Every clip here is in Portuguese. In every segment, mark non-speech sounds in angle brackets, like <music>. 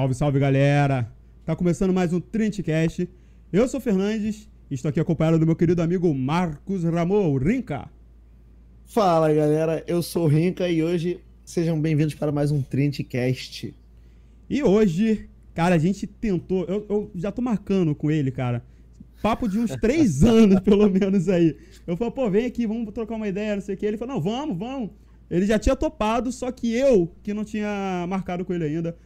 Salve, salve galera! Tá começando mais um Trintcast. Eu sou o Fernandes e estou aqui acompanhado do meu querido amigo Marcos Ramon, Rinca. Fala galera, eu sou o Rinca e hoje sejam bem-vindos para mais um Trintcast. E hoje, cara, a gente tentou. Eu, eu já tô marcando com ele, cara. Papo de uns três <laughs> anos, pelo menos aí. Eu falei, pô, vem aqui, vamos trocar uma ideia, não sei o que. Ele falou, não, vamos, vamos. Ele já tinha topado, só que eu, que não tinha marcado com ele ainda.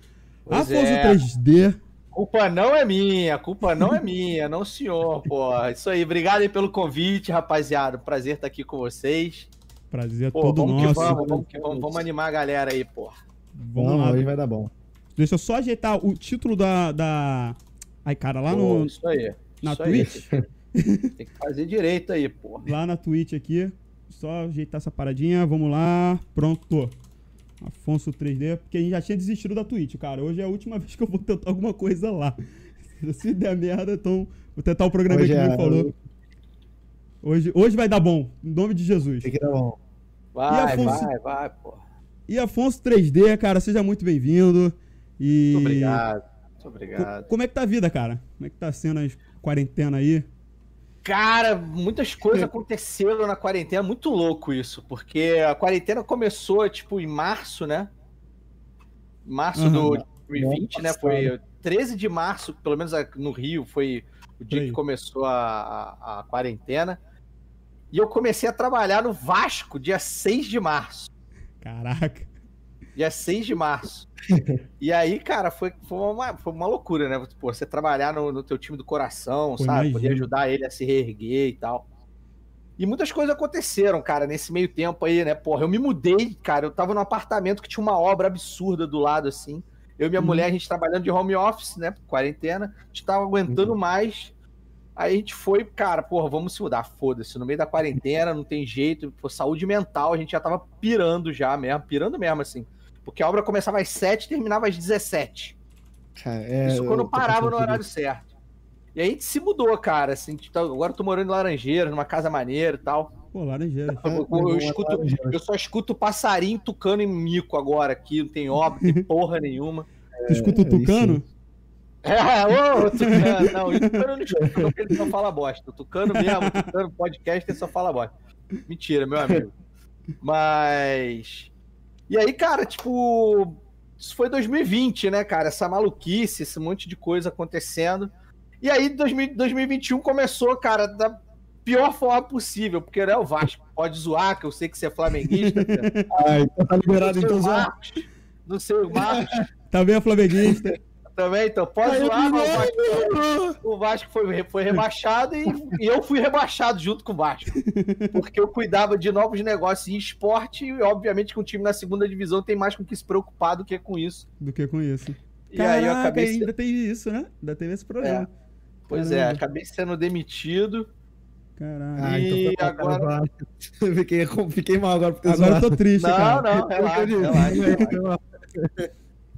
Pois Afonso é. 3D. Culpa não é minha, culpa não é minha, não senhor, porra. Isso aí, obrigado aí pelo convite, rapaziada. Prazer estar aqui com vocês. Prazer é Pô, todo vamos nosso. que vamos, vamos que vamos, vamos animar a galera aí, porra. Vamos Vamos lá. hoje vai dar bom. Deixa eu só ajeitar o título da. da... Ai, cara, lá Pô, no. isso aí. na isso aí. Twitch? <laughs> Tem que fazer direito aí, porra. Lá na Twitch aqui. Só ajeitar essa paradinha. Vamos lá. Pronto. Afonso 3D. Porque a gente já tinha desistido da Twitch, cara. Hoje é a última <laughs> vez que eu vou tentar alguma coisa lá. <laughs> Se der merda, então vou tentar o programa Hoje que é- ele falou. Hoje, hoje vai dar bom. Em nome de Jesus. Tem que dar bom. Vai, Afonso? vai, vai, porra. E Afonso 3D, cara, seja muito bem-vindo. E. Muito obrigado. Muito Co- obrigado. como é que tá a vida, cara? Como é que tá sendo a quarentena aí? Cara, muitas coisas aconteceram na quarentena, muito louco isso, porque a quarentena começou, tipo, em março, né? Março Aham. do 2020, né? Foi 13 de março, pelo menos no Rio, foi o dia que começou a, a, a quarentena. E eu comecei a trabalhar no Vasco, dia 6 de março. Caraca. Dia 6 de março. <laughs> e aí, cara, foi, foi, uma, foi uma loucura, né? Pô, você trabalhar no, no teu time do coração, Pô, sabe? Poder ajudar ele a se reerguer e tal. E muitas coisas aconteceram, cara, nesse meio tempo aí, né? Porra, eu me mudei, cara. Eu tava num apartamento que tinha uma obra absurda do lado, assim. Eu e minha Uhum. mulher, a gente trabalhando de home office, né? Quarentena. A gente tava aguentando mais. Aí a gente foi, cara, porra, vamos se mudar. Foda-se, no meio da quarentena, não tem jeito. Pô, saúde mental, a gente já tava pirando já mesmo, pirando mesmo, assim. Porque a obra começava às 7 e terminava às 17. Cara, é, Isso quando eu parava no horário isso. certo. E aí a gente se mudou, cara. Assim, tá- agora eu tô morando em Laranjeira, numa casa maneira e tal. Pô, laranjeira. Eu, eu- eu escuto- eu só escuto passarinho tucando em mico agora aqui, não tem obra, não tem <laughs> porra nenhuma. Tu escuta o aí tucano? É, <laughs> ô, Tucano, não, o Tucano eu não escuta, não, porque ele só fala bosta. O Tucano mesmo, o Tucano podcast, ele só fala bosta. Mentira, meu amigo. Mas. E aí, cara, tipo. Isso foi 2020, né, cara? Essa maluquice, esse monte de coisa acontecendo. E aí, 2000 2021 começou, cara, da pior forma possível, porque né, o Vasco pode zoar, que eu sei que você é flamenguista. cara. <laughs> Ah, então tá liberado, Não então zoar. Não sei o Marcos <laughs> Tá bem a flamenguista. Também, então pode zoar, mas o Vasco o Vasco foi, foi rebaixado e, e eu fui rebaixado junto com o Vasco. Porque eu cuidava de novos negócios em esporte e, obviamente, que um time na segunda divisão tem mais com que se preocupar do que com isso. do que com isso. E aí eu acabei. ainda sendo- tem isso, né? Ainda teve esse problema. Pois é, Caramba. acabei sendo demitido. Caraca. Ah, então E agora- <laughs> fiquei, fiquei mal agora por ter Agora eu tô triste, Não, cara. não, relaxa, relaxa, <laughs> relaxa. relaxa.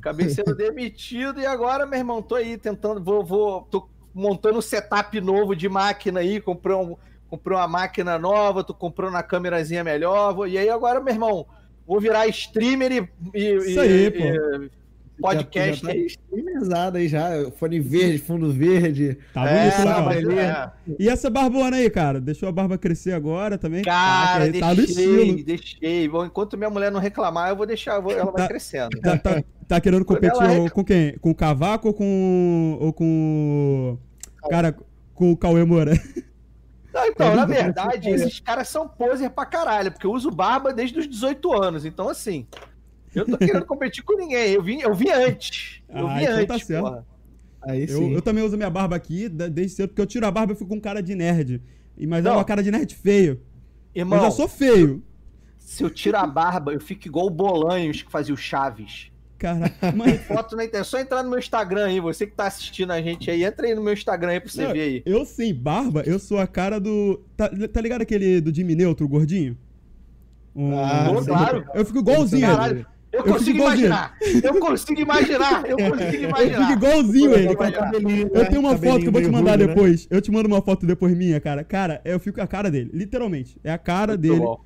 Acabei sendo <laughs> demitido e agora, meu irmão, tô aí tentando, vou, vou, tô montando um setup novo de máquina aí, comprei, um, comprei uma máquina nova, tô comprando uma câmerazinha melhor, vou- e aí agora, meu irmão, vou virar streamer e, e- Isso e- aí, e- pô. podcast Já, já aí. tá streamerizado aí já. Fone verde, fundo verde. Tá É, bonito, não, né? ali. é. E essa barbona aí, cara? Deixou a barba crescer agora também? Cara, Caraca, tá no deixei, estilo. deixei. Bom, enquanto minha mulher não reclamar, eu vou deixar, eu vou- ela vai Tá. crescendo. Tá, tá- tá querendo competir ou- com quem? Com o Cavaco ou com. ou com. Cara, com o Cauê Moura? Não, então, Tá na verdade, esses caras são poser pra caralho, porque eu uso barba desde os 18 anos. Então, assim, eu não tô querendo competir com ninguém. Eu vim, eu vim antes. Eu Ah, vim então tá antes, porra. Aí Eu, eu também uso minha barba aqui desde cedo, porque eu tiro a barba e fico com cara de nerd. Mas é Não. uma cara de nerd feio. Irmão, eu já sou feio. se eu tiro a barba, eu fico igual o Bolanhos que fazia o Chaves. Caraca, <laughs> mas Foto na internet. É só entrar no meu Instagram aí, você que tá assistindo a gente aí, entra aí no meu Instagram aí pra você Não, ver aí. eu sem barba, eu sou a cara do. Tá, tá ligado aquele do Jimmy Neutro, gordinho? Um- Ah, sim. claro. Eu fico igualzinho ele. Caralho, eu fico consigo imaginar. Eu consigo imaginar. Eu consigo <laughs> Eu fico imaginar. igualzinho ele. Cara. imaginar. Eu né? tenho uma foto Cabelinho que eu vou te mandar né? depois. Eu te mando uma foto depois minha, cara. Cara, eu fico com a cara dele, literalmente. É a cara Muito dele, bom.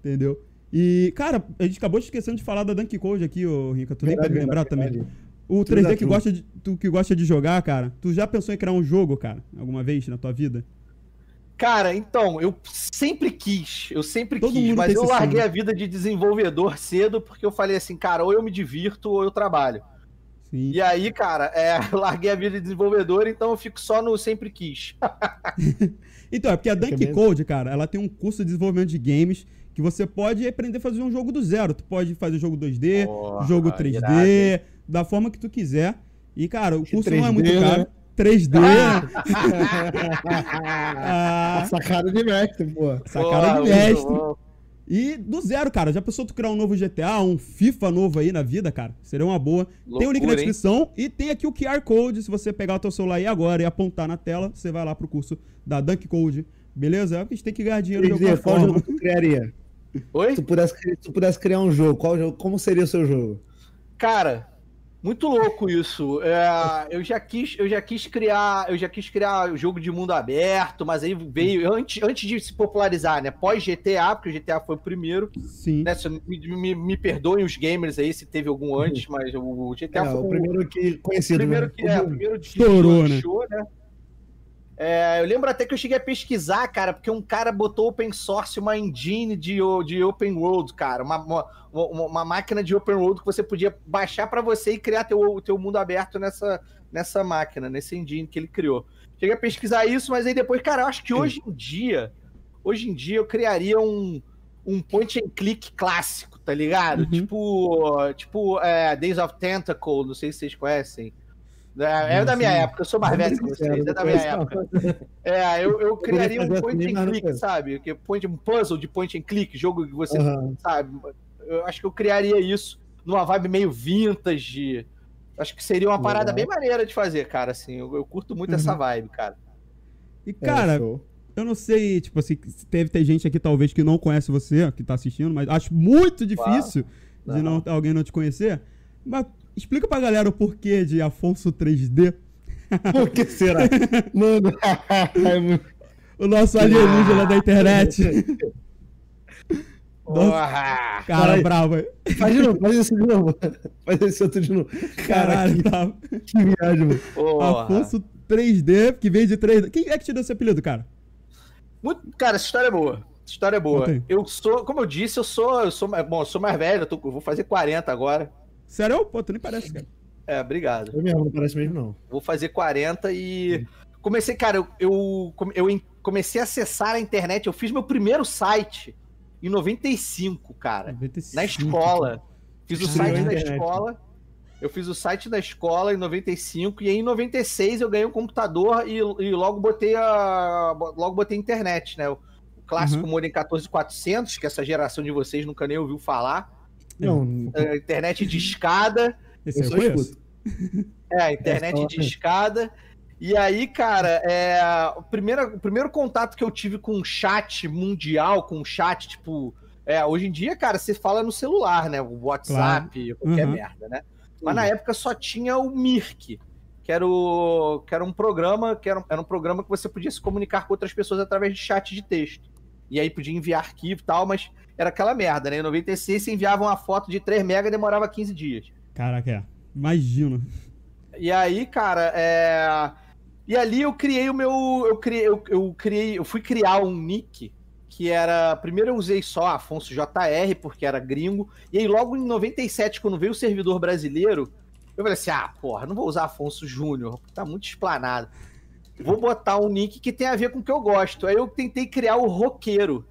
entendeu? E, cara, a gente acabou esquecendo de falar da Donkey Code aqui, ô Rica. Tu nem pode lembrar verdade, também. verdade. O Tudo 3D dá que gosta, de, tu que gosta de jogar, cara, tu já pensou em criar um jogo, cara, alguma vez na tua vida? Cara, então, eu sempre quis, eu sempre Todo quis, mas eu larguei sonho. a vida de desenvolvedor cedo porque eu falei assim, cara, ou eu me divirto ou eu trabalho. Sim. E aí, cara, é, <laughs> eu larguei a vida de desenvolvedor, então eu fico só no sempre quis. <laughs> Então, é porque a Dunk bem- Code, cara, ela tem um curso de desenvolvimento de games que você pode aprender a fazer um jogo do zero. Tu pode fazer jogo 2D, Porra, jogo 3D, irado, da forma que tu quiser. E, cara, o curso não é 3D, muito caro. né? 3D, A <laughs> ah, sacada de mestre, pô. sacada de mestre. E do zero, cara. Já pensou tu criar um novo GTA, um FIFA novo aí na vida, cara? Seria uma boa. tem o link na Loucura, hein? descrição e tem aqui o QR Code. Se você pegar o teu celular aí agora e apontar na tela, você vai lá pro curso da Dunk Code. Beleza? É a gente tem que ganhar dinheiro de alguma 3D, qual forma. jogo tu criaria? Oi? Se tu pudesse, se tu pudesse criar um jogo, qual jogo, como seria o seu jogo? Cara, muito louco isso. É, eu já quis, eu já quis criar, eu já quis criar o jogo de mundo aberto, mas aí veio antes, antes de se popularizar, né? Pós GTA, porque o GTA foi o primeiro. Sim. Né, me, me, me perdoem os gamers aí se teve algum antes, mas o, o GTA É, foi o primeiro que conhecido, primeiro né? que é, o primeiro que Estourou, lançou, né? É, eu lembro até que eu cheguei a pesquisar, cara, porque um cara botou open source uma engine de, de open world, cara, uma, uma, uma- máquina de open world que você podia baixar pra você e criar teu, teu mundo aberto nessa, nessa máquina, nesse engine que ele criou. Cheguei a pesquisar isso, mas aí depois, cara, eu acho que hoje em dia, hoje em dia eu criaria um, um point and click clássico, tá ligado? Uhum. Tipo, tipo é, Days of Tentacle, não sei se vocês conhecem. É, é da minha época, eu sou mais velho que vocês, é da minha época. É, eu, eu criaria um point and click, sabe? Que point, um puzzle de point and click, jogo que você, Aham. sabe? Eu acho que eu criaria isso numa vibe meio vintage. Acho que seria uma parada bem maneira de fazer, cara, assim. Eu, eu curto muito Uhum. essa vibe, cara. E, É, cara, show. eu não sei, tipo assim, se teve ter gente aqui talvez que não conhece você, que tá assistindo, mas acho muito difícil de não, alguém não te conhecer. Mas explica pra galera o porquê de Afonso 3D. Por que será? <laughs> Mano. O nosso alienígena da internet. <laughs> Nossa, cara bravo. aí. Faz de novo, faz isso de novo. Faz esse outro de novo. Cara, Caralho, que, bravo. que viagem, mano. Porra. Afonso 3D, que vem de 3D. Quem é que te deu esse apelido, cara? Muito- cara, essa história é boa. Essa história é boa. Eu sou, como eu disse, eu sou, eu sou, mais- bom, eu sou mais velho, eu, tô- eu vou fazer 40 agora. Sério? Pô, tu nem parece, cara. É, obrigado. Eu mesmo, não parece mesmo, não. Vou fazer 40 e. Comecei, cara, eu, eu, eu comecei a acessar a internet. Eu fiz meu primeiro site em 95, cara. 95, Na escola. Fiz o site da escola. Eu fiz o site da escola em 95 e aí em 96 eu ganhei um computador e, e logo botei a logo botei a internet, né? O clássico Uhum. modem 14400, que essa geração de vocês nunca nem ouviu falar. Não, É, internet de escada. Esse eu só escuto. É, a internet É, de escada. E aí, cara, é, o, primeiro, o primeiro contato que eu tive com um chat mundial, com um chat, tipo. É, hoje em dia, cara, você fala no celular, né? O WhatsApp, qualquer Uhum. merda, né? Mas na época só tinha o Mirk, que era, o, que era um programa, que era um, era um programa que você podia se comunicar com outras pessoas através de chat de texto. E aí podia enviar arquivo e tal, mas era aquela merda, né? Em 96 você enviava uma foto de 3 mega e demorava 15 dias. Caraca, é. Imagino. E aí, cara, é... E ali eu criei o meu. Eu criei, eu, eu criei, eu fui criar um nick que era. Primeiro eu usei só Afonso JR, porque era gringo. E aí, logo em 97, quando veio o servidor brasileiro, eu falei assim: ah, porra, não vou usar Afonso Júnior, tá muito explanado. Vou botar um nick que tem a ver com o que eu gosto. Aí eu tentei criar o roqueiro.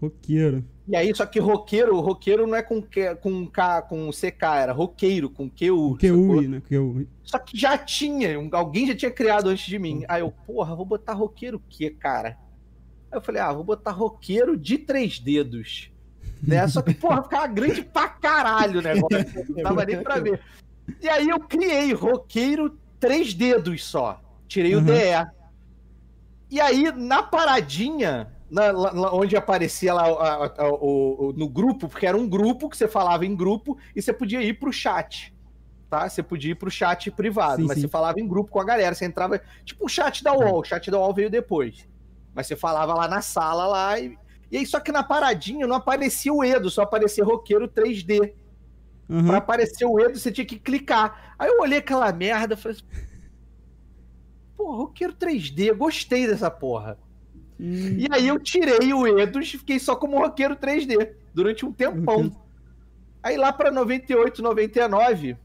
Roqueiro. E aí, só que roqueiro, roqueiro não é com, com K, com CK, era roqueiro, com QU. O QUI, né? QUI. Só que já tinha, alguém já tinha criado antes de mim. Aí eu, porra, vou botar roqueiro o quê, cara? Aí eu falei, ah, vou botar roqueiro de três dedos. Né? Só que, porra, ficava grande pra caralho o negócio. Não dava nem pra ver. E aí eu criei roqueiro três dedos só. Tirei o Uhum. DE. E aí, na paradinha, na- lá- onde aparecia lá a- a- o- o- no grupo, porque era um grupo que você falava em grupo e você podia ir pro chat. Tá? Você podia ir pro chat privado, Sim, mas sim. você falava em grupo com a galera. Você entrava. Tipo o chat da UOL. O chat da UOL veio depois. Mas você falava lá na sala lá. E, e aí, só que na paradinha não aparecia o Edo, só aparecia roqueiro 3D. Aham. Pra aparecer o Edo, você tinha que clicar. Aí eu olhei aquela merda e falei assim. Porra, roqueiro 3D, gostei dessa porra. Hum, E aí eu tirei o Edos e fiquei só como roqueiro 3D durante um tempão. Roqueiro. Aí lá pra 98, 99,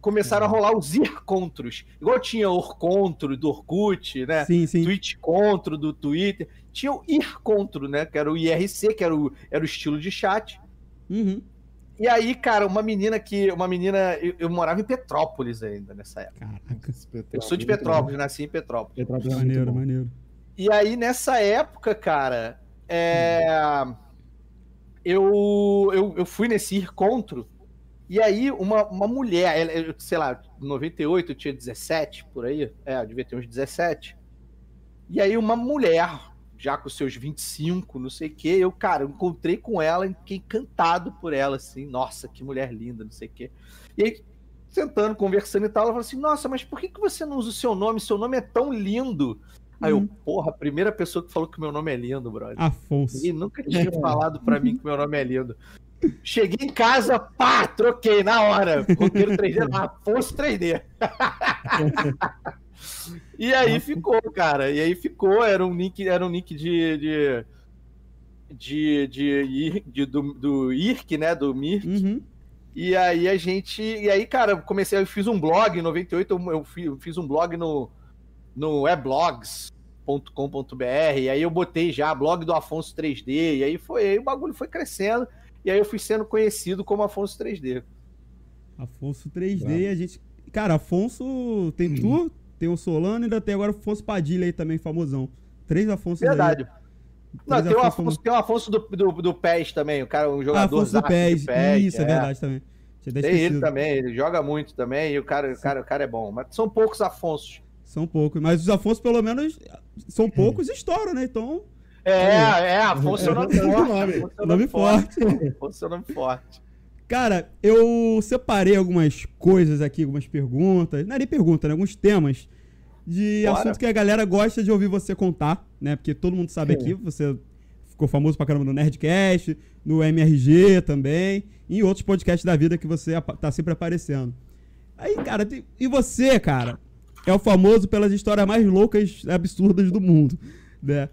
começaram a rolar os Ircontros. Igual tinha Orcontro do Orkut, né? Sim, sim. Twitch Contro do Twitter. Tinha o Ircontro, né? Que era o IRC, que era o, era o estilo de chat. Uhum. E aí, cara, uma menina que. Uma menina. Eu, eu morava em Petrópolis ainda nessa época. Caraca. Eu sou de Petrópolis, nasci em Petrópolis. Petrópolis é Maneiro, maneiro. E aí, nessa época, cara, é, eu, eu, eu fui nesse encontro, e aí uma, uma mulher, ela- sei lá, em 98 eu tinha 17, por aí, é, eu devia ter uns 17. E aí uma mulher, já com seus 25, não sei o quê, eu, cara, eu encontrei com ela fiquei encantado por ela, assim, nossa, que mulher linda, não sei o quê. E aí, sentando, conversando e tal, ela falou assim, nossa, mas por que, que você não usa o seu nome? Seu nome é tão lindo. Aí eu, Uhum. porra, a primeira pessoa que falou que meu nome é lindo, brother. Afonso. Ninguém nunca tinha falado pra mim que meu nome é lindo. Cheguei em casa, pá, troquei na hora. Roteiro 3D, Afonso 3D. <laughs> e aí ficou, cara. E aí ficou, era um nick, era um nick de. de de, de, de- do, do IRC, né? Do Mir. Uhum. E aí a gente. E aí, cara, eu comecei, eu fiz um blog em 98, eu, eu fiz um blog no, no weblogs.com.br, e aí eu botei já blog do Afonso 3D, e aí foi, aí o bagulho foi crescendo, e aí eu fui sendo conhecido como Afonso 3D. Afonso 3D, Bravo. a gente. Cara, Afonso tem tu, tem o Solano e ainda tem agora o Afonso Padilha aí também, famosão. Três Afonso Verdade. Não, Três tem o Afonso tem o Afonso do, do, do PES também, o cara, um Ah, jogador Afonso do PES. de PES, Isso, é, verdade também. Tem ele também, ele joga muito também, e o cara, o cara, o cara é bom. Mas são poucos Afonsos. São poucos. Mas os Afonso, pelo menos, são poucos e estouram, né? Então, É, é, Afonso é o nome <laughs> É, forte. nome. Afonso é o nome forte. Afonso é o nome forte. Cara, eu separei algumas coisas aqui, algumas perguntas. Não é nem pergunta, né? Alguns temas de Bora. assuntos que a galera gosta de ouvir você contar, né? Porque todo mundo sabe É. aqui, você ficou famoso pra caramba no Nerdcast, no MRG também, e em outros podcasts da vida que você tá sempre aparecendo. Aí, cara, e você, cara, é o famoso pelas histórias mais loucas e absurdas do mundo, né?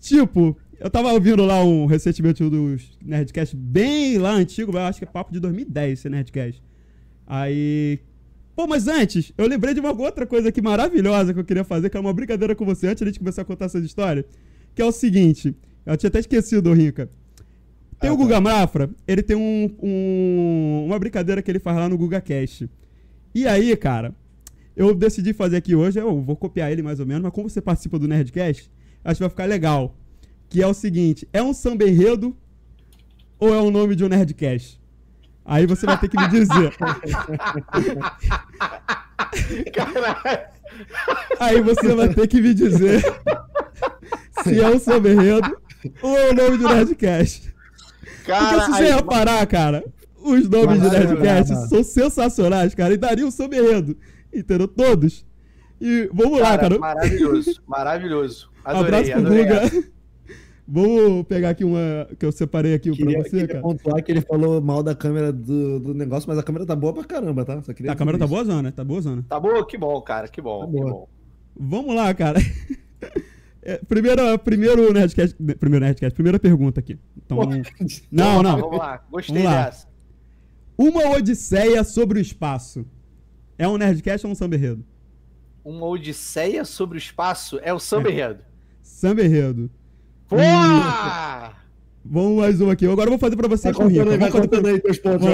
Tipo, eu tava ouvindo lá um recentemente um dos Nerdcast bem lá antigo, eu acho que é papo de 2010 esse Nerdcast. Aí. Pô, mas antes, eu lembrei de uma outra coisa aqui maravilhosa que eu queria fazer, que é uma brincadeira com você antes de a gente começar a contar essas histórias. Que é o seguinte, eu tinha até esquecido, Rinca. Tem Ah, o tá. Guga Mafra, ele tem um, um- uma brincadeira que ele faz lá no GugaCast. E aí, cara, eu decidi fazer aqui hoje, eu vou copiar ele mais ou menos, mas como você participa do Nerdcast, acho que vai ficar legal. Que é o seguinte, é um samba enredo ou é o nome de um Nerdcast? Aí você vai ter que me dizer. <laughs> Caralho. Aí você vai ter que me dizer se é um samba enredo ou é o nome de um Nerdcast. Porque Cara, se você aí- reparar, cara, os nomes de Nerdcast são sensacionais, cara, e dariam um samba enredo. Entendeu? Todos. E vamos lá, cara. Maravilhoso, <laughs> maravilhoso. Adorei, Abraço pro adorei. Guga. Vamos pegar aqui uma que eu separei aqui Queria, pra você, queria cara. pontuar que ele falou mal da câmera do, do negócio, mas a câmera tá boa pra caramba, tá? Só queria A câmera tá dizer boa zona, tá boa zona. Tá bom, que bom, cara, que bom, Tá que boa. bom. Vamos lá, cara. <laughs> É, primeiro, primeiro Nerdcast, primeiro Nerdcast, primeira pergunta aqui. Então, isso. não, não. Vamos lá, gostei Vamos lá. dessa. Uma odisseia sobre o espaço. É um Nerdcast ou um samba enredo? Uma odisseia sobre o espaço é o samba enredo. Samba enredo. Porra! Vamos mais uma aqui. Agora eu vou fazer pra você com o Rica. contando aí, vai contando aí teus pontos.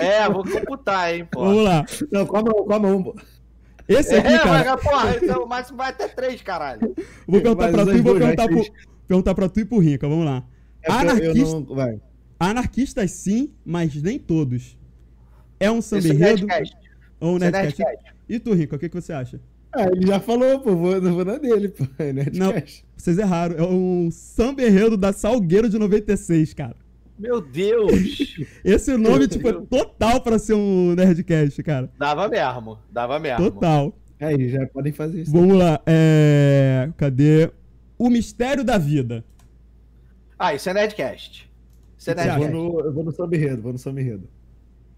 É, vou computar, hein, pô. Vamos lá. Não, com a mão, com a mão. pô. Esse É, aqui, cara, mas, porra, então o máximo vai até três, caralho. vou perguntar Mas pra tu e vou perguntar pro, perguntar pra tu e pro Rica. Vamos lá. É Anarquista, não- Vai. Anarquistas sim, mas nem todos. É um samba Isso é enredo Nerdcast. Ou um Isso é Nerdcast? Nerdcast. E tu, Rica, o que, que você acha? Ah, ele já falou, pô, vou, não vou na dele, pô. É Não. Nerdcast. Vocês erraram. É um samba enredo da Salgueiro de 96, cara. Meu Deus! <laughs> Esse nome, tipo, é total pra ser um Nerdcast, cara. Dava mesmo, dava mesmo. Total. Aí, já podem fazer isso. Vamos lá. É... Cadê? O Mistério da Vida. Ah, isso é Nerdcast. Isso é O você Eu vou Nerdcast. no, eu vou no samba enredo, vou no samba enredo.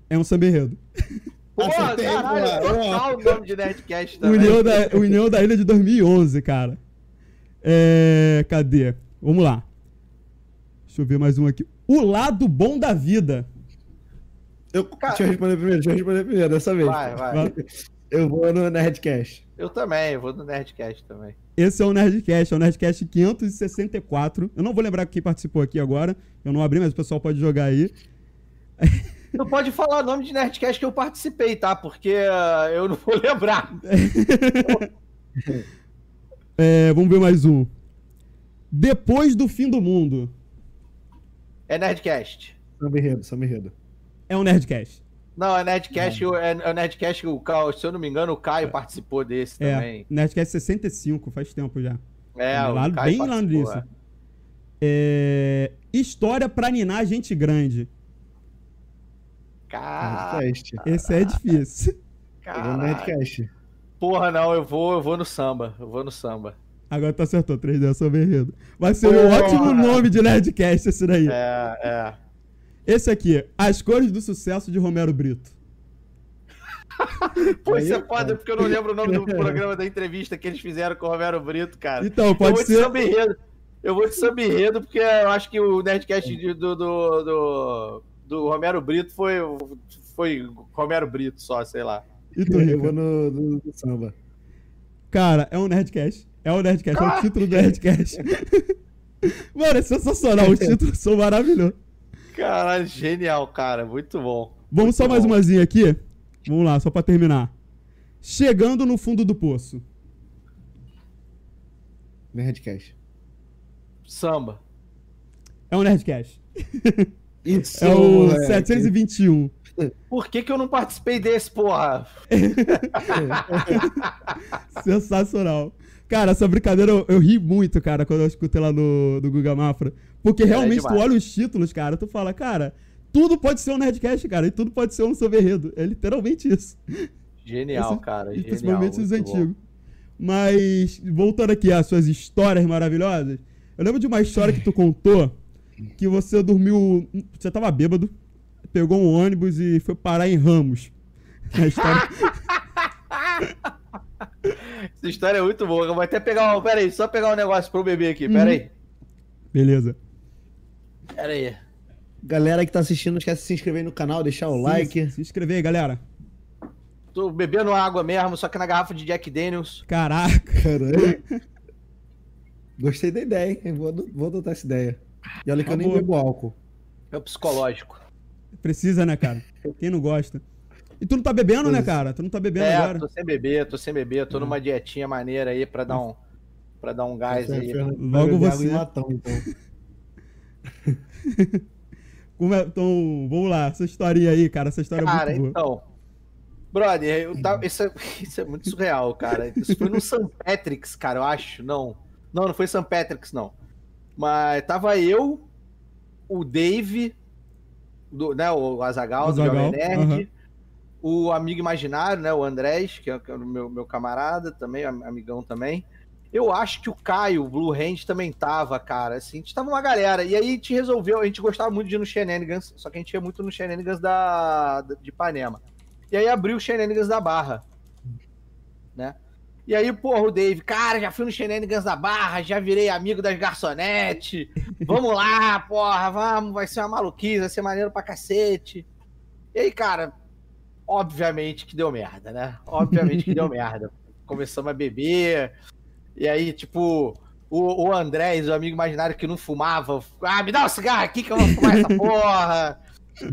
É um samba enredo. <laughs> Porra, Acertei, caralho, porra. total o nome de Nerdcast também. União da, União da Ilha de 2011, cara. É, cadê? Vamos lá. Deixa eu ver mais um aqui. O lado bom da vida. Eu, Cara- Deixa eu responder primeiro, deixa eu responder primeiro dessa vez. Vai, vai. Vai. Eu vou no Nerdcast. Eu também, eu vou no Nerdcast também. Esse é o Nerdcast, é o Nerdcast 564. Eu não vou lembrar quem participou aqui agora. Eu não abri, mas o pessoal pode jogar aí. <laughs> Tu pode falar o nome de Nerdcast que eu participei, tá? Porque ah, eu não vou lembrar. <laughs> É, vamos ver mais um. Depois do fim do mundo. É Nerdcast. Samba enredo, samba enredo. É um Nerdcast. Não, é Nerdcast, o- é, é o Nerdcast, o Caio, se eu não me engano, o Caio participou desse É, também. Nerdcast 65, faz tempo já. É, o lá, Caio bem lá nisso. é. É, história pra ninar gente grande. Cara. Esse é difícil. Eu caralho. Nerdcast. Porra, não, eu vou, eu vou no samba. Eu vou no samba. Agora tu acertou 3D sobre enredo. Vai ser um Porra! ótimo nome de Nerdcast esse daí. É, é. Esse aqui, As Cores do Sucesso de Romero Brito. <laughs> Pô, isso é eu- foda porque eu não lembro o nome do <laughs> programa da entrevista que eles fizeram com o Romero Brito, cara. Então, eu pode de ser. Eu vou de samba enredo porque eu acho que o Nerdcast do, do, do, do Romero Brito foi, foi Romero Brito só, sei lá. E tu, Rica? vou no, no- no samba. Cara, é um Nerdcast. É um Nerdcast, é o Cara. título do Nerdcast. <laughs> Mano, é sensacional. Os títulos são maravilhosos. Caralho, genial, cara. Muito bom. Vamos Muito só mais bom. umazinha aqui. Vamos lá, só pra terminar. Chegando no fundo do poço. Nerdcast. Samba. É um Nerdcast. <laughs> Isso, É o moleque. 721. Por que, que eu não participei desse, porra? <laughs> Sensacional. Cara, essa brincadeira eu, eu ri muito, cara, quando eu escutei lá no, do Guga Mafra. Porque realmente tu demais. olha os títulos, cara, tu fala, cara, tudo pode ser um Nerdcast, cara, e tudo pode ser um soberredo. É literalmente isso. Genial, Esse- cara. E Genial. principalmente os muito bom. antigos. Mas, voltando aqui às suas histórias maravilhosas, eu lembro de uma história que tu contou que você dormiu. Você tava bêbado, pegou um ônibus e foi parar em Ramos. <laughs> A história. <laughs> Essa história é muito boa. Eu vou até pegar um. Pera aí, só pegar um negócio pro bebê aqui. Uhum. Pera aí. Beleza. Pera aí. Galera que tá assistindo, não esquece de se inscrever no canal, deixar o like. Se, se inscrever aí, galera. Tô bebendo água mesmo, só que na garrafa de Jack Daniels. Caraca. Caralho. Gostei da ideia, hein? Vou, vou adotar essa ideia. E olha que eu nem bebo álcool. É o psicológico. Precisa, né, cara? Quem não gosta? E tu não tá bebendo, né, Pois é. cara? Tu não tá bebendo É, agora. tô sem beber, tô sem beber, tô numa dietinha maneira aí pra dar um, pra dar um gás Vai aí. Logo você. latão, então. <laughs> Como é- Então, vamos lá. Essa historinha aí, cara. Essa história Cara, é muito boa. então. Brother, eu tava, isso, é, <laughs> isso é muito surreal, cara. Isso foi no St. Patrick's, cara, eu acho. Não. Não, não foi St. Patrick's, não. Mas tava eu, o Dave, do, né, o Azagal, do Jovem Nerd, aham. o amigo imaginário, né, o Andrés, que é, que é o meu, meu camarada também, am- amigão também. Eu acho que o Caio, o Blue Hand, também tava, cara. Assim, a gente tava uma galera. E aí a gente resolveu, a gente gostava muito de ir no Shenanigans, só que a gente ia muito no Shenanigans da, da- de Ipanema. E aí abriu o Shenanigans da Barra. Né? E aí, porra, o Dave, cara, já fui no Shenanigans da Barra, já virei amigo das garçonetes. Vamos lá, porra, vamos, vai ser uma maluquice, vai ser maneiro pra cacete. E aí, cara, obviamente que deu merda, né? Obviamente que deu <laughs> merda. Começamos a beber. E aí, tipo, o, o Andrés, o amigo imaginário que não fumava, ah, me dá um cigarro aqui que eu vou fumar essa porra. <laughs>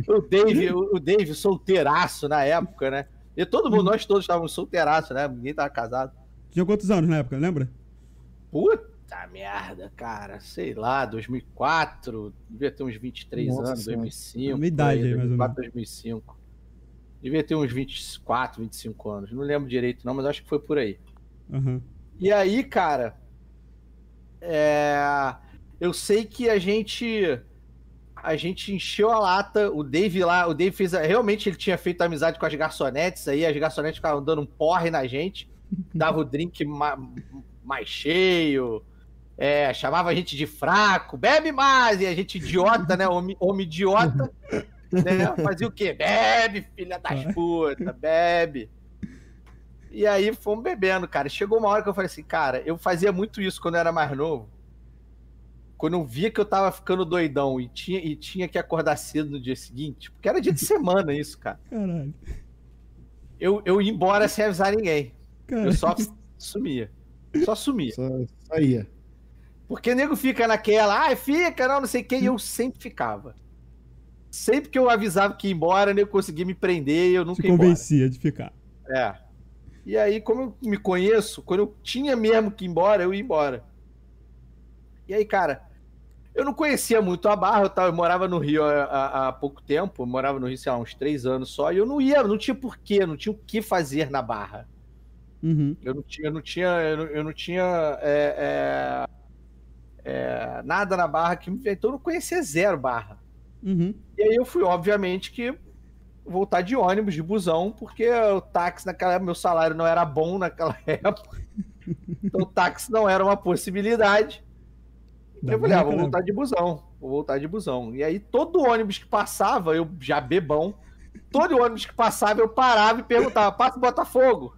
O Dave, o, o Dave solteiraço na época, né? E todo mundo, nós todos estávamos solteiraço, né? Ninguém tava casado. Tinha quantos anos na época, lembra? Puta merda, cara. Sei lá, 2004, devia ter uns 23 Nossa anos, Senhora. 2005. A minha idade aí, mais ou 2004, 2005. Devia ter uns 24, 25 anos. Não lembro direito, não, mas acho que foi por aí. Aham. E aí, cara, é, eu sei que a gente a gente encheu a lata, o Dave lá, o Dave fez, a- realmente ele tinha feito amizade com as garçonetes aí, as garçonetes ficavam dando um porre na gente, <laughs> dava o drink ma- mais cheio, é, chamava a gente de fraco, bebe mais, e a gente idiota, né, homem, homem idiota, <laughs> Né? Fazia o quê? Bebe, filha das putas, bebe. E aí fomos bebendo, cara. Chegou uma hora que eu falei assim, cara, eu fazia muito isso quando eu era mais novo. Quando eu via que eu tava ficando doidão e tinha, e tinha que acordar cedo no dia seguinte, porque era dia de semana isso, cara. Caralho. Eu, eu ia embora sem avisar ninguém. Cara, Eu só sumia. Só sumia. Só, só ia. Porque o nego fica naquela, ah, fica, não, não sei o que, e eu sempre ficava. Sempre que eu avisava que ia embora, nego conseguia me prender e eu nunca te ia embora. convencia de ficar. É. E aí, como eu me conheço, quando eu tinha mesmo que ir embora, eu ia embora. E aí, cara, eu não conhecia muito a Barra, eu, tava, eu morava no Rio há, há- há pouco tempo, eu morava no Rio, sei lá, uns três anos só, e eu não ia, não tinha porquê, não tinha o que fazer na Barra. Uhum. Eu não tinha, eu não tinha, eu não, eu não tinha é, é, é, nada na Barra que me então eu não conhecia zero Barra. Uhum. E aí eu fui, obviamente, que voltar de ônibus, de busão, porque o táxi naquela época, meu salário não era bom naquela <laughs> época. Então o táxi não era uma possibilidade. Eu falei, ah, vou naquela voltar de busão, vou voltar de busão. E aí todo ônibus que passava, eu já bebão, todo ônibus que passava eu parava e perguntava, passa Botafogo?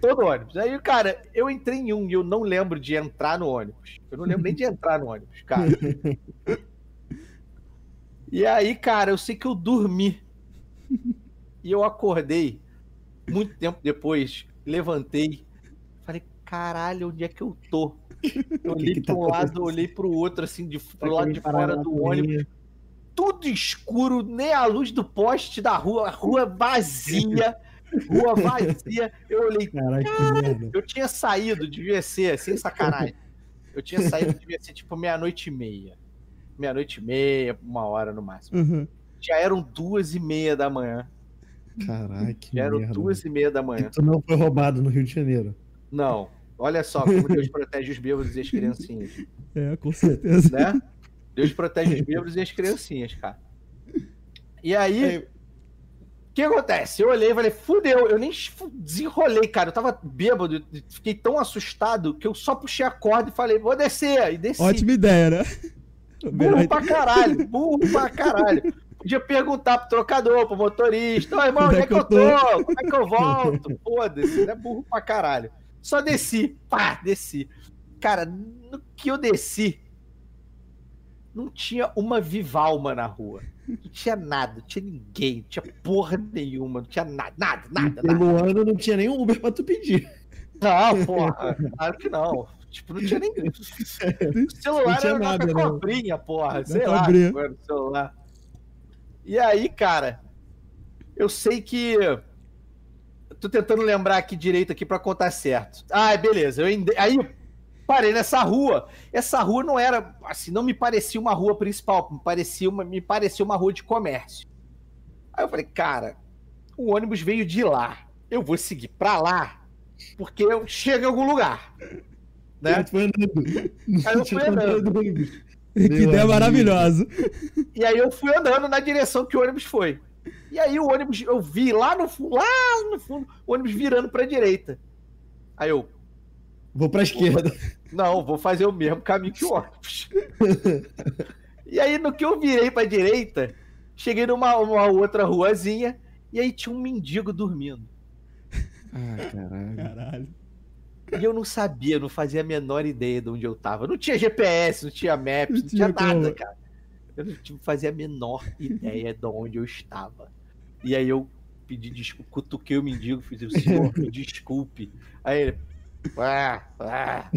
Todo ônibus. Aí, cara, eu entrei em um e eu não lembro de entrar no ônibus. Eu não lembro nem de entrar no ônibus, cara. E aí, cara, eu sei que eu dormi. E eu acordei muito tempo depois, levantei, falei, caralho, onde é que eu tô? Eu olhei para tá um lado, olhei pro outro, assim, de, pro lado de fora do ônibus, tudo escuro, nem a luz do poste da rua, a rua vazia, rua vazia. Eu olhei, Caraca, que merda. eu tinha saído, devia ser, sem sacanagem. Eu tinha saído, devia ser tipo meia-noite e meia. Meia-noite e meia, uma hora no máximo. Uhum. Já eram duas e meia da manhã. Caraca, que Já eram merda. duas e meia da manhã. Tu não foi roubado no Rio de Janeiro. Não. Olha só <laughs> como Deus protege os bêbados e as criancinhas, É, com certeza. né? Deus protege os bêbados e as criancinhas, cara. E aí, o que acontece? Eu olhei e falei, fudeu, eu nem desenrolei, cara. Eu tava bêbado, fiquei tão assustado que eu só puxei a corda e falei, vou descer. E desci. Ótima ideia, né? <laughs> Burro pra caralho, burro pra caralho. Podia perguntar pro trocador, pro motorista, ô irmão, onde é que eu tô? Como é que eu volto? <laughs> Foda-se, né? Burro pra caralho. Só desci, pá, desci. Cara, no que eu desci, não tinha uma vivalma na rua. Não tinha nada, não tinha ninguém, não tinha porra nenhuma, não tinha nada, nada, nada, E ano não tinha nenhum Uber pra tu pedir. Não, porra, claro que não. Tipo, não tinha nem. O celular Não tinha era nada, uma cobrinha, porra. Da Sei lá, cobrinha. qual era o celular. E aí, cara, eu sei que. Eu Tô tentando lembrar aqui direito aqui pra contar certo. Ah, beleza. Eu ende- Aí parei nessa rua. Essa rua não era, assim, não me parecia uma rua principal, me parecia uma, me parecia uma rua de comércio. Aí eu falei, cara, o ônibus veio de lá. Eu vou seguir pra lá, porque eu chego em algum lugar. Né? Tu foi andando. Não Aí eu fui andando. Que ideia maravilhosa. E aí eu fui andando na direção que o ônibus foi. E aí o ônibus, eu vi lá no fundo, lá no fundo, o ônibus virando pra direita. Aí eu, Vou pra esquerda. não, vou fazer o mesmo caminho que o ônibus. e aí no que eu virei pra direita, cheguei numa uma outra ruazinha e aí tinha um mendigo dormindo. Ah, caralho. Caralho. E eu não sabia, não fazia a menor ideia de onde eu tava. Não tinha GPS, não tinha Maps, não, Não tinha, tinha nada, como. cara. Eu não tinha- fazia a menor ideia de onde eu estava. E aí eu pedi desculpa, cutuquei o mendigo, fiz o senhor, me <laughs> desculpe. Aí ele. Ah, ah,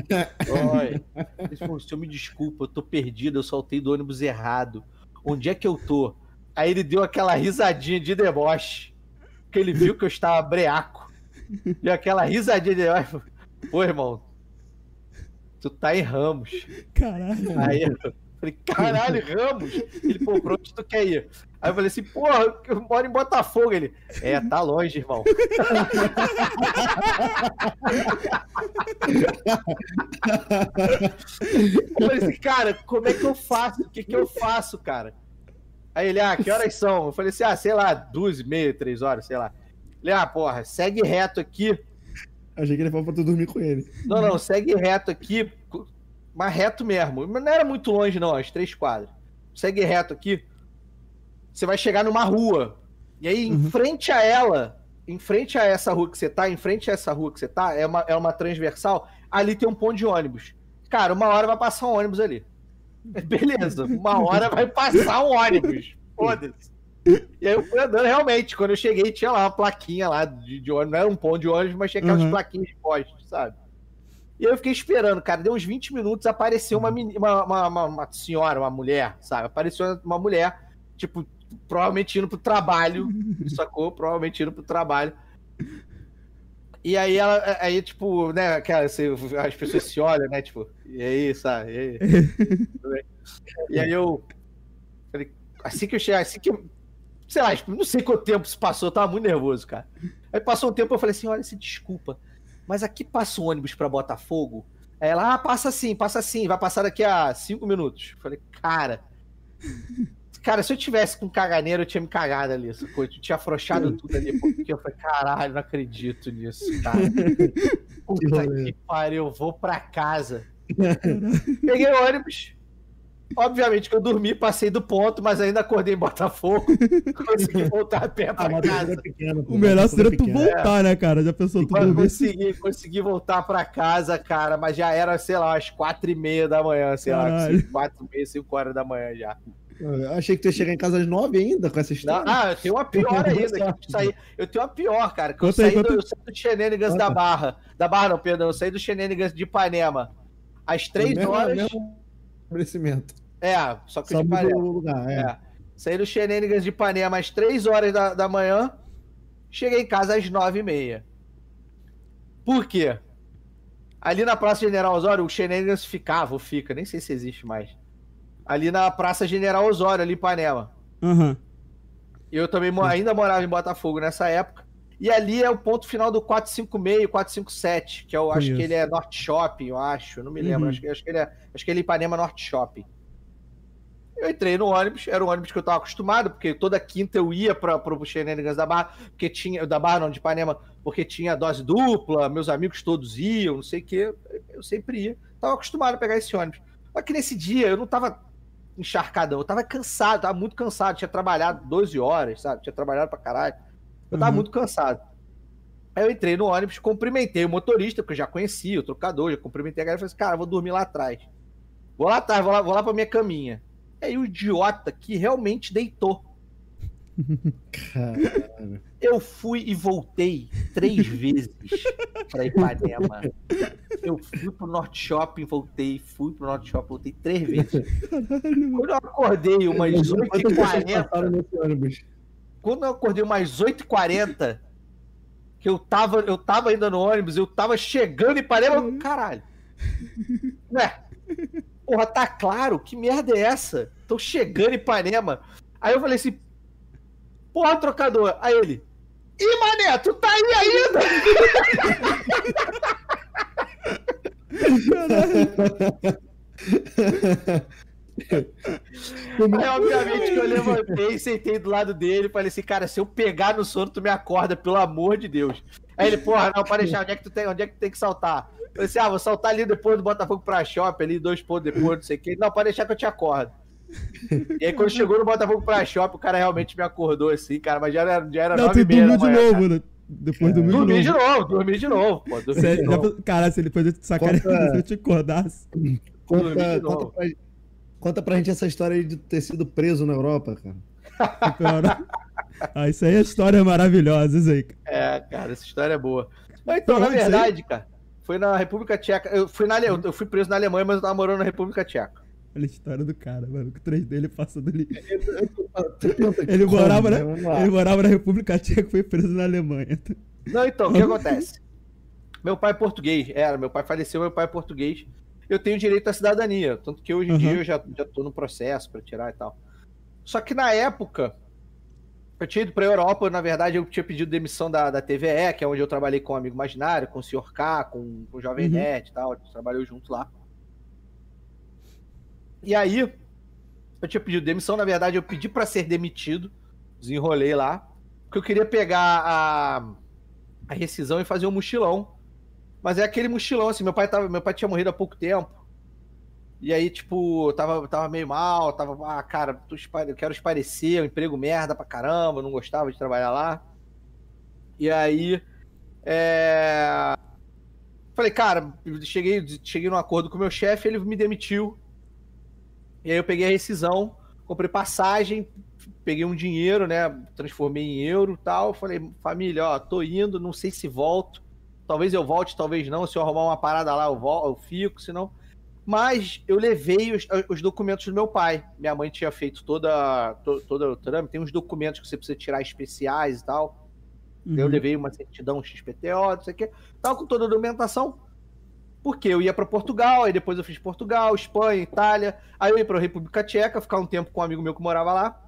oi. Ele falou, senhor, me desculpa, eu tô perdido, eu saltei do ônibus errado. Onde é que eu tô? Aí ele deu aquela risadinha de deboche. Porque ele viu que eu estava breaco. Deu aquela risadinha de deboche. Pô, irmão, tu tá em Ramos. Caralho. Aí eu falei, caralho, Ramos? Ele, pô, pra onde tu quer ir? Aí eu falei assim, porra, eu moro em Botafogo. Ele, é, tá longe, irmão. Eu falei assim, cara, como é que eu faço? O que que eu faço, cara? Aí ele, ah, que horas são? Eu falei assim, ah, sei lá, duas e meia, três horas, sei lá. Ele, ah, porra, segue reto aqui. Achei que ele falou pra tu dormir com ele. Não, não, segue reto aqui, mas reto mesmo. Mas não era muito longe, não, as três quadras. Segue reto aqui. você vai chegar numa rua. E aí, em Uhum. frente a ela, em frente a essa rua que você tá, em frente a essa rua que você tá, é uma, é uma transversal, ali tem um ponto de ônibus. Cara, uma hora vai passar um ônibus ali. <laughs> Beleza, uma hora vai passar um ônibus. Foda-se. E aí eu fui andando, realmente, quando eu cheguei, tinha lá uma plaquinha lá de, de ônibus, não era um ponto de ônibus, mas tinha aquelas Uhum. plaquinhas de poste, sabe? E aí eu fiquei esperando, cara, deu uns 20 minutos, apareceu uma, meni- uma, uma, uma- uma senhora, uma mulher, sabe? Apareceu uma mulher, tipo, provavelmente indo pro trabalho, <laughs> sacou? Provavelmente indo pro trabalho. E aí ela, aí, tipo, né, aquela, assim, as pessoas se olham, né, tipo, e aí, sabe? E aí? <laughs> E aí eu falei, assim que eu cheguei, assim que eu, sei lá, tipo, não sei quanto tempo se passou, eu tava muito nervoso, cara. Aí passou um tempo, eu falei assim, olha, se desculpa, mas aqui passa um ônibus pra Botafogo? Aí ela, ah, passa sim, passa sim, vai passar daqui a cinco minutos. Eu falei, cara... <laughs> Cara, se eu tivesse com caganeiro, eu tinha me cagado ali, sacou? Eu tinha afrouxado tudo ali, porque eu falei, caralho, não acredito nisso, cara. <laughs> Puta que pariu, eu vou pra casa. <laughs> Peguei o ônibus. Obviamente que eu dormi, passei do ponto, mas ainda acordei em Botafogo. <laughs> Consegui voltar a pé Ah, pra mas casa. é pequeno, pô, O melhor seria é tu pequeno. voltar, né, cara? Já pensou tu dormir? consegui, consegui voltar pra casa, cara, mas já era, sei lá, às quatro e meia da manhã, sei Caralho. lá, cinco, quatro e meia, cinco horas da manhã já. Eu achei que tu ia chegar em casa às nove ainda com essa Não, história. ah, eu tenho uma pior ainda. que eu, saí, eu tenho uma pior, cara. Que eu saí, do, eu saí do Shenanigans Conta. da Barra. Da Barra, não, perdão. Eu saí do Shenanigans de Ipanema. Às três horas. mesmo estabelecimento. É, só que Só de Ipanema. lugar, é. É. Saí do Shenanigans de Ipanema às 3 horas da, da manhã. Cheguei em casa às 9 e meia. Por quê? Ali na Praça General Osório, o Shenanigans ficava, ou fica, nem sei se existe mais. Ali na Praça General Osório, ali em Ipanema. Aham. Eu também ainda morava em Botafogo nessa época. E ali é o ponto final do 456, 457, que eu acho Conheço. que ele é Norte Shopping, eu acho, eu não me lembro. Uhum. Acho, que, acho, que ele é, acho que ele é Ipanema Norte Shopping. Eu entrei no ônibus, era o ônibus que eu tava acostumado, porque toda quinta eu ia para pro Shenanigans da Barra, porque tinha, da Barra não, de Ipanema, porque tinha dose dupla, meus amigos todos iam, não sei o quê, eu sempre ia. Tava acostumado a pegar esse ônibus. Só que nesse dia eu não tava encharcadão, eu tava cansado, tava muito cansado, tinha trabalhado 12 horas, sabe? Tinha trabalhado pra caralho. Eu tava Uhum. muito cansado. Aí eu entrei no ônibus, cumprimentei o motorista, porque eu já conhecia o trocador, já cumprimentei a galera e falei assim, cara, vou dormir lá atrás. Vou lá atrás, vou lá, vou lá pra minha caminha. E aí o idiota que realmente deitou. Caralho. Eu fui e voltei três vezes pra Ipanema. Eu fui pro Norte Shopping, voltei, fui pro Norte Shopping, voltei três vezes. Quando eu acordei umas Mas quantas pessoas 8h40, passaram nesse ônibus? quando eu acordei umas 8h40, que eu tava, eu tava ainda no ônibus, eu tava chegando em Ipanema, eu, caralho. Ué, porra, tá claro? Que merda é essa? Tô chegando em Ipanema. Aí eu falei assim, porra, trocador. Aí ele, ih, mané, tu tá aí ainda? Aí, obviamente, que eu levantei, sentei do lado dele e falei assim, cara, se eu pegar no sono, tu me acorda, pelo amor de Deus. Aí ele, porra, não, para deixar, <laughs> onde é que tu tem, onde é que tu tem que saltar? Eu falei assim, ah, vou saltar ali depois do Botafogo pra shopping, ali, dois pontos depois, não sei o quê. Não, pode deixar que eu te acordo. E aí, quando chegou no Botafogo pra shopping, o cara realmente me acordou assim, cara, mas já era, já era Não, nove tu e meia da de novo, cara. né? Depois dormiu de Dormi de novo. dormi de novo, pô, dormi de Sério, já novo. Caralho, se ele de sacanear, Conta- se eu te acordasse. Conta, de conta, pra, conta pra gente essa história aí de ter sido preso na Europa, cara. <laughs> Ah, isso aí é história maravilhosa, isso aí. É, cara, essa história é boa. Mas, então, na aí? verdade, cara, foi na República Tcheca. Eu fui, na, Ale- eu fui preso na Alemanha, mas eu tava morando na República Tcheca. Olha a história do cara, mano. O 3 dele passando ali. Que Ele morava, na, ele morava na República Tcheca e foi preso na Alemanha. Não, então, o que acontece? Meu pai é português, era, meu pai faleceu, meu pai é português. Eu tenho direito à cidadania, tanto que hoje em Uhum. dia eu já, já tô no processo pra tirar e tal. Só que na época, eu tinha ido pra Europa, na verdade eu tinha pedido demissão da, da TVE, que é onde eu trabalhei com o Amigo Imaginário, com o Sr. K, com, com o Jovem Uhum. Nerd e tal, a gente trabalhou junto lá. E aí, eu tinha pedido demissão, na verdade eu pedi pra ser demitido, desenrolei lá, porque eu queria pegar a, a rescisão e fazer um mochilão. Mas é aquele mochilão, assim, meu pai, tava, meu pai tinha morrido há pouco tempo. E aí, tipo, tava, tava meio mal, tava, ah, cara, tô eu quero esparecer, um emprego merda pra caramba, não gostava de trabalhar lá. E aí, é... Falei, cara, cheguei, cheguei num acordo com o meu chefe, ele me demitiu. E aí eu peguei a rescisão, comprei passagem, peguei um dinheiro, né? Transformei em euro tal. Falei, família, ó, tô indo, não sei se volto. Talvez eu volte, talvez não. Se eu arrumar uma parada lá, eu, volto, eu fico, senão. Mas eu levei os, os documentos do meu pai. Minha mãe tinha feito toda, to- toda o trâmite. Tem uns documentos que você precisa tirar especiais e tal. Eu Uhum. levei uma certidão XPTO, não sei o quê. Tava com toda a documentação. Porque eu ia para Portugal, aí depois eu fiz Portugal, Espanha, Itália. Aí eu ia para República Tcheca, ficar um tempo com um amigo meu que morava lá.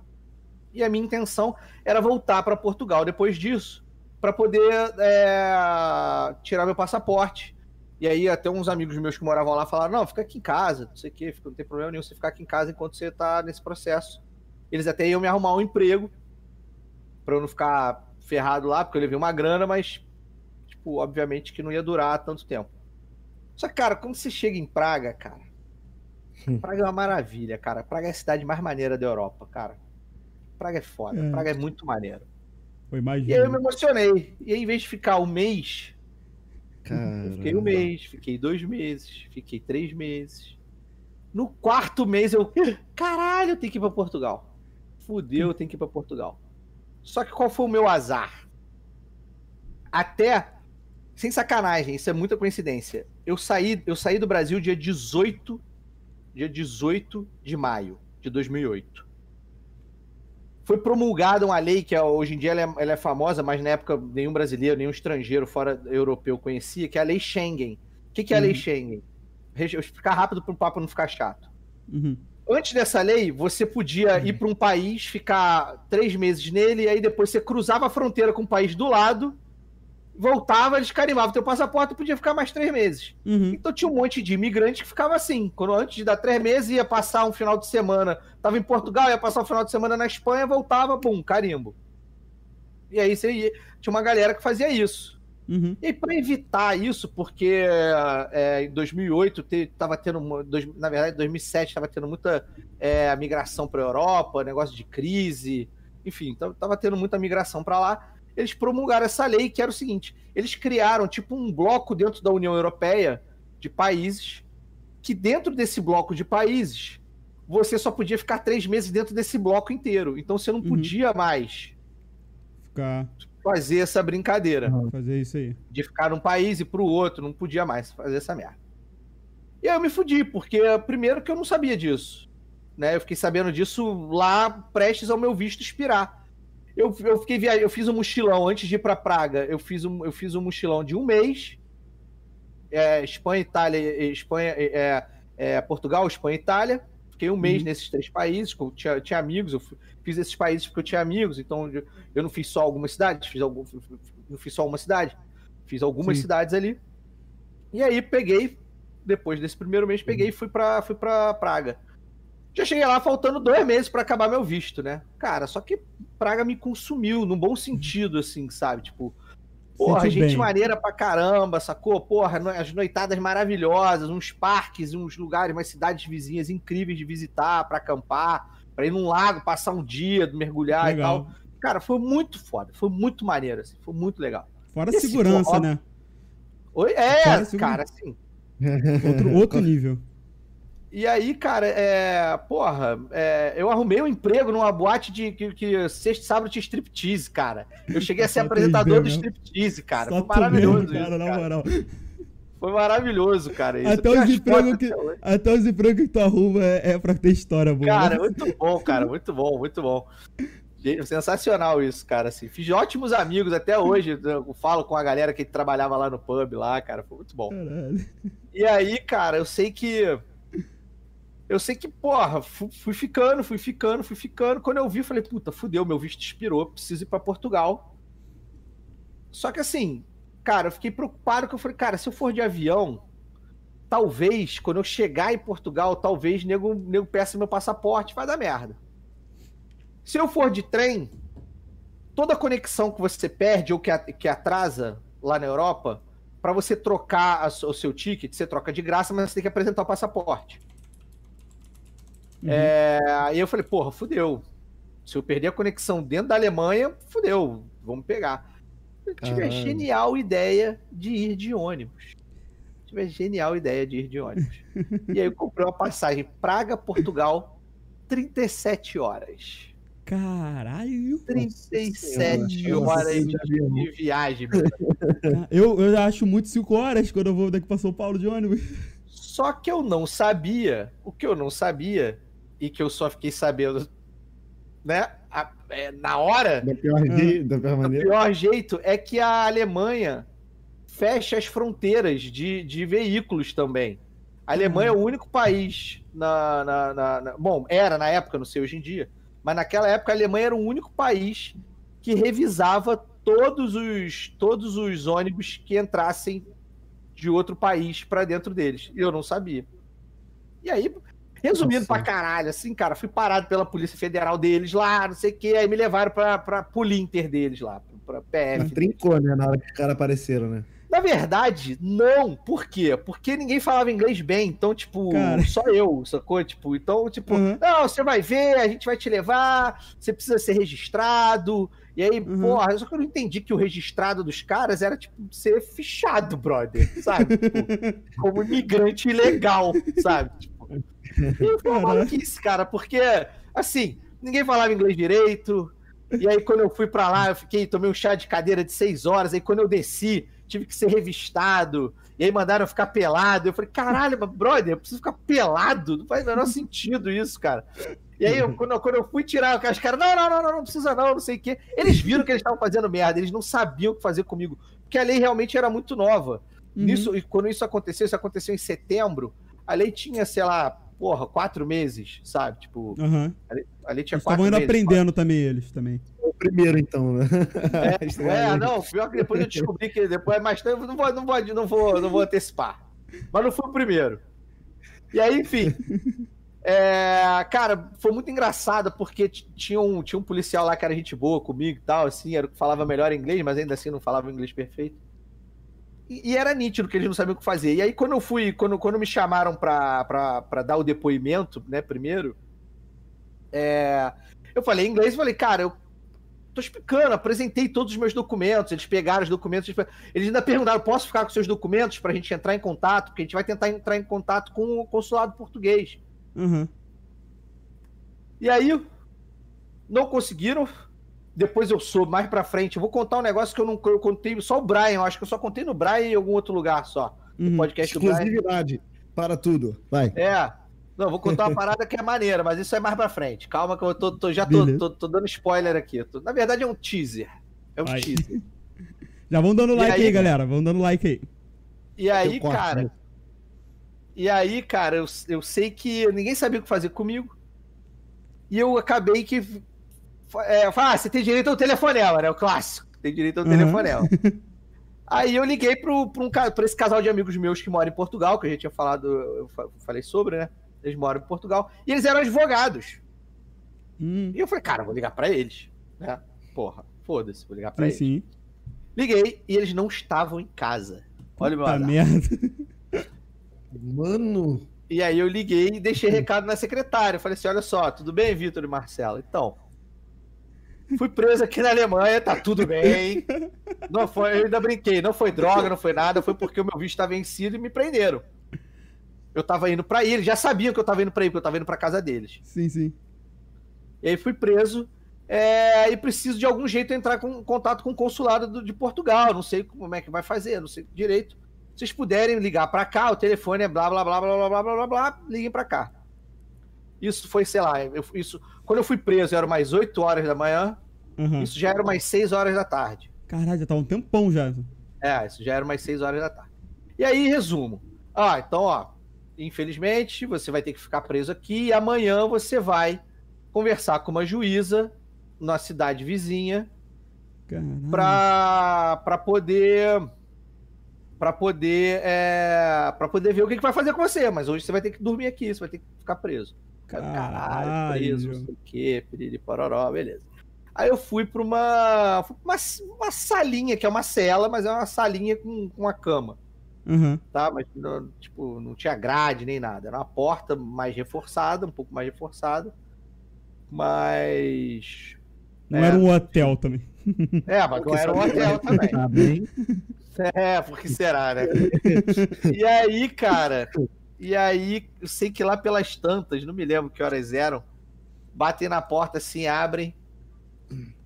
E a minha intenção era voltar para Portugal depois disso, para poder é, tirar meu passaporte. E aí até uns amigos meus que moravam lá falaram: não, fica aqui em casa, não sei o quê, não tem problema nenhum você ficar aqui em casa enquanto você tá nesse processo. Eles até iam me arrumar um emprego para eu não ficar ferrado lá, porque eu levei uma grana, mas, tipo, obviamente que não ia durar tanto tempo. Só que, cara, quando você chega em Praga, cara, Hum. Praga é uma maravilha, cara. Praga é a cidade mais maneira da Europa, cara. Praga é foda, É. Praga é muito maneiro. Foi E aí eu me emocionei. E aí, em vez de ficar um mês, eu fiquei um Caramba. mês, fiquei dois meses, fiquei três meses. No quarto mês eu. <laughs> Caralho, eu tenho que ir pra Portugal. Fudeu, eu tenho que ir pra Portugal. Só que qual foi o meu azar? Até. Sem sacanagem, isso é muita coincidência. Eu saí, eu saí do Brasil dia 18. Dia 18 de maio de 2008. Foi promulgada uma lei que hoje em dia ela é, ela é famosa, mas na época nenhum brasileiro, nenhum estrangeiro fora europeu conhecia, que é a Lei Schengen. O que, que é a Lei Uhum. Schengen? Re- Eu vou explicar rápido para o papo não ficar chato. Uhum. Antes dessa lei, você podia ir para um país, ficar três meses nele, e aí depois você cruzava a fronteira com o país do lado, voltava, eles carimbavam teu passaporte podia ficar mais três meses. Uhum. Então tinha um monte de imigrante que ficava assim. Quando antes de dar três meses, ia passar um final de semana. Tava em Portugal, ia passar um final de semana na Espanha, voltava, pum, carimbo. E aí você ia. Tinha uma galera que fazia isso. Uhum. E para evitar isso, porque é, em 2008 te, tava tendo, uma- dois- na verdade, em 2007 estava tendo muita é, migração para a Europa, negócio de crise, enfim, tava tendo muita migração para lá. Eles promulgaram essa lei que era o seguinte: eles criaram tipo um bloco dentro da União Europeia de países que dentro desse bloco de países você só podia ficar três meses dentro desse bloco inteiro. Então você não Uhum. podia mais Ficar. fazer essa brincadeira Fazer isso aí. de ficar num país e pro outro, não podia mais fazer essa merda. E aí eu me fudi, porque primeiro que eu não sabia disso. Né? Eu fiquei sabendo disso lá, prestes ao meu visto expirar. Eu, eu fiquei via... eu fiz um mochilão antes de ir pra Praga. Eu fiz um, eu fiz um mochilão de um mês. É, Espanha, Itália, e- Espanha, é, é, Portugal, Espanha e Itália. Fiquei um mês Uhum. nesses três países, eu tinha, tinha amigos, eu fiz esses países porque eu tinha amigos, então eu- não fiz só algumas cidades, fiz algum, não fiz só uma cidade, fiz algumas Sim. cidades ali. E aí peguei, depois desse primeiro mês, peguei e fui pra, fui pra Praga. Já cheguei lá faltando dois meses pra acabar meu visto, né? Cara, só que Praga me consumiu, num bom sentido, assim, sabe? Tipo, porra, Sentiu gente bem. maneira pra caramba, sacou? Porra, as noitadas maravilhosas, uns parques, uns lugares, umas cidades vizinhas incríveis de visitar, pra acampar, pra ir num lago, passar um dia, mergulhar e tal. Legal. Cara, foi muito foda, foi muito maneiro, assim, foi muito legal. Fora a Esse segurança, forró- né? Oi? É, cara, assim. Outro, <laughs> outro nível. E aí, cara, é. Porra, é, eu arrumei um emprego numa boate de que, que sexta sábado tinha striptease, cara. Eu cheguei a ser apresentador do striptease, cara. Só Foi maravilhoso mesmo, cara, isso, na moral. Foi maravilhoso, cara. Isso. Até os empregos que- até os empregos que tu arruma é, é pra ter história boa. Cara, né? muito bom, cara. Muito bom, muito bom. Sensacional isso, cara. Assim, fiz ótimos amigos até hoje. Eu falo com a galera que trabalhava lá no pub lá, cara. Foi muito bom. Caralho. E aí, cara, eu sei que. Eu sei que, porra, fu- fui ficando, fui ficando, fui ficando. Quando eu vi, falei, puta, fudeu, meu visto expirou, preciso ir pra Portugal. Só que assim, cara, eu fiquei preocupado que eu falei, cara, se eu for de avião, talvez, quando eu chegar em Portugal, talvez nego, nego peça meu passaporte, vai dar merda. Se eu for de trem, toda conexão que você perde ou que, que atrasa lá na Europa, para você trocar o seu ticket, você troca de graça, mas você tem que apresentar o passaporte. Uhum. É, aí eu falei, porra, fudeu. Se eu perder a conexão dentro da Alemanha, fudeu, vamos pegar. Eu tive a Caralho. genial ideia de ir de ônibus. Tive a genial ideia de ir de ônibus. <laughs> e aí eu comprei uma passagem Praga-Portugal, 37 horas. Caralho. 37 Senhora. horas Nossa, de, de viagem. Eu, eu acho muito 5 horas quando eu vou daqui pra São Paulo de ônibus. Só que eu não sabia, o que eu não sabia, e que eu só fiquei sabendo, né, a- é, na hora, Da pior, je- da pior o maneira. pior jeito é que a Alemanha fecha as fronteiras de, de veículos também. A Alemanha é o único país na, na- na- na- Bom, era na época, não sei hoje em dia, mas naquela época a Alemanha era o único país que revisava todos os, todos os ônibus que entrassem de outro país pra dentro deles. E eu não sabia. E aí, resumindo Nossa. pra caralho, assim, cara, fui parado pela Polícia Federal deles lá, não sei o que, aí me levaram pra, pra Polinter deles lá, pra PF. Mas trincou, né? Na hora que os caras apareceram, né? Na verdade, não. Por quê? Porque ninguém falava inglês bem. Então, tipo, Cara. só eu, sacou? Tipo, então, tipo, Uhum. não, você vai ver, a gente vai te levar, você precisa ser registrado. E aí, Uhum. porra, só que eu não entendi que o registrado dos caras era, tipo, ser fichado, brother, sabe? Tipo, <laughs> como imigrante ilegal, sabe? Tipo, e foi uma maluquice, cara, porque, assim, ninguém falava inglês direito. E aí, quando eu fui pra lá, eu fiquei, tomei um chá de cadeira de seis horas. Aí, quando eu desci, tive que ser revistado. E aí, mandaram eu ficar pelado. Eu falei, caralho, mas, brother, eu preciso ficar pelado? Não faz o menor sentido isso, cara. E aí, eu- quando, eu- quando eu fui tirar, os caras, não, não, não, não, não precisa não, não sei o quê. Eles viram que eles estavam fazendo merda, eles não sabiam o que fazer comigo. Porque a lei realmente era muito nova. Uhum. Nisso, e quando isso aconteceu, isso aconteceu em setembro, a lei tinha, sei lá, porra, quatro meses, sabe? Tipo, Aham. a lei tinha Eles quatro estavam indo meses. aprendendo também, eles também. O primeiro, então, né? É, <laughs> é, não, pior que depois eu descobri que depois é mais tempo, não vou, não vou, não vou, não vou antecipar. Mas não foi o primeiro. E aí, enfim. é, cara, foi muito engraçado porque tinha um, tinha um policial lá que era gente boa comigo e tal, assim, era o que falava melhor inglês, mas ainda assim não falava inglês perfeito. E, e era nítido que eles não sabiam o que fazer. E aí, quando eu fui, quando, quando me chamaram pra, pra, pra dar o depoimento, né, primeiro, é, eu falei em inglês e falei, cara, eu tô explicando, apresentei todos os meus documentos, eles pegaram os documentos, eles, eles ainda perguntaram, posso ficar com seus documentos pra gente entrar em contato? Porque a gente vai tentar entrar em contato com o consulado português. Aham. E aí, não conseguiram. Depois eu soube mais pra frente. Eu vou contar um negócio que eu não eu contei, só o Brian, eu acho que eu só contei no Brian e em algum outro lugar só. No Uhum. podcast do Brian. Exclusividade para tudo. Vai. É. Não, vou contar uma <laughs> parada que é maneira, mas isso é mais pra frente. Calma que eu tô, tô- já tô, tô, tô dando spoiler aqui. Tô- na verdade é um teaser. É um Vai. teaser. <laughs> Já vão dando like aí, aí, galera. Vão dando like aí. E aí, corto, cara, né? E aí, cara, eu, eu sei que ninguém sabia o que fazer comigo. E eu acabei que. É, fala, ah, você tem direito ao telefonema, né? O clássico. Tem direito ao Uhum. telefonema. <laughs> aí eu liguei pro, pro um, pra esse casal de amigos meus que mora em Portugal, que eu já tinha falado, eu fa- falei sobre, né? Eles moram em Portugal. E eles eram advogados. Hum. E eu falei, cara, eu vou ligar pra eles. Né? Porra, foda-se, vou ligar pra Sim, eles. sim. Liguei e eles não estavam em casa. Olha o meu azar. merda. Mano. E aí eu liguei e deixei recado na secretária. Eu falei assim: olha só, tudo bem, Vitor e Marcelo? Então. Fui preso aqui na Alemanha, tá tudo bem. Não foi, eu ainda brinquei, não foi droga, não foi nada, foi porque o meu visto estava vencido e me prenderam. Eu tava indo pra eles, já sabiam que eu tava indo pra aí, porque eu tava indo pra casa deles. Sim, sim. E aí fui preso. É, e preciso de algum jeito entrar com- em contato com o consulado do- de Portugal. Não sei como é que vai fazer, não sei direito. Se vocês puderem ligar pra cá, o telefone é blá blá blá blá blá blá blá blá blá, liguem pra cá. Isso foi, sei lá, eu- isso, quando eu fui preso era umas 8 horas da manhã, Aham. isso já era umas 6 horas da tarde. Caralho, já tá um tempão já. É, isso já era umas 6 horas da tarde. E aí, resumo. Ah, então, ó, infelizmente, você vai ter que ficar preso aqui e amanhã você vai conversar com uma juíza na cidade vizinha pra poder para poder é, para poder ver o que, que vai fazer com você, mas hoje você vai ter que dormir aqui, você vai ter que ficar preso. Caralho, preso, não sei o quê, piriri, pororó, beleza. Aí eu fui pra uma, fui pra uma uma salinha, que é uma cela, mas é uma salinha com, com uma cama. Aham. tá? Mas, não, tipo, não tinha grade nem nada. Era uma porta mais reforçada, um pouco mais reforçada. Mas. Não É. era um hotel também. <laughs> É, mas não era um hotel também. Tá bem. <laughs> É, porque será, né? E aí, cara, e aí, eu sei que lá pelas tantas, não me lembro que horas eram, batem na porta assim, abrem.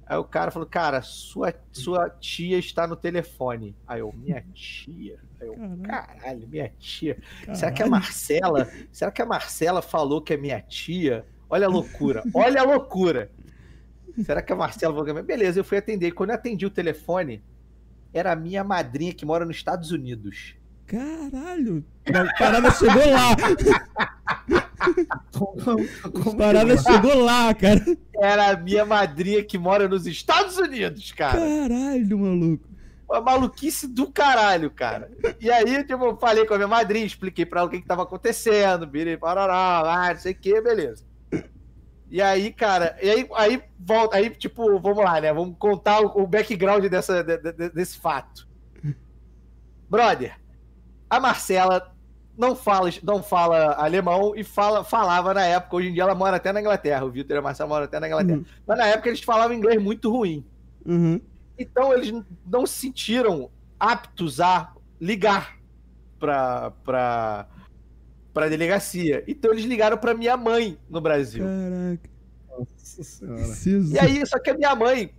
Aí o cara falou, cara, sua, sua tia está no telefone. Aí eu, minha tia? Aí eu, Caralho. caralho, minha tia. Será que a Caralho. Marcela, será que a Marcela falou que é minha tia? Olha a loucura, olha a loucura. Será que a Marcela falou que é minha? Beleza, eu fui atender. E Quando eu atendi o telefone, era a minha madrinha que mora nos Estados Unidos. Caralho! A parada chegou lá! <laughs> A parada chegou lá, cara! Era a minha madrinha que mora nos Estados Unidos, cara. Caralho, maluco! Uma maluquice do caralho, cara. E aí, tipo, eu falei com a minha madrinha, expliquei pra ela o que, que tava acontecendo, virei parará, ah, não sei o que, beleza. E aí, cara, e aí, aí volta, aí, tipo, vamos lá, né? Vamos contar o, o background dessa, de- de- desse fato. Brother, a Marcela não fala, não fala alemão e fala, falava na época, hoje em dia ela mora até na Inglaterra, o Vitor e a Marcela moram até na Inglaterra. Uhum. Mas na época eles falavam inglês muito ruim. Uhum. Então eles não se sentiram aptos a ligar pra, pra, pra delegacia. Então eles ligaram pra minha mãe no Brasil. Caraca. Nossa senhora. E aí, só que a minha mãe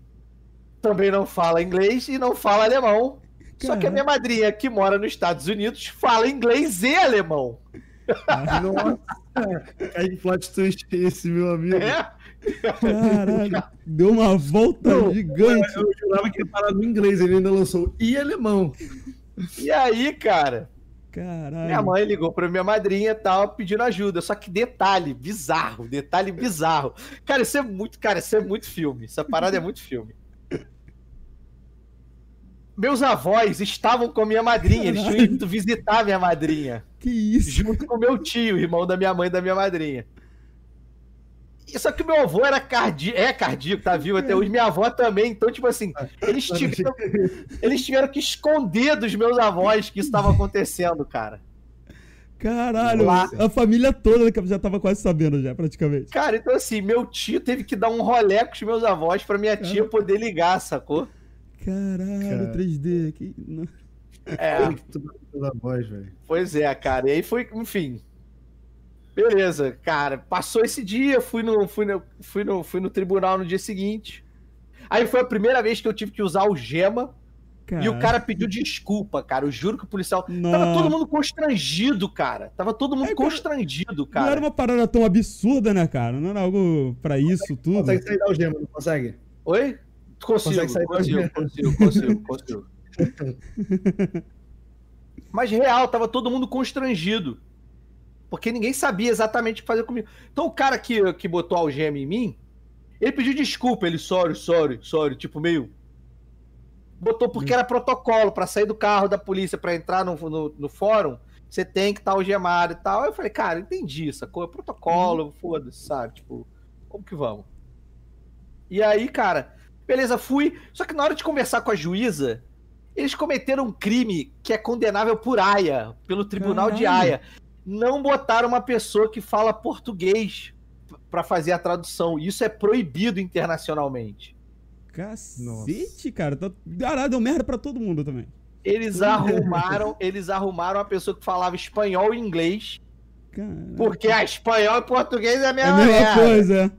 também não fala inglês e não fala alemão. Só que a minha madrinha, que mora nos Estados Unidos, fala inglês e alemão. Nossa. Aí plot twist esse, meu amigo. É? Caralho. Deu uma volta Não, gigante. Eu jurava que ia parar no inglês, ele ainda lançou e alemão. E aí, cara, Caralho. minha mãe ligou pra minha madrinha e tal, pedindo ajuda. Só que detalhe bizarro, detalhe bizarro. Cara, isso é muito, cara, isso é muito filme. Essa parada é muito filme. Meus avós estavam com a minha madrinha, eles tinham ido visitar minha madrinha, Que isso? junto com meu tio, irmão da minha mãe e da minha madrinha. Só que meu avô era cardíaco, é cardíaco, tá vivo até hoje, minha avó também, então, tipo assim, eles tiveram, eles tiveram que esconder dos meus avós que isso estava acontecendo, cara. Caralho. Lá. A família toda já tava quase sabendo já, praticamente. Cara, então assim, meu tio teve que dar um rolé com os meus avós pra minha tia poder ligar, sacou? Caralho, Cara. 3D. Que... não. É, <laughs> da voz, velho. pois é, cara. E aí foi, enfim. Beleza, cara. Passou esse dia, fui no, fui no, fui no, fui no tribunal no dia seguinte. Aí foi a primeira vez que eu tive que usar o gema e o cara pediu desculpa, cara. Eu juro que o policial. Tava Nossa. todo mundo constrangido, cara. Tava todo mundo É, cara, constrangido, Não cara. era uma parada tão absurda, né, cara? Não era algo pra isso tudo. Consegue sair da algema, não consegue? Oi? Consigo, consigo, consigo, consigo, consigo. Mas real, tava todo mundo constrangido. Porque ninguém sabia exatamente o que fazer comigo. Então o cara que, que botou a algema em mim, ele pediu desculpa, ele, sorry, sorry, sorry, tipo meio... Botou porque era protocolo, pra sair do carro da polícia, pra entrar no, no, no fórum, você tem que estar algemado e tal. Aí eu falei, cara, entendi, sacou? É protocolo, foda-se, sabe? Tipo, como que vamos? E aí, cara, beleza, fui. Só que na hora de conversar com a juíza, eles cometeram um crime que é condenável por AIA, pelo tribunal de Caralho. AIA. Não botaram uma pessoa que fala português p- pra fazer a tradução. Isso é proibido internacionalmente. Cacete, cara. Tá... Caralho, deu merda pra todo mundo também. Eles arrumaram, <laughs> eles arrumaram uma pessoa que falava espanhol e inglês, Caralho. porque a espanhol e português é a É a mesma, mesma merda. coisa, é.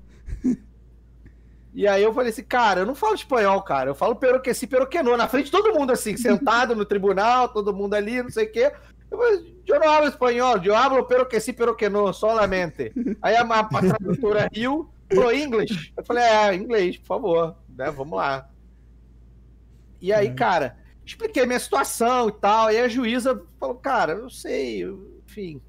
E aí eu falei assim, cara, eu não falo espanhol, cara. Eu falo peroqueci, peroquenô, na frente de todo mundo, assim, sentado no tribunal, todo mundo ali, não sei o quê. Eu falei, eu não hablo espanhol, eu hablo peroqueci, peroquenô, solamente. Aí a, a, tradutora riu, falou inglês. Eu falei, é, inglês, por favor, né, vamos lá. E aí, É. cara, expliquei minha situação e tal, e a juíza falou, cara, eu sei, eu- enfim,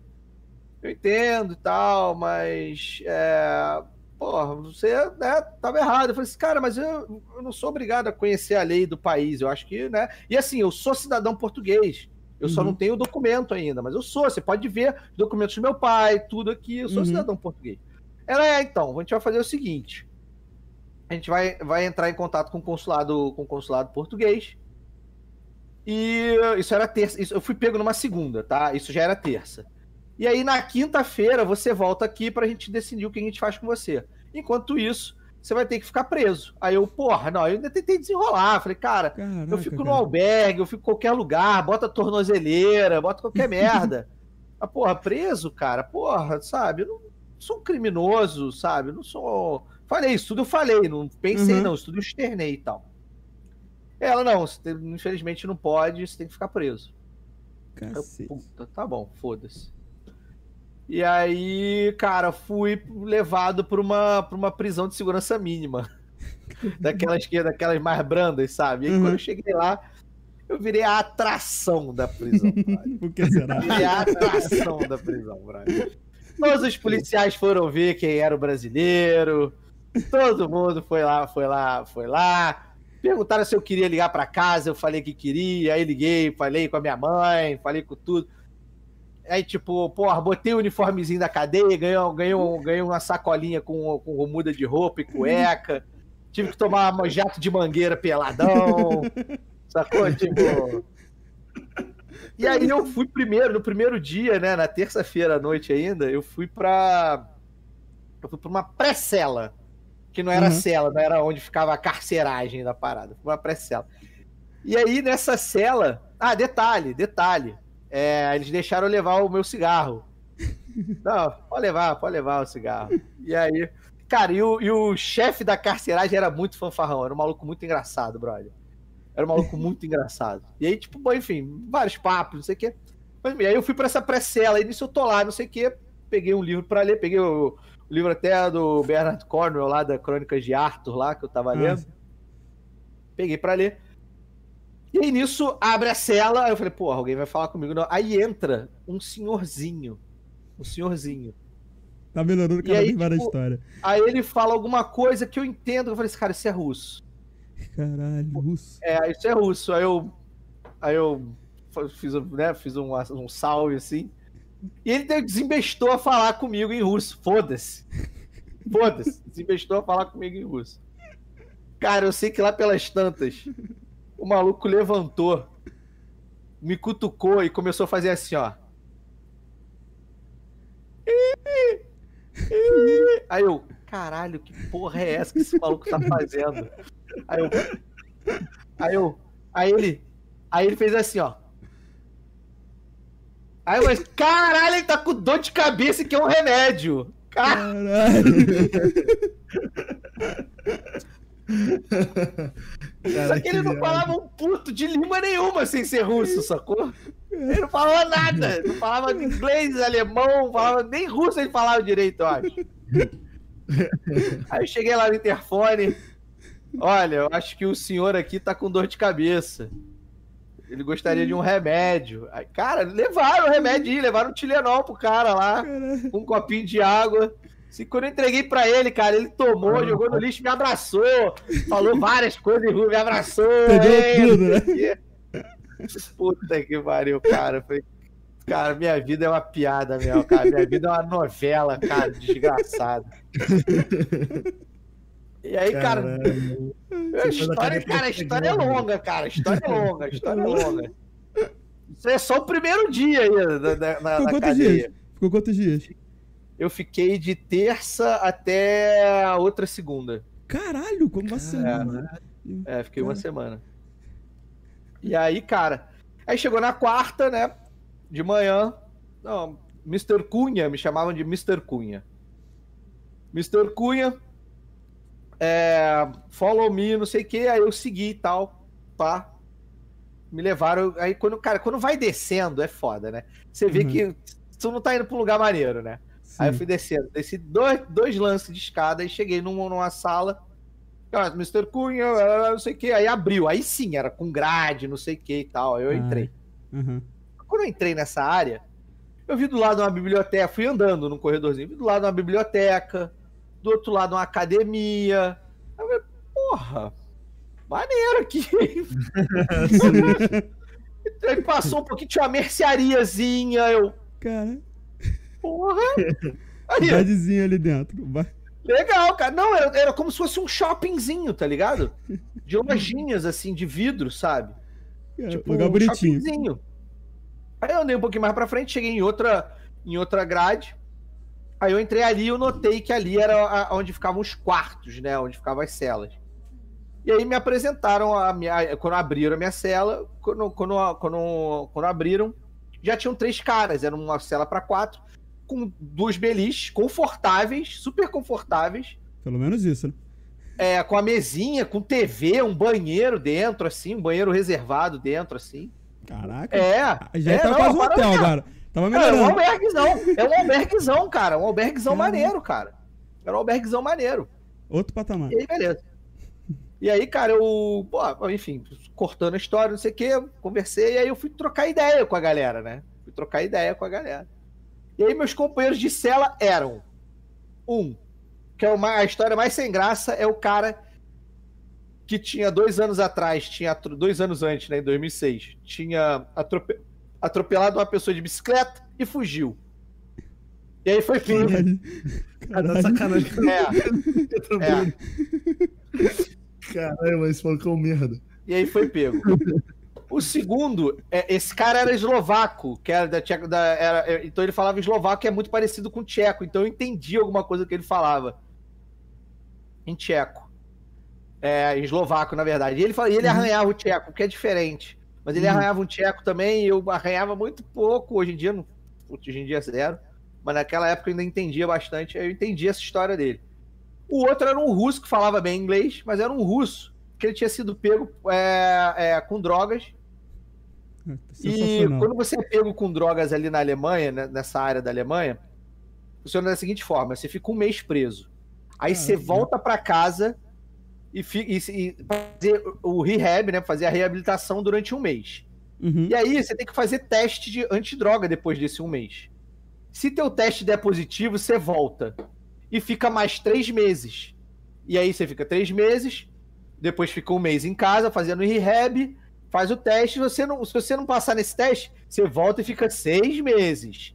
eu entendo e tal, mas, é, porra, você né, tava errado. Eu falei assim, cara, mas eu, eu não sou obrigado a conhecer a lei do país. Eu acho que, né? E assim, eu sou cidadão português. Eu só Uhum. não tenho o documento ainda, mas eu sou. Você pode ver os documentos do meu pai, tudo aqui. Eu sou Uhum. cidadão português. Ela é, então, a gente vai fazer o seguinte. A gente vai, vai entrar em contato com o consulado, com o consulado português. E isso era terça. Isso, eu fui pego numa segunda, tá? Isso já era terça. E aí na quinta-feira você volta aqui pra gente decidir o que a gente faz com você. Enquanto isso, você vai ter que ficar preso. Aí eu, porra, não, eu ainda tentei desenrolar. Falei, cara, Caraca, eu fico no cara. albergue, eu fico em qualquer lugar, bota tornozeleira, bota qualquer <laughs> merda. Ah, porra, preso, cara, porra, sabe? Eu não sou um criminoso, sabe? Eu não sou. Falei, isso tudo eu falei, não pensei, Uhum. não, isso tudo eu externei e tal. Ela, não, tem- infelizmente não pode, você tem que ficar preso. Eu, puta, tá bom, foda-se. E aí, cara, fui levado pra uma, pra uma prisão de segurança mínima. <laughs> daquelas, que, daquelas mais brandas, sabe? E aí, Uhum. quando eu cheguei lá, eu virei a atração da prisão, <laughs> brother. Por que será? Virei a atração da prisão, brother. Todos os policiais foram ver quem era o brasileiro. Todo mundo foi lá, foi lá, foi lá. Perguntaram se eu queria ligar pra casa, eu falei que queria, aí liguei, falei com a minha mãe, falei com tudo. Aí, tipo, porra, botei o uniformezinho da cadeia, ganhei, ganhei, ganhei uma sacolinha com, com muda de roupa e cueca. Tive que tomar um jato de mangueira peladão. <laughs> Sacou? Tipo. E aí eu fui primeiro, no primeiro dia, né? Na terça-feira à noite ainda, eu fui pra. Eu fui pra uma pré-cela. Que não era Uhum. cela, não era onde ficava a carceragem da parada. Foi uma pré-cela. E aí, nessa cela. Ah, detalhe, detalhe. É, eles deixaram eu levar o meu cigarro. <laughs> Não, pode levar, pode levar o cigarro. E aí. Cara, e o, e o chefe da carceragem era muito fanfarrão, era um maluco muito engraçado, brother. Era um maluco muito <laughs> engraçado. E aí, tipo, bom, enfim, vários papos, não sei o quê. Mas, enfim, aí eu fui pra essa pré-cela, aí nisso eu tô lá, não sei o quê. Peguei um livro pra ler, peguei o, o livro até do Bernard Cornwell lá, da Crônicas de Arthur lá, que eu tava Ah, lendo. Peguei pra ler. E aí nisso abre a cela, aí eu falei, porra, alguém vai falar comigo. Não. Aí entra um senhorzinho. Um senhorzinho. Tá melhorando cada vez mais a tipo, história. Aí ele fala alguma coisa que eu entendo. Eu falei, esse cara, isso é russo. Caralho, russo. É, isso é russo. Aí eu. Aí eu fiz, né, fiz um, um salve assim. E ele desembestou a falar comigo em russo. Foda-se. Foda-se. Desembestou a falar comigo em russo. Cara, eu sei que lá pelas tantas, o maluco levantou, me cutucou e começou a fazer assim, ó. Aí eu, caralho, que porra é essa que esse maluco tá fazendo? Aí eu. Aí eu. Aí ele. Aí ele fez assim, ó. Aí eu, mas caralho, ele tá com dor de cabeça e quer um remédio. Car- <laughs> <laughs> Caralho. Só que ele não falava um puto de língua nenhuma sem ser russo, sacou? Ele não falava nada. Não falava <laughs> inglês, alemão, falava, nem russo ele falava direito, eu acho. Aí eu cheguei lá no interfone. Olha, eu acho que o senhor aqui tá com dor de cabeça. Ele gostaria de um remédio. Aí, cara, levaram o remédio, levaram um Tilenol pro cara lá, com um copinho de água. Se quando eu entreguei pra ele, cara, ele tomou, jogou no lixo, me abraçou, falou várias coisas, me abraçou. Pegou ei, tudo, né? Puta que pariu, cara. Foi- Cara, minha vida é uma piada mesmo, cara. Minha vida é uma novela, cara, desgraçada. E aí, cara, Caralho. a história, cara, a história é longa, cara. A história é longa, a história é longa. <laughs> Isso é só o primeiro dia aí da, da, na, Ficou na quantos cadeia. dias? Ficou quantos dias? Eu fiquei de terça até a outra segunda. Caralho, como uma semana. É, fiquei uma Cara. semana. E aí, cara, aí chegou na quarta, né? De manhã. Não, Mr. Cunha, me chamavam de Mr. Cunha. Mr. Cunha, é, follow me, não sei o que, aí eu segui e tal, pá. Me levaram, aí quando, cara, quando vai descendo é foda, né? Você vê Uhum. que tu não tá indo pra um lugar maneiro, né? Aí eu Sim. fui descendo, desci dois, dois lances de escada e cheguei numa, numa sala. Ah, Mr. Cunha, não sei o que. Aí abriu. Aí sim, era com grade, não sei o que e tal. Aí eu Ah. entrei. Aham. Quando eu entrei nessa área, eu vi do lado uma biblioteca, fui andando num corredorzinho, vi do lado uma biblioteca, do outro lado uma academia. Aí eu falei, porra, maneiro aqui. <laughs> Aí passou um pouquinho, tinha uma merceariazinha, eu, Cara, porra. Aí, cidadezinha ali dentro. Vai- Legal, cara. Não, era, era como se fosse um shoppingzinho, tá ligado? De lojinhas, assim, de vidro, sabe? É, Tipo, lugar um bonitinho. shoppingzinho. Aí eu andei um pouquinho mais pra frente, cheguei em outra, em outra grade. Aí eu entrei ali e eu notei que ali era onde ficavam os quartos, né? Onde ficavam as celas. E aí me apresentaram a minha. Quando abriram a minha cela, quando, quando, quando, quando abriram, já tinham três caras. Era uma cela pra quatro, com duas beliches confortáveis, super confortáveis. Pelo menos isso, né? É, com a mesinha, com TV, um banheiro dentro, assim, um banheiro reservado dentro, assim. Caraca. É. Já é, tá não, quase um hotel agora. Tava Cara, é um melhorando. alberguezão. É um alberguezão, cara. Um alberguezão Caramba. maneiro, cara. Era um alberguezão maneiro. Outro patamar. E aí, beleza. E aí, cara, eu, pô, enfim, cortando a história, não sei o quê, conversei, e aí eu fui trocar ideia com a galera, né? Fui trocar ideia com a galera. E aí, meus companheiros de cela eram: um, que é uma, a história mais sem graça, é o cara que tinha dois anos atrás, tinha dois anos antes, né, em 2006, tinha atrope- atropelado uma pessoa de bicicleta e fugiu. E aí foi pego. Caralho. Tá sacanagem. É, <laughs> é. Caralho, mas esse maluco é um merda. E aí foi pego. <laughs> O segundo, é, esse cara era eslovaco, que era da Tcheco, da, era, é, então ele falava eslovaco, que é muito parecido com tcheco, então eu entendi alguma coisa que ele falava. Em tcheco. É, em eslovaco, na verdade. E ele, fala- e ele Uhum. arranhava o tcheco, que é diferente. Mas ele Uhum. arranhava um tcheco também, e eu arranhava muito pouco, hoje em dia, não, hoje em dia é zero. Mas naquela época eu ainda entendia bastante, eu entendi essa história dele. O outro era um russo que falava bem inglês, mas era um russo que ele tinha sido pego é, é, com drogas. <laughs> E quando você é pego com drogas ali na Alemanha, né, nessa área da Alemanha, funciona da seguinte forma: você fica um mês preso. Aí você Caramba. volta pra casa e, e, e fazer o rehab, né? Fazer a reabilitação durante um mês. Uhum. E aí você tem que fazer teste de antidroga depois desse um mês. Se teu teste der positivo, você volta. E fica mais três meses. E aí você fica três meses, depois fica um mês em casa fazendo rehab, faz o teste. Você não, se você não passar nesse teste, você volta e fica seis meses.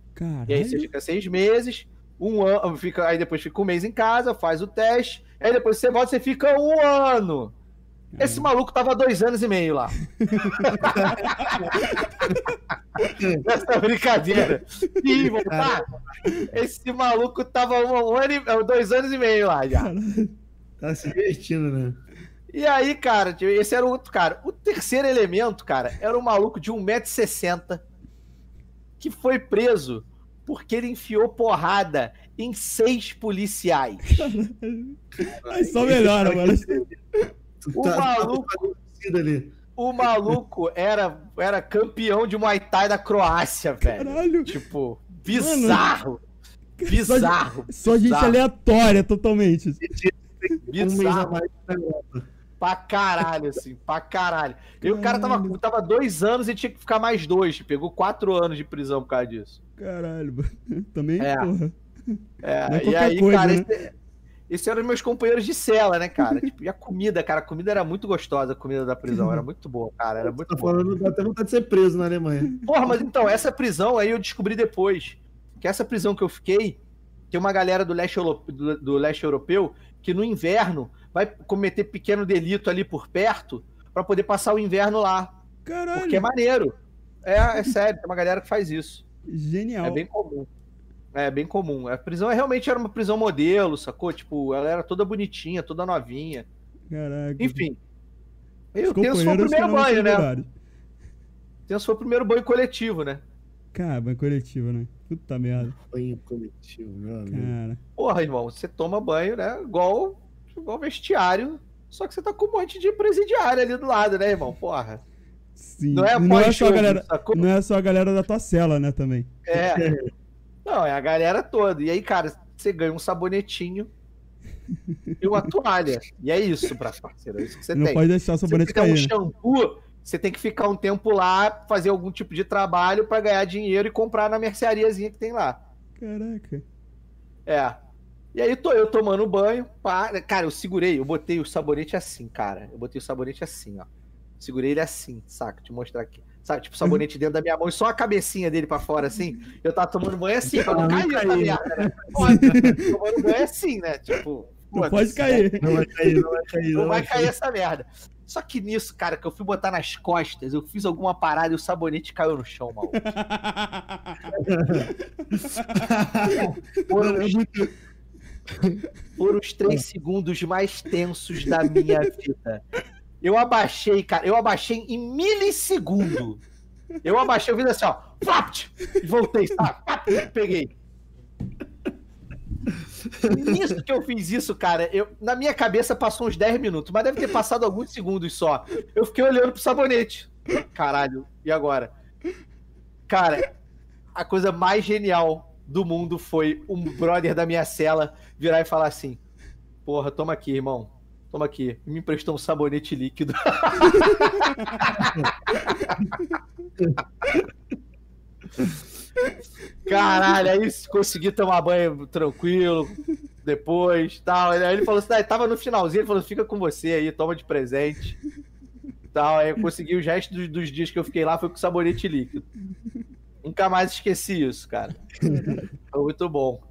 E aí você Caralho. fica seis meses, um ano, fica, aí depois fica um mês em casa, faz o teste, aí depois você volta e você fica um ano. Esse maluco tava dois anos e meio lá. <laughs> Nessa brincadeira. E voltar. Esse maluco tava um, ano e, dois anos e meio lá já. Caralho. Tá se divertindo, né? E aí, cara, esse era o outro cara. O terceiro elemento, cara, era um maluco de 1,60m que foi preso porque ele enfiou porrada em seis policiais. <laughs> Aí só melhora, mano. O tá, maluco- tá ali. O maluco era, era campeão de Muay Thai da Croácia, velho. Caralho. Tipo, bizarro. Só, Bizarro. só gente bizarro. aleatória, totalmente. Um mês a Bizarro Europa. Pra caralho, assim, pra caralho. E o cara tava, tava dois anos e tinha que ficar mais dois. Pegou quatro anos de prisão por causa disso. Caralho. <laughs> Também, É. porra. É, é e aí, coisa, cara, né? esse, esse eram meus companheiros de cela, né, cara? Tipo, e a comida, cara, a comida era muito gostosa, a comida da prisão, era muito boa, cara, era muito Tá boa. falando, dá até vontade de ser preso na Alemanha. Porra, mas então, essa prisão aí eu descobri depois. Que essa prisão que eu fiquei, tem uma galera do leste, do, do leste europeu que no inverno vai cometer pequeno delito ali por perto pra poder passar o inverno lá. Caralho. Porque é maneiro. É, é sério, tem uma galera que faz isso. Genial. É bem comum. É bem comum. A prisão é, realmente era uma prisão modelo, sacou? Tipo, ela era toda bonitinha, toda novinha. Caraca. Enfim. Eu tenso foi o primeiro banho, né? Tenso foi o primeiro banho coletivo, né? Cara, banho coletivo, né? Puta merda. Banho coletivo, meu amigo. Cara. Porra, irmão, você toma banho, né? Igual, igual vestiário. Só que você tá com um monte de presidiário ali do lado, né, irmão? Porra. Sim. Não é não é só a galera. sacou? Não é só a galera da tua cela, né, também. <laughs> É. Não, é a galera toda. E aí, cara, você ganha um sabonetinho e uma toalha. E é isso, pra parceiro. É isso que você não tem. pode deixar o Você sabonete um cair, né? shampoo, você tem que ficar um tempo lá, fazer algum tipo de trabalho pra ganhar dinheiro e comprar na merceariazinha que tem lá. Caraca. É. E aí tô eu tomando banho. pá. Cara, eu segurei, eu botei o sabonete assim, cara. Eu botei o sabonete assim, ó. Segurei ele assim, saca? Te mostrar aqui. Sabe, tipo, o sabonete dentro da minha mão e só a cabecinha dele pra fora, assim. Eu tava tomando banho assim, pra não não cair essa merda, né? Pode, tomando banho assim, né? Tipo, Não pode né? cair. Não vai cair, não vai cair. Não vai cair essa merda. Só que nisso, cara, que eu fui botar nas costas, eu fiz alguma parada e o sabonete caiu no chão, maluco. <laughs> Foram foram os três segundos mais tensos da minha <laughs> vida. Eu abaixei, cara, eu abaixei em milissegundo. Eu abaixei, eu fiz assim, ó, flapt, e voltei, sabe? Peguei. Nisso que eu fiz isso, cara, eu, na minha cabeça passou uns 10 minutos, mas deve ter passado alguns segundos só. Eu fiquei olhando pro sabonete. Caralho, e agora? Cara, a coisa mais genial do mundo foi um brother da minha cela virar e falar assim: Porra, toma aqui, irmão. Toma aqui. Me emprestou um sabonete líquido. <laughs> Caralho, aí consegui tomar banho tranquilo depois tal. Aí ele falou assim: ah, tava no finalzinho, ele falou: fica com você aí, toma de presente. Tal. Aí eu consegui os restos dos, dos dias que eu fiquei lá, foi com sabonete líquido. Nunca mais esqueci isso, cara. <laughs> Foi muito bom.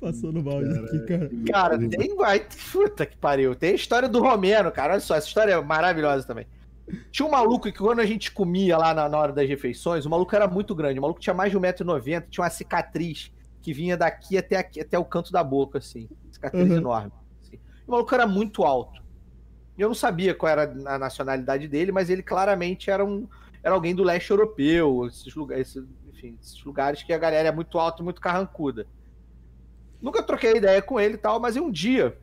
Passou no balde aqui, cara. Cara, tem. Vai, puta que pariu. Tem a história do Romero, cara. Olha só, essa história é maravilhosa também. Tinha um maluco que quando a gente comia lá na, na hora das refeições, o maluco era muito grande. O maluco tinha mais de 1,90m, tinha uma cicatriz que vinha daqui até, aqui, até o canto da boca, assim. Cicatriz uhum. enorme. Assim. O maluco era muito alto. Eu não sabia qual era a nacionalidade dele, mas ele claramente era um era alguém do leste europeu, esses lugares, enfim, esses lugares que a galera é muito alta e muito carrancuda. Nunca troquei ideia com ele e tal, mas um dia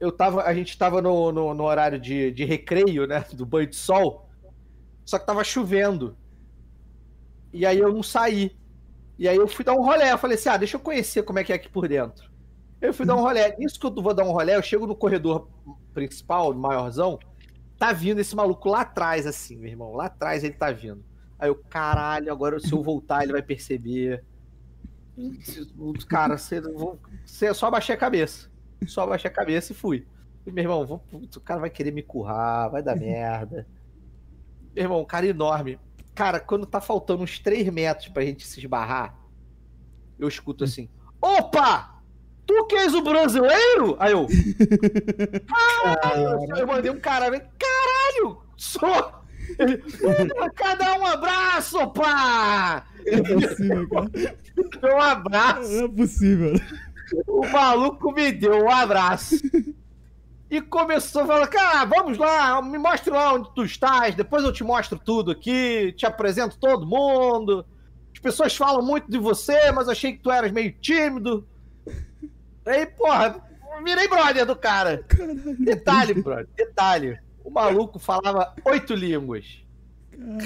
eu tava, a gente tava no, no, no, horário de, de recreio, né? Do banho de sol. Só que tava chovendo. E aí eu não saí. E aí eu fui dar um rolé. Eu falei assim: ah, deixa eu conhecer como é que é aqui por dentro. Eu fui dar um rolé. Nisso que eu vou dar um rolé, eu chego no corredor principal, maiorzão. Tá vindo esse maluco lá atrás, assim, meu irmão. Lá atrás ele tá vindo. Aí eu, caralho, agora se eu voltar ele vai perceber. Cara, você, você só abaixei a cabeça. Só abaixei a cabeça e fui. E, meu irmão, vou, o cara vai querer me currar, vai dar merda. Meu irmão, um cara enorme. Cara, quando tá faltando uns 3 metros pra gente se esbarrar, eu escuto assim: Opa! Tu que és o brasileiro? Aí eu. <laughs> Caralho! Eu mandei um cara, caralho! Sou! Cada um abraço, pá! É possível, cara. Um abraço. Não é possível. O maluco me deu um abraço. E começou a falar, cara, vamos lá, me mostre lá onde tu estás, depois eu te mostro tudo aqui, te apresento todo mundo. As pessoas falam muito de você, mas achei que tu eras meio tímido. Aí, porra, virei brother do cara. Caralho, detalhe, brother, detalhe. O maluco falava oito línguas.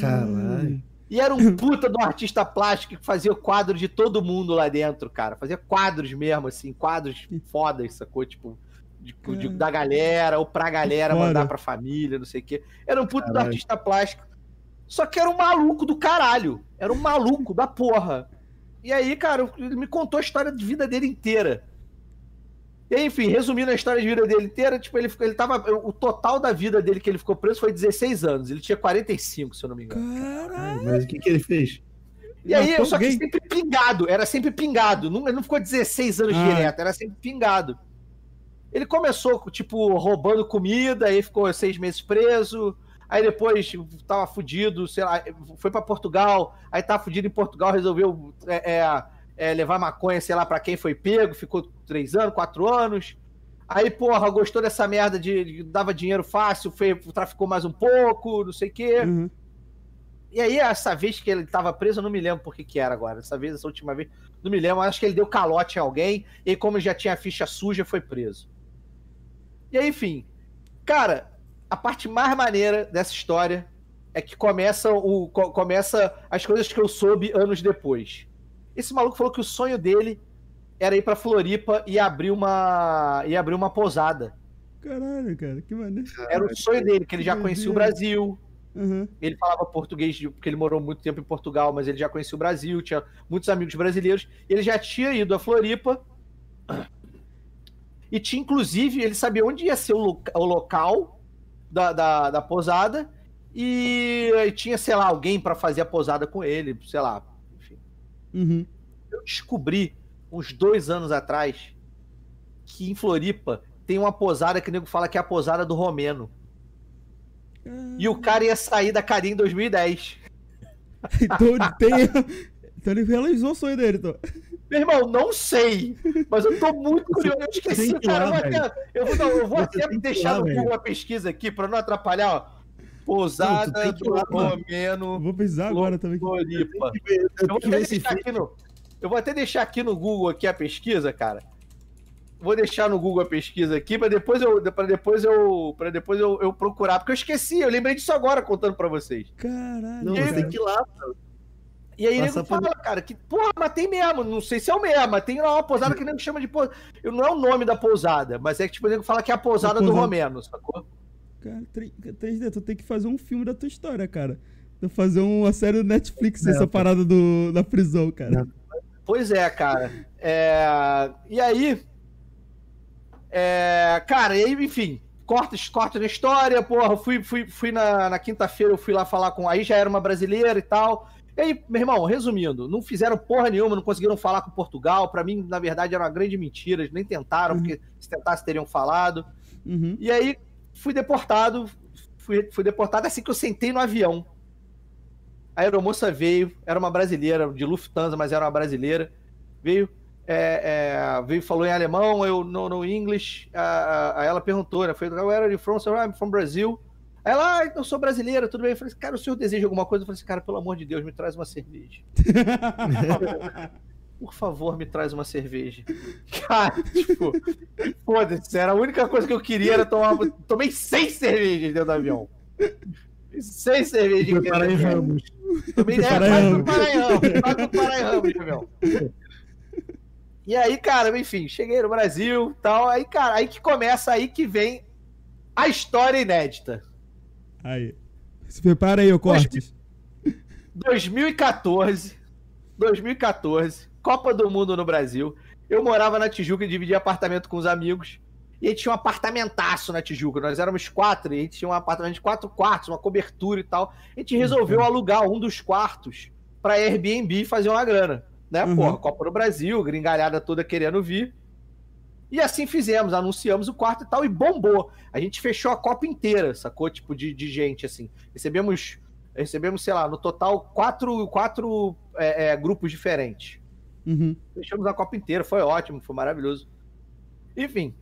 Caralho. E era um puta de um artista plástico que fazia quadro de todo mundo lá dentro, cara. Fazia quadros mesmo, assim, quadros fodas, sacou? Tipo, de, de, da galera, ou pra galera mandar pra família, não sei o quê. Era um puta de um artista plástico. Só que era um maluco do caralho. Era um maluco da porra. E aí, cara, ele me contou a história de vida dele inteira. E enfim, resumindo a história de vida dele inteira, tipo, ele, ele tava. O total da vida dele que ele ficou preso foi 16 anos. Ele tinha 45, se eu não me engano. Caralho. Mas o que, que ele fez? E aí, só que sempre pingado, era sempre pingado. Não, ele não ficou 16 anos ah. direto, era sempre pingado. Ele começou, tipo, roubando comida, aí ficou seis meses preso. Aí depois tava fudido, sei lá, foi para Portugal, aí tava fudido em Portugal, resolveu é, é, é, levar maconha, sei lá, pra quem foi pego, ficou três anos, quatro anos. Aí, porra, gostou dessa merda de, de dava dinheiro fácil, foi, traficou mais um pouco, não sei o quê. Uhum. E aí, essa vez que ele tava preso, eu não me lembro por que que era agora. Essa vez, essa última vez, não me lembro. Acho que ele deu calote em alguém, e como já tinha a ficha suja, foi preso. E aí, enfim. Cara, a parte mais maneira dessa história é que começa, o, começa as coisas que eu soube anos depois. Esse maluco falou que o sonho dele era ir pra Floripa e abrir uma. e abrir uma posada. Caralho, cara, que maneiro. Era o sonho dele, que ele já conhecia o Brasil. Uhum. Ele falava português, porque ele morou muito tempo em Portugal, mas ele já conhecia o Brasil, tinha muitos amigos brasileiros. Ele já tinha ido a Floripa. E tinha, inclusive, ele sabia onde ia ser o, loca o local da, da, da, posada. E, e tinha, sei lá, alguém para fazer a posada com ele, sei lá, Uhum. Eu descobri, uns dois anos atrás, que em Floripa tem uma posada que o nego fala que é a posada do Romeno. E o cara ia sair da carinha em 2010. <laughs> Então ele tem. Então ele realizou o sonho dele, então. Meu irmão, não sei. Mas eu tô muito curioso. Eu esqueci, cara. lá, eu vou até, eu vou, não, eu vou Você até deixar lá, no velho. Google a pesquisa aqui pra não atrapalhar, ó. Pousada do. Romeno. Vou precisar agora também. Floripa. Eu vou, até deixar aqui no, eu vou até deixar aqui no Google aqui a pesquisa, cara. Vou deixar no Google a pesquisa aqui para depois eu para depois eu para depois eu, eu procurar, porque eu esqueci, eu lembrei disso agora contando para vocês. Caralho. Não, cara. você tem que ir lá. E aí Passa nego fala, cara, que porra, mas tem mesmo, não sei se é o mesmo, mas tem lá uma pousada que nego chama de pousada. Não é o nome da pousada, mas é que tipo, o nego fala que é a pousada do pousada. Romeno, sacou? Cara, 3D, tu tem que fazer um filme da tua história, cara. Tu fazer uma série do Netflix, É, essa parada do, da prisão, cara. Pois é, cara. É, E aí. É... Cara, e aí, enfim, corta, corta na história, porra. Fui, fui, fui na, na quinta-feira, eu fui lá falar com. Aí já era uma brasileira e tal. E aí, meu irmão, resumindo, não fizeram porra nenhuma, não conseguiram falar com Portugal. Pra mim, na verdade, era uma grande mentira. Eles nem tentaram, Uhum. porque se tentassem, teriam falado. Uhum. E aí, fui deportado. Fui, fui deportado assim que eu sentei no avião. A aeromoça veio, era uma brasileira, de Lufthansa, mas era uma brasileira. Veio, é, é, veio falou em alemão, eu no, no a- Aí ela perguntou, né? Foi, where are you from? Falei, I'm from Brazil. Aí ela, ah, eu sou brasileira, tudo bem. Eu falei, cara, o senhor deseja alguma coisa? Eu falei cara, pelo amor de Deus, me traz uma cerveja. <laughs> Por favor, me traz uma cerveja. <laughs> Cara, tipo, foda-se, era a única coisa que eu queria era tomar. Tomei seis cervejas dentro do avião. Seis cervejas dentro do avião. Tomei Preparar quase do Paranhão, quase do Paranhão, avião. E aí, cara, enfim, cheguei no Brasil tal. Aí, cara, aí que começa, aí que vem a história inédita. Aí. Se prepara aí, ô Cortes. 2014, 2014, Copa do Mundo no Brasil. Eu morava na Tijuca e dividia apartamento com os amigos. E a gente tinha um apartamentaço na Tijuca. Nós éramos quatro e a gente tinha um apartamento de quatro quartos, uma cobertura e tal. A gente resolveu alugar um dos quartos pra Airbnb e fazer uma grana. Né, Uhum. porra? Copa do Brasil, gringalhada toda querendo vir. E assim fizemos, anunciamos o quarto e tal, e bombou. A gente fechou a Copa inteira, sacou? Tipo, de, de gente, assim. Recebemos, recebemos, sei lá, no total, quatro, quatro é, é, grupos diferentes. Uhum. Fechamos a Copa inteira, foi ótimo, foi maravilhoso. Enfim.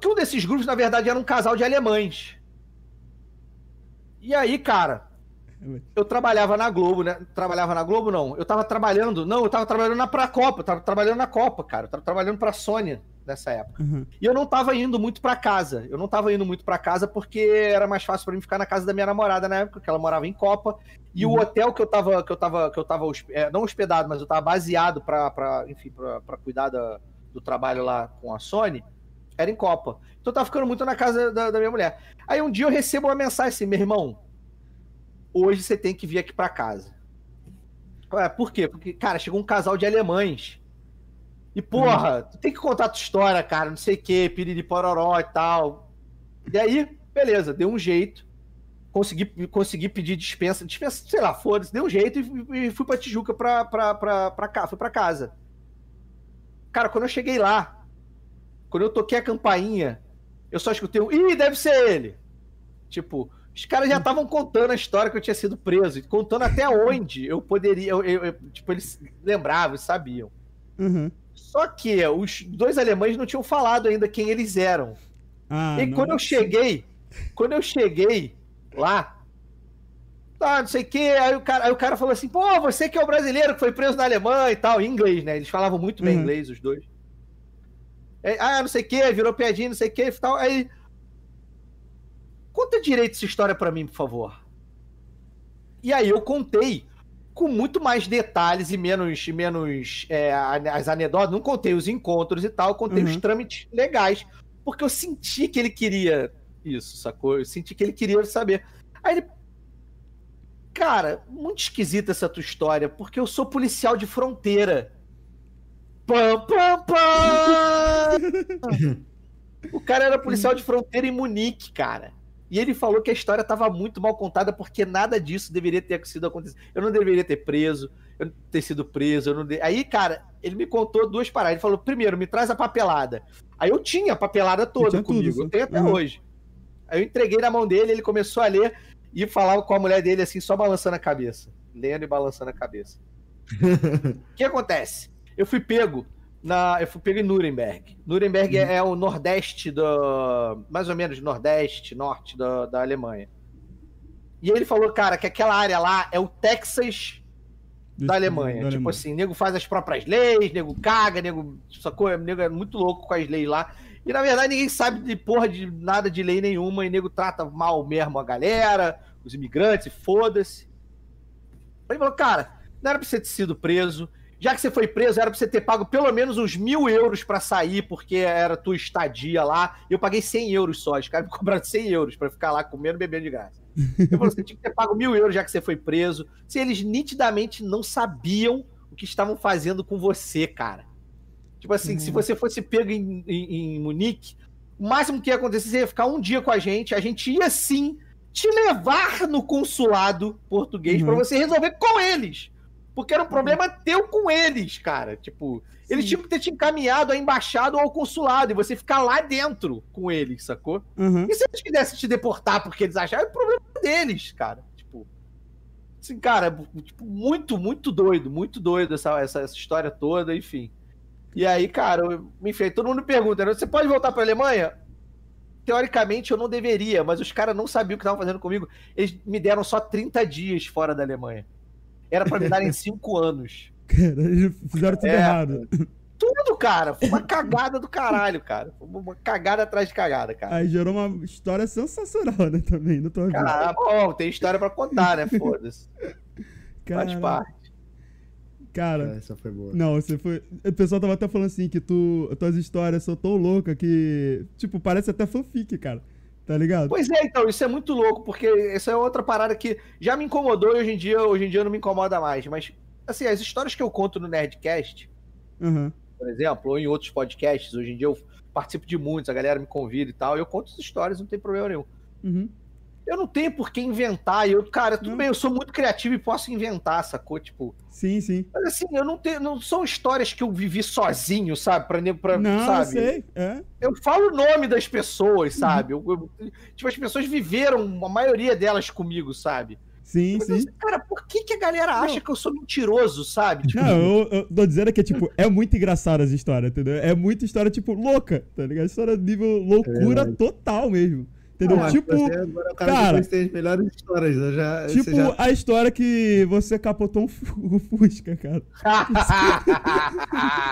Que um desses grupos, na verdade, era um casal de alemães. E aí, cara, eu trabalhava na Globo, né? Trabalhava na Globo, não. Eu tava trabalhando, não, eu tava trabalhando na pra Copa, eu tava trabalhando na Copa, cara. Eu tava trabalhando pra Sônia nessa época. Uhum. E eu não tava indo muito pra casa. Eu não tava indo muito pra casa porque era mais fácil pra mim ficar na casa da minha namorada na época, que ela morava em Copa. E Uhum. o hotel que eu tava, que eu tava, que eu tava é, não hospedado, mas eu tava baseado pra, pra enfim, pra, pra cuidar da- do trabalho lá com a Sony, era em Copa. Então eu tava ficando muito na casa da, da minha mulher. Aí um dia eu recebo uma mensagem assim, meu irmão, hoje você tem que vir aqui pra casa. Ué, por quê? Porque, cara, chegou um casal de alemães. E, porra, tu tem que contar a tua história, cara, não sei o quê, piriri pororó e tal. E aí, beleza, deu um jeito. Consegui, consegui pedir dispensa, dispensa, sei lá, foda-se, deu um jeito e, e fui pra Tijuca pra, pra, pra, pra cá, fui pra casa. Cara, quando eu cheguei lá, quando eu toquei a campainha, eu só escutei um. Ih, deve ser ele! Tipo, os caras já estavam contando a história que eu tinha sido preso, contando até onde eu poderia. eu- eu- eu- tipo, eles lembravam, sabiam. Uhum. Só que os dois alemães não tinham falado ainda quem eles eram. Ah, e quando eu cheguei, quando eu cheguei lá, tá, não sei o que, aí o, cara, aí o cara falou assim, pô, você que é o brasileiro que foi preso na Alemanha e tal, em inglês, né? Eles falavam muito bem Uhum. inglês, os dois. É, ah, não sei o que, virou piadinha, não sei o que e tal. Aí. Conta direito essa história pra mim, por favor. E aí eu contei com muito mais detalhes e menos, menos é, as anedotas. Não contei os encontros e tal, contei Uhum. os trâmites legais. Porque eu senti que ele queria isso, sacou? Eu senti que ele queria saber. Aí ele. Cara, muito esquisita essa tua história, porque eu sou policial de fronteira. Pam, pam, pam! o cara era policial de fronteira em Munique, cara. E ele falou que a história estava muito mal contada porque nada disso deveria ter sido acontecido. Eu não deveria ter preso, eu não ter sido preso. Eu não de... Aí, cara, ele me contou duas paradas. Ele falou: primeiro, me traz a papelada. Aí eu tinha a papelada toda comigo, tudo, eu tenho até uhum. hoje. Aí eu entreguei na mão dele, ele começou a ler e falava com a mulher dele assim, só balançando a cabeça. Lendo e balançando a cabeça. <laughs> O que acontece? Eu fui pego na, eu fui pego em Nuremberg. Nuremberg é, é o nordeste do. Mais ou menos nordeste, norte da, da Alemanha. E ele falou, cara, que aquela área lá é o Texas da Alemanha. Da tipo Alemanha. assim, nego faz as próprias leis, nego caga, nego. Sacou? Nego é muito louco com as leis lá. E na verdade ninguém sabe de porra de nada de lei nenhuma, e nego trata mal mesmo a galera, os imigrantes, e foda-se. Ele falou, cara, não era pra você ter sido preso. Já que você foi preso, era pra você ter pago pelo menos uns mil euros pra sair, porque era tua estadia lá. E eu paguei 100 euros só. Os caras me <laughs> cobraram 100 euros pra ficar lá comendo e bebendo de graça. Eu falei, você tinha que ter pago mil euros já que você foi preso. Se eles nitidamente não sabiam o que estavam fazendo com você, cara. Tipo assim, se você fosse pego em, em- em Munique, o máximo que ia acontecer seria ficar um dia com a gente. A gente ia sim te levar no consulado português Uhum. pra você resolver com eles. Porque era um problema teu com eles, cara. Tipo, eles Sim. tinham que ter te encaminhado à embaixada ou ao consulado e você ficar lá dentro com eles, sacou? Aham. E se eles quisessem te deportar porque eles acharam, é problema deles, cara. Tipo, assim, cara, tipo, muito, muito doido, muito doido essa, essa, essa história toda, enfim. E aí, cara, eu- enfim, todo mundo pergunta, né, você pode voltar pra Alemanha? Teoricamente eu não deveria, mas os caras não sabiam o que estavam fazendo comigo. Eles me deram só 30 dias fora da Alemanha. Era pra me darem 5 <laughs> anos. Cara, eles fizeram tudo É. errado. Tudo, cara. Foi uma cagada do caralho, cara. Foi uma cagada atrás de cagada, cara. Aí gerou uma história sensacional, né, também, na tua vida. Cara, bom, tem história pra contar, né? Foda-se. Faz parte. cara, Essa foi boa. não, você foi. O pessoal tava até falando assim que tu, tuas histórias são tão loucas que. Tipo, parece até fanfic, cara. Tá ligado? Pois é, então, isso é muito louco, porque essa é outra parada que já me incomodou e hoje em dia, hoje em dia não me incomoda mais. Mas, assim, as histórias que eu conto no Nerdcast, Aham. por exemplo, ou em outros podcasts, hoje em dia eu participo de muitos, a galera me convida e tal, eu conto as histórias, não tem problema nenhum. Uhum. Eu não tenho por que inventar, eu, cara, tudo Não. bem, eu sou muito criativo e posso inventar, sacou? Tipo, Sim, sim. mas assim, eu não tenho, não são histórias que eu vivi sozinho, sabe? Pra, pra, não, sabe? eu sei. É. eu falo o nome das pessoas, sabe? Eu- eu- tipo, as pessoas viveram, a maioria delas comigo, sabe? Sim, Mas, sim. cara, por que, que a galera acha que eu sou mentiroso, sabe? Tipo, Não, eu, eu tô dizendo que, tipo, é muito engraçado as histórias, entendeu? É muita história, tipo, louca, tá ligado? História nível loucura verdade. total mesmo. Entendeu? Não, tipo, você agora é o cara, cara, tem as melhores histórias. Eu já, tipo você já... a história que você capotou um Fusca, cara. <laughs>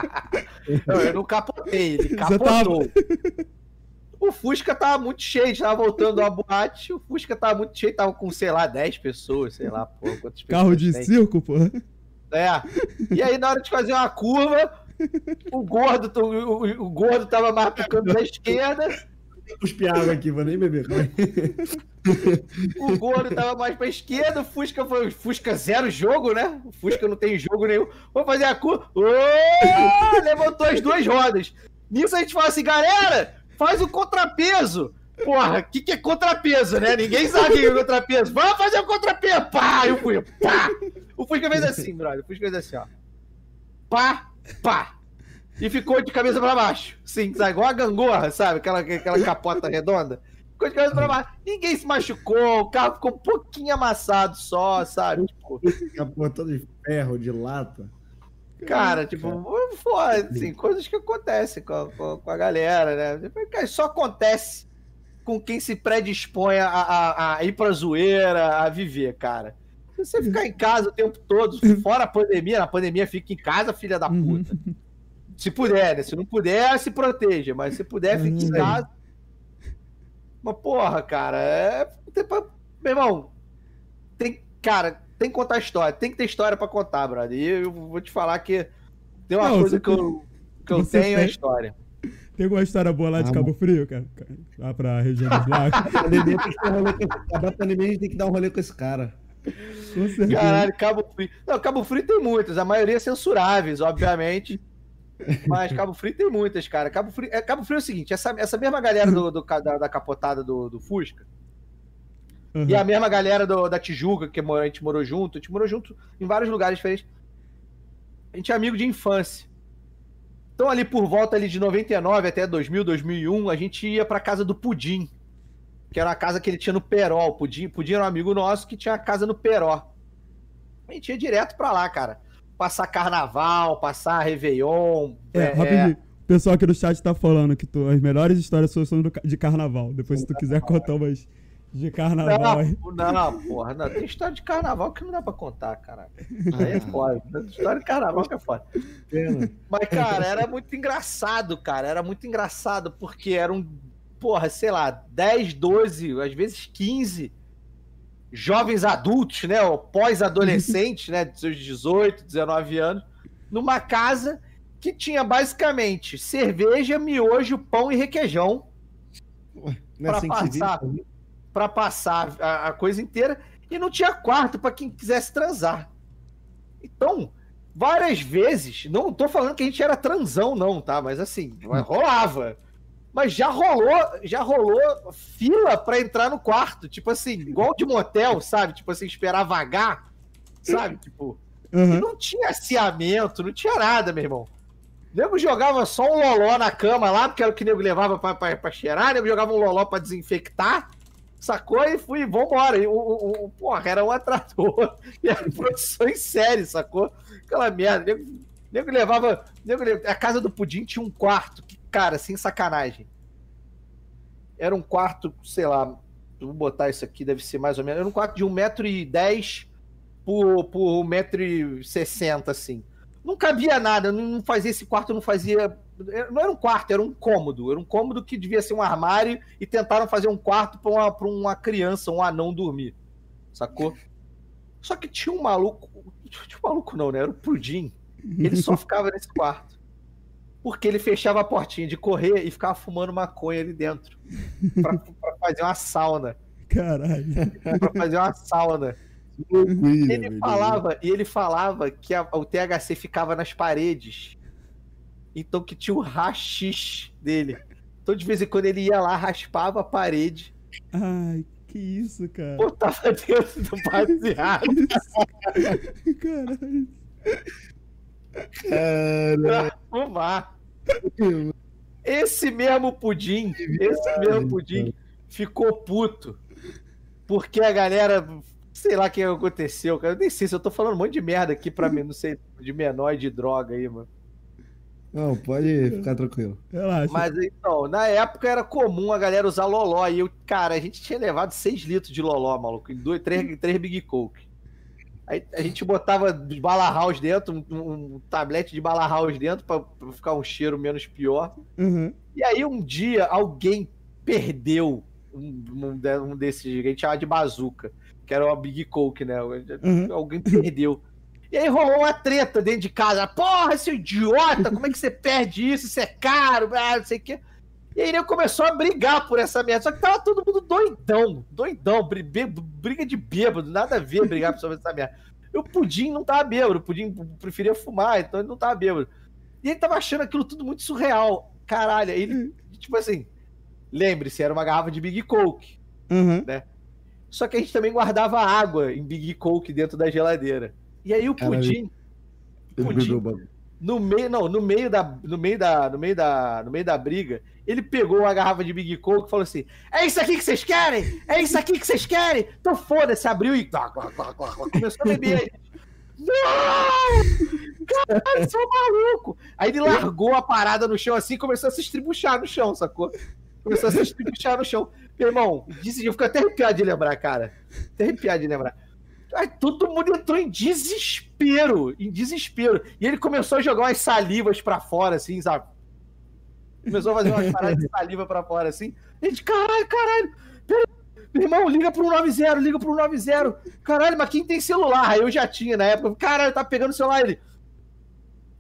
não, eu não capotei, ele <laughs> capotou. O Fusca tava muito cheio, a gente tava voltando da boate, o Fusca tava muito cheio, tava com, sei lá, 10 pessoas, sei lá, pô, quantas pessoas Carro de tem. circo, pô. É. E aí, na hora de fazer uma curva, o gordo, o, o- o gordo tava mais pro canto esquerda, cuspir água aqui, vou nem beber. o gordo tava mais pra esquerda, o Fusca foi. Fusca zero jogo, né? O Fusca não tem jogo nenhum. Vamos fazer a curva. Levantou as duas rodas. Nisso a gente fala assim, galera, faz o contrapeso. Porra, o que, que é contrapeso, né? Ninguém sabe o que é contrapeso. Vamos fazer o contrapeso. Pá! E o Fusca, pá! O Fusca fez assim, brother. O Fusca fez assim, ó. Pá, pá. E ficou de cabeça pra baixo. Sim, sabe? Igual a gangorra, sabe? Aquela, aquela capota redonda. Ficou de cabeça pra baixo. Ninguém se machucou, o carro ficou um pouquinho amassado só, sabe? Tipo, Capô todo de ferro, de lata. cara, tipo, foda, assim, coisas que acontecem com, com, com a galera, né? Cara, Só acontece com quem se predispõe a, a, a ir pra zoeira, a viver, cara. Se você ficar em casa o tempo todo, fora a pandemia, na pandemia fica em casa, filha da puta. <laughs> Se puder, né? Se não puder, se proteja. Mas se puder, fique em aí. casa. Mas, porra, cara, é. Meu irmão, tem. Cara, tem que contar história. Tem que ter história pra contar, brother. E eu vou te falar que tem uma Não, coisa que eu, que eu tenho é história. Tem alguma história boa lá de Ah, Cabo Frio, cara? Lá pra região dos lagos? <laughs> A pandemia tem que dar um rolê com Acabar a gente tem que dar um rolê com esse cara. Com. Caralho, Cabo Frio. Não, Cabo Frio tem muitas, a maioria censuráveis, obviamente. Mas Cabo Frio tem muitas, cara. Cabo Frio é, Cabo Frio é o seguinte: essa, essa mesma galera do, do da, da capotada do, do Fusca Uhum. e a mesma galera do- da Tijuca, que a gente morou junto, a gente morou junto em vários lugares diferentes. A gente é amigo de infância. Então, ali por volta ali de 99 até 2000, 2001, a gente ia pra casa do Pudim. que era uma casa que ele tinha no Peró. O Pudim, Pudim era um amigo nosso que tinha a casa no Peró. A gente ia direto pra lá, cara. Passar carnaval, passar Réveillon. É, rapidinho. O pessoal aqui do chat tá falando que tu, as melhores histórias suas são do de carnaval. Depois, se tu quiser <laughs> contar umas de carnaval aí. Não, não, porra, não. Tem história de carnaval que não dá pra contar, cara. Aí é foda. Tem História de carnaval que é foda. Pena. Mas, cara, era muito engraçado, cara. Era muito engraçado, porque eram, porra, sei lá, 10, 12, às vezes 15 jovens adultos, né? Ou pós-adolescentes, <laughs> né? De seus 18, 19 anos, numa casa que tinha basicamente cerveja, miojo, pão e requeijão é Pra assim passar. pra passar a, a coisa inteira e não tinha quarto pra quem quisesse transar. Então, várias vezes, não tô falando que a gente era transão não, tá? Mas assim, <laughs> rolava. Mas já rolou, já rolou fila pra entrar no quarto, tipo assim, igual de motel, sabe? Tipo assim, esperar vagar, sabe? Tipo, Aham. não tinha aciamento, não tinha nada, meu irmão. O nego jogava só um loló na cama lá, porque era o que o nego levava pra, pra, pra cheirar, o nego jogava um loló pra desinfectar, sacou? E fui, vambora. E o, o, o, porra, era um atrator. <laughs> E era produção em série, sacou? Aquela merda. O nego, nego levava. Nego, a casa do Pudim tinha um quarto, que, cara, sem sacanagem. Era um quarto, sei lá, vou botar isso aqui, deve ser mais ou menos. Era um quarto de 1,10m por, por 1,60m, assim. Não cabia nada, não fazia esse quarto, não fazia. Não era um quarto, era um cômodo. Era um cômodo que devia ser um armário e tentaram fazer um quarto pra uma, pra uma criança, um anão dormir. Sacou? Só que tinha um maluco. Tinha um maluco não, né? Era o Pudim. Ele só <laughs> ficava nesse quarto. Porque ele fechava a portinha de correr e ficava fumando maconha ali dentro. Pra, pra fazer uma sauna. Caralho. Pra fazer uma sauna. Loucura, Ele falava, e ele falava que a- o THC ficava nas paredes. Então que tinha o rachixe dele. Então de vez em quando ele ia lá, raspava a parede, Ai, que isso, cara. botava dentro do <laughs> baseado. Caralho. Cara, pra fumar. Esse mesmo pudim, esse mesmo pudim ficou puto. Porque a galera, sei lá o que aconteceu, cara. Eu nem sei se eu tô falando um monte de merda aqui pra mim, não sei, de menor e de droga aí, mano. Não, pode ficar tranquilo. Relaxa. Mas então, na época era comum a galera usar loló. E eu, cara, a gente tinha levado 6 litros de loló, maluco, em dois, três, três Big Coke. Aí a gente botava de bala house dentro, um, um tablete de bala house dentro pra, pra ficar um cheiro menos pior. Uhum. E aí um dia alguém perdeu um, um, um desses, que a gente chamava de bazuca, que era uma Big Coke, né? Uhum. Alguém perdeu. E aí rolou uma treta dentro de casa. Porra, seu idiota, como é que você perde isso? Isso é caro, ah, não sei o quê. E aí ele começou a brigar por essa merda. Só que tava todo mundo doidão, doidão, briga de bêbado, nada a ver brigar sobre essa merda. E o Pudim não tava bêbado, o Pudim preferia fumar, então ele não tava bêbado. E ele tava achando aquilo tudo muito surreal. Caralho, aí ele, tipo assim, lembre-se, era uma garrafa de Big Coke. Uhum. Só que a gente também guardava água em Big Coke dentro da geladeira. E aí o Caralho. Pudim, Ele Pudim. No meio, não, no meio da, no meio da, no meio da, no meio da briga, ele pegou uma garrafa de Big Coke e falou assim: "É isso aqui que vocês querem? É isso aqui que vocês querem?" Então foda-se, abriu e começou a beber. Não! Caralho, seu maluco! Aí ele largou a parada no chão assim e começou a se estribuchar no chão, sacou? Começou a se estribuchar no chão. Meu irmão, disse, eu fico até arrepiado de lembrar, cara. Até arrepiado de lembrar. Aí todo mundo entrou em desespero, em desespero. E ele começou a jogar umas salivas pra fora, assim, sabe? Começou a fazer umas paradas de saliva pra fora, assim. A gente, caralho, caralho. Pera... Meu irmão, liga pro 90, liga pro 90. Caralho, mas quem tem celular? Aí eu já tinha na época. Caralho, tá pegando o celular. Ele...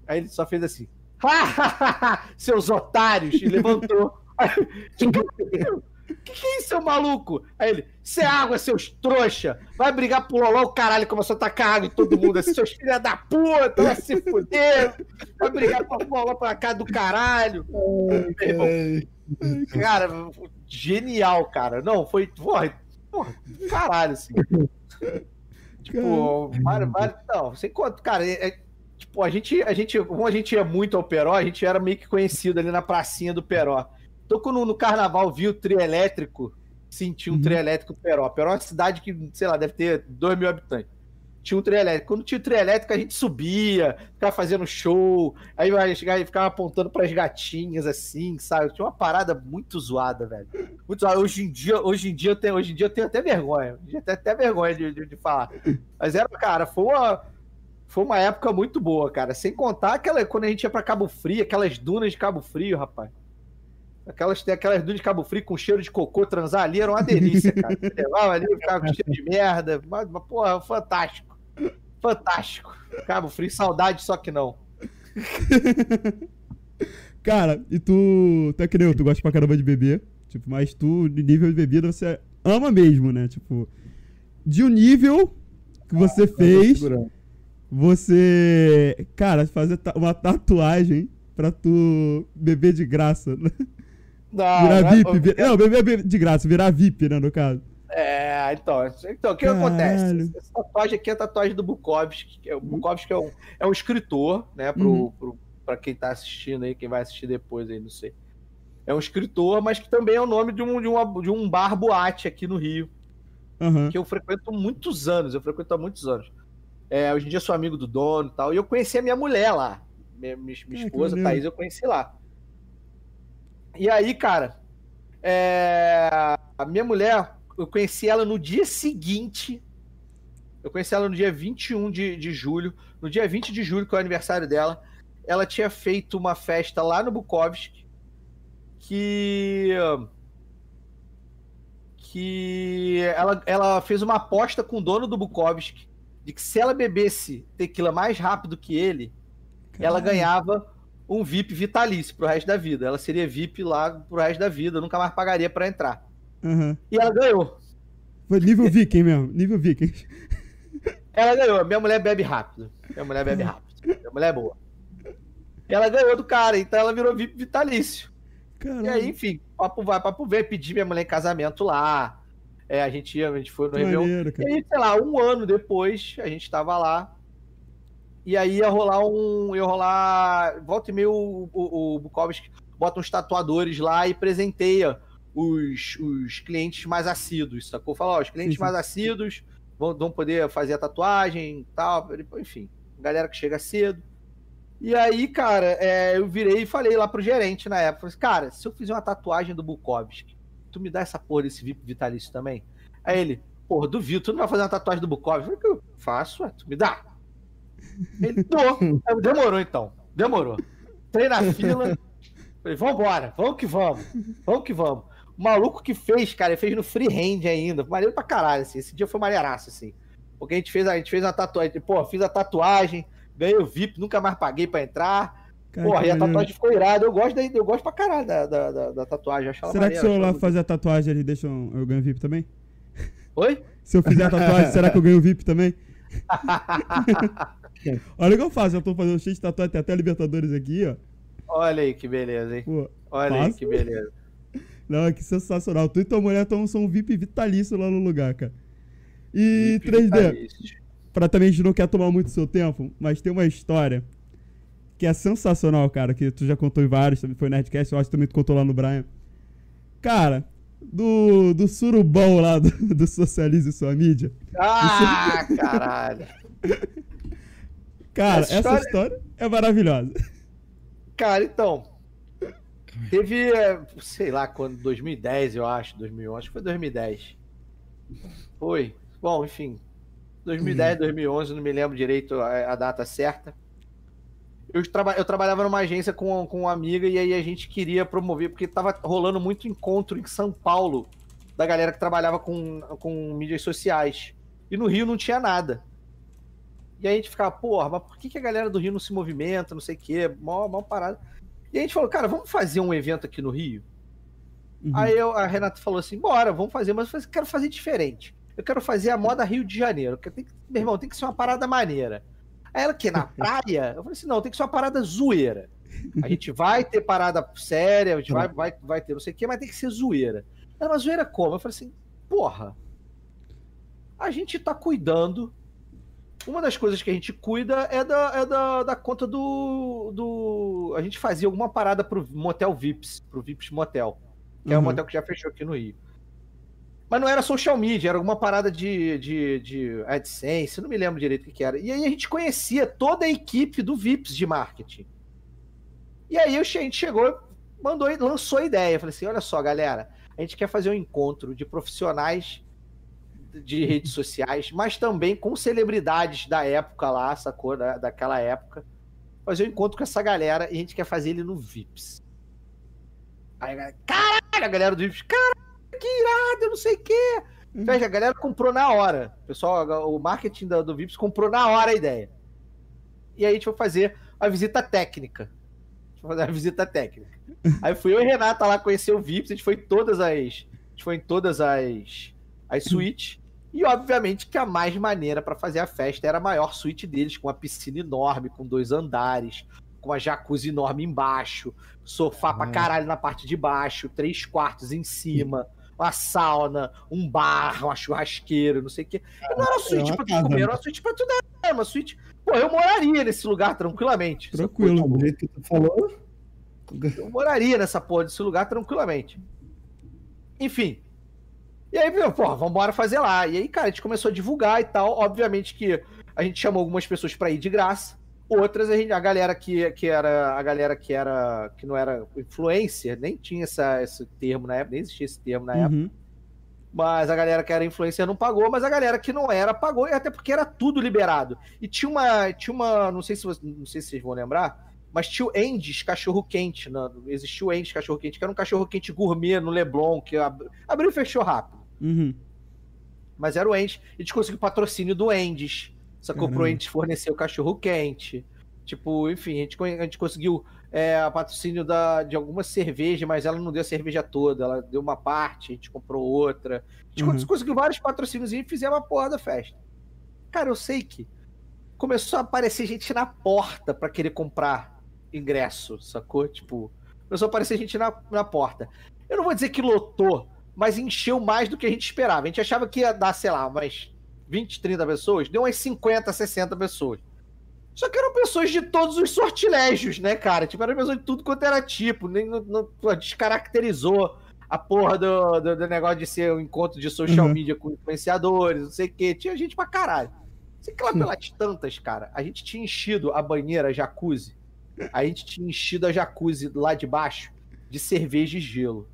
Aí ele só fez assim. <laughs> Seus otários! E levantou. <laughs> que que é isso, seu maluco? Aí ele, isso é água, seus trouxa. Vai brigar pro Loló, o caralho começou a tacar água em todo mundo. Assim, seus filhos da puta, vai se fuder. Vai brigar pro Loló pra cá do caralho. Ai, Cara, genial, cara. Não, foi. Porra, porra caralho, assim. Tipo, vários, vários, não, sem conta, cara. é- é- tipo, a gente, a gente, como a gente ia muito ao Peró, a gente era meio que conhecido ali na pracinha do Peró. Então, quando no carnaval viu o trio elétrico tinha um Uhum. trem elétrico Peró. Peró é uma cidade que, sei lá, deve ter 2 mil habitantes. Tinha um trem elétrico. Quando tinha o trem elétrico, a gente subia, ficava fazendo show, aí a gente ficava apontando pras gatinhas, assim, sabe? Tinha uma parada muito zoada, velho. Muito zoada. Hoje em dia, hoje em dia, eu tenho, hoje em dia eu tenho até vergonha. Eu tenho até vergonha de, de, de falar. Mas era, cara, foi uma, foi uma época muito boa, cara. Sem contar aquela, quando a gente ia pra Cabo Frio, aquelas dunas de Cabo Frio, rapaz. Aquelas, aquelas dunas de Cabo Frio com cheiro de cocô, transar ali era uma delícia, cara. Você <laughs> levava ali, ficava com cheiro de merda. Mas, mas, porra, fantástico. Fantástico. Cabo Frio, saudade, só que não. <laughs> Cara, e tu. Tu é que nem eu, tu gosta pra caramba de beber. Tipo, mas tu, de nível de bebida, você ama mesmo, né? Tipo, de um nível que você fez, Segurando. você. Cara, fazer ta- uma tatuagem pra tu beber de graça. né? <laughs> Não, Virar não é- VIP. Não, beber beber de graça, virar VIP, né, no caso. É, então, então o que Caralho. acontece? Essa tatuagem aqui é a tatuagem do Bukowski. É, o Bukowski é um, é um escritor, né? Pro, Uhum. pro, pra quem tá assistindo aí, quem vai assistir depois aí, não sei. É um escritor, mas que também é o nome de um, de uma, de um bar boate aqui no Rio, Aham. que eu frequento há muitos anos, eu frequento há muitos anos. É, hoje em dia sou amigo do dono e tal, e eu conheci a minha mulher lá. Minha, minha, minha Ah, esposa. Thaís, eu conheci lá. E aí, cara, é, a minha mulher, eu conheci ela no dia seguinte. Eu conheci ela no dia 21 de, de julho. No dia 20 de julho, que é o aniversário dela, ela tinha feito uma festa lá no Bukowski que. Que ela, ela fez uma aposta com o dono do Bukowski de que se ela bebesse tequila mais rápido que ele, ela ganhava um VIP vitalício pro resto da vida. Ela seria VIP lá pro resto da vida, nunca mais pagaria pra entrar. Aham. E ela ganhou. Foi nível viking mesmo, nível viking. Ela ganhou. Minha mulher bebe rápido. Minha mulher bebe rápido. Minha mulher é boa. Ela ganhou do cara, então ela virou VIP vitalício. E aí, enfim, papo vai, papo vem, pedi minha mulher em casamento lá. É, a gente ia, a gente foi no Réveillon. E aí, sei lá, um ano depois, a gente tava lá. E aí ia rolar um. Ia rolar. Volta e meio o, o, o Bukowski bota uns tatuadores lá e presenteia os, os clientes mais assíduos, sacou? Fala, ó, os clientes mais assíduos vão, vão poder fazer a tatuagem e tal. Enfim, galera que chega cedo. E aí, cara, é, eu virei e falei lá pro gerente na época, falei assim, cara, se eu fizer uma tatuagem do Bukowski, tu me dá essa porra desse VIP vitalício também? Aí ele, porra, duvido, tu não vai fazer uma tatuagem do Bukowski? Eu falei, eu faço, ué, tu me dá. Ele, Demorou então, demorou. Entrei na fila, falei, vambora, vamos que vamos, vamos que vamos. O maluco que fez, cara, ele fez no freehand ainda, maneiro pra caralho, assim, esse dia foi maneiraço, assim. Porque a gente fez, a gente fez uma tatuagem, pô, fiz a tatuagem, ganhei o VIP, nunca mais paguei pra entrar. Cara, Porra, e a tatuagem ficou irada. Eu gosto, da, eu gosto pra caralho da, da, da, da tatuagem. acho Será que se maneira, eu lá fazer a tatuagem, eles deixam eu ganho VIP também? Oi? Se eu fizer a tatuagem, será que eu ganho VIP também? <laughs> Olha o que eu faço, eu tô fazendo cheio de tatuagem, tem até Libertadores aqui, ó. Olha aí que beleza, hein? Pô, Olha aí Faço. que beleza. <laughs> não, que sensacional. Tu e tua mulher tão, são um VIP vitalício lá no lugar, cara. E 3D, Vitalício. pra também a gente não quer tomar muito seu tempo, mas tem uma história que é sensacional, cara, que tu já contou em vários, também foi Nerdcast, eu acho que também tu contou lá no Brian. Cara, do, do surubão lá do, <laughs> do Socialize Sua Mídia. Ah, caralho. <laughs> Cara, Essa essa história- história é maravilhosa. Cara, então. Teve, é, sei lá, quando, 2010, eu acho, 2011, acho que foi 2010. Foi. Bom, enfim. 2010, 2011, não me lembro direito a, a data certa. Eu, traba, eu trabalhava numa agência com, com uma amiga e aí a gente queria promover, porque tava rolando muito encontro em São Paulo da galera que trabalhava com, com mídias sociais. E no Rio não tinha nada. E aí a gente ficava, porra, mas por que, que a galera do Rio não se movimenta, não sei o quê, mó, parada. E a gente falou, cara, vamos fazer um evento aqui no Rio? Uhum. Aí eu- a Renata falou assim, bora, vamos fazer, mas eu quero fazer diferente. Eu quero fazer a moda Rio de Janeiro. que tem que- meu irmão, tem que ser uma parada maneira. Aí ela, que na <laughs> praia? Eu falei assim, não, tem que ser uma parada zoeira. A gente vai ter parada séria, a gente vai, vai, vai ter não sei o quê, mas tem que ser zoeira. Ela, mas zoeira como? Eu falei assim, porra, a gente tá cuidando. Uma das coisas que a gente cuida é da, é da, da conta do, do. A gente fazia alguma parada pro Motel Vips, pro Vips Motel, que é um Uhum. motel que já fechou aqui no Rio. Mas não era social media, era alguma parada de, de, de AdSense, não me lembro direito o que, que era. E aí a gente conhecia toda a equipe do VIPs de marketing. E aí a gente chegou, mandou, lançou a ideia. Falei assim: olha só, galera, a gente quer fazer um encontro de profissionais de redes sociais, mas também com celebridades da época lá, sacou? Da, daquela época. Fazer um encontro com essa galera e a gente quer fazer ele no VIPs. Aí a galera, caralho, a galera do VIPs, caralho que irado, não sei o quê. Uhum. Veja, a galera comprou na hora. O pessoal, o marketing do, do Vips comprou na hora a ideia. E aí a gente foi fazer a visita técnica. A gente foi fazer a visita técnica. <laughs> Aí fui eu e Renata lá conhecer o Vips, a gente foi em todas as. A gente foi em todas as, as suítes. E obviamente que a mais maneira para fazer a festa era a maior suíte deles, com uma piscina enorme, com dois andares, com uma jacuzzi enorme embaixo, sofá pra caralho na parte de baixo, três quartos em cima uma sauna, um bar, uma churrasqueira, não sei o quê. Não era uma suíte é pra tu comer, era uma suíte pra tu dar. Era uma suíte. Pô, eu moraria nesse lugar tranquilamente. Tranquilo. Do jeito que tu falou. Eu moraria nessa porra desse lugar tranquilamente. Enfim. E aí, pô, vambora fazer lá. E aí, cara, a gente começou a divulgar e tal. Obviamente que a gente chamou algumas pessoas para ir de graça. Outras, a, gente, a galera que, que era. A galera que era. que não era influencer, nem tinha essa, esse termo na época, nem existia esse termo na uhum. época. Mas a galera que era influencer não pagou, mas a galera que não era pagou, até porque era tudo liberado. E tinha uma. Tinha uma. Não sei se, não sei se vocês vão lembrar, mas tinha o Endes Cachorro Quente. Né? Existiu o Endes Cachorro Quente, que era um cachorro quente gourmet no Leblon, que abriu e fechou rápido. Uhum. Mas era o Endes. E a gente conseguiu patrocínio do Endes. Só comprou, a gente forneceu cachorro quente. Tipo, enfim, a gente, a gente conseguiu é, patrocínio da, de alguma cerveja, mas ela não deu a cerveja toda, ela deu uma parte, a gente comprou outra. A gente uhum. conseguiu vários patrocínios e fizemos uma porra da festa. Cara, eu sei que começou a aparecer gente na porta para querer comprar ingresso, sacou? Tipo, começou a aparecer gente na, na porta. Eu não vou dizer que lotou, mas encheu mais do que a gente esperava. A gente achava que ia dar, sei lá, mais 20, 30 pessoas, deu umas 50, 60 pessoas. Só que eram pessoas de todos os sortilégios, né, cara? Tipo, eram pessoas de tudo quanto era tipo. Nem, não, não, descaracterizou a porra do, do, do, negócio de ser um encontro de social uhum. media com influenciadores, não sei o quê. Tinha gente pra caralho. Sei que lá pelas tantas, cara, a gente tinha enchido a banheira, a jacuzzi. A gente tinha enchido a jacuzzi lá de baixo de cerveja e gelo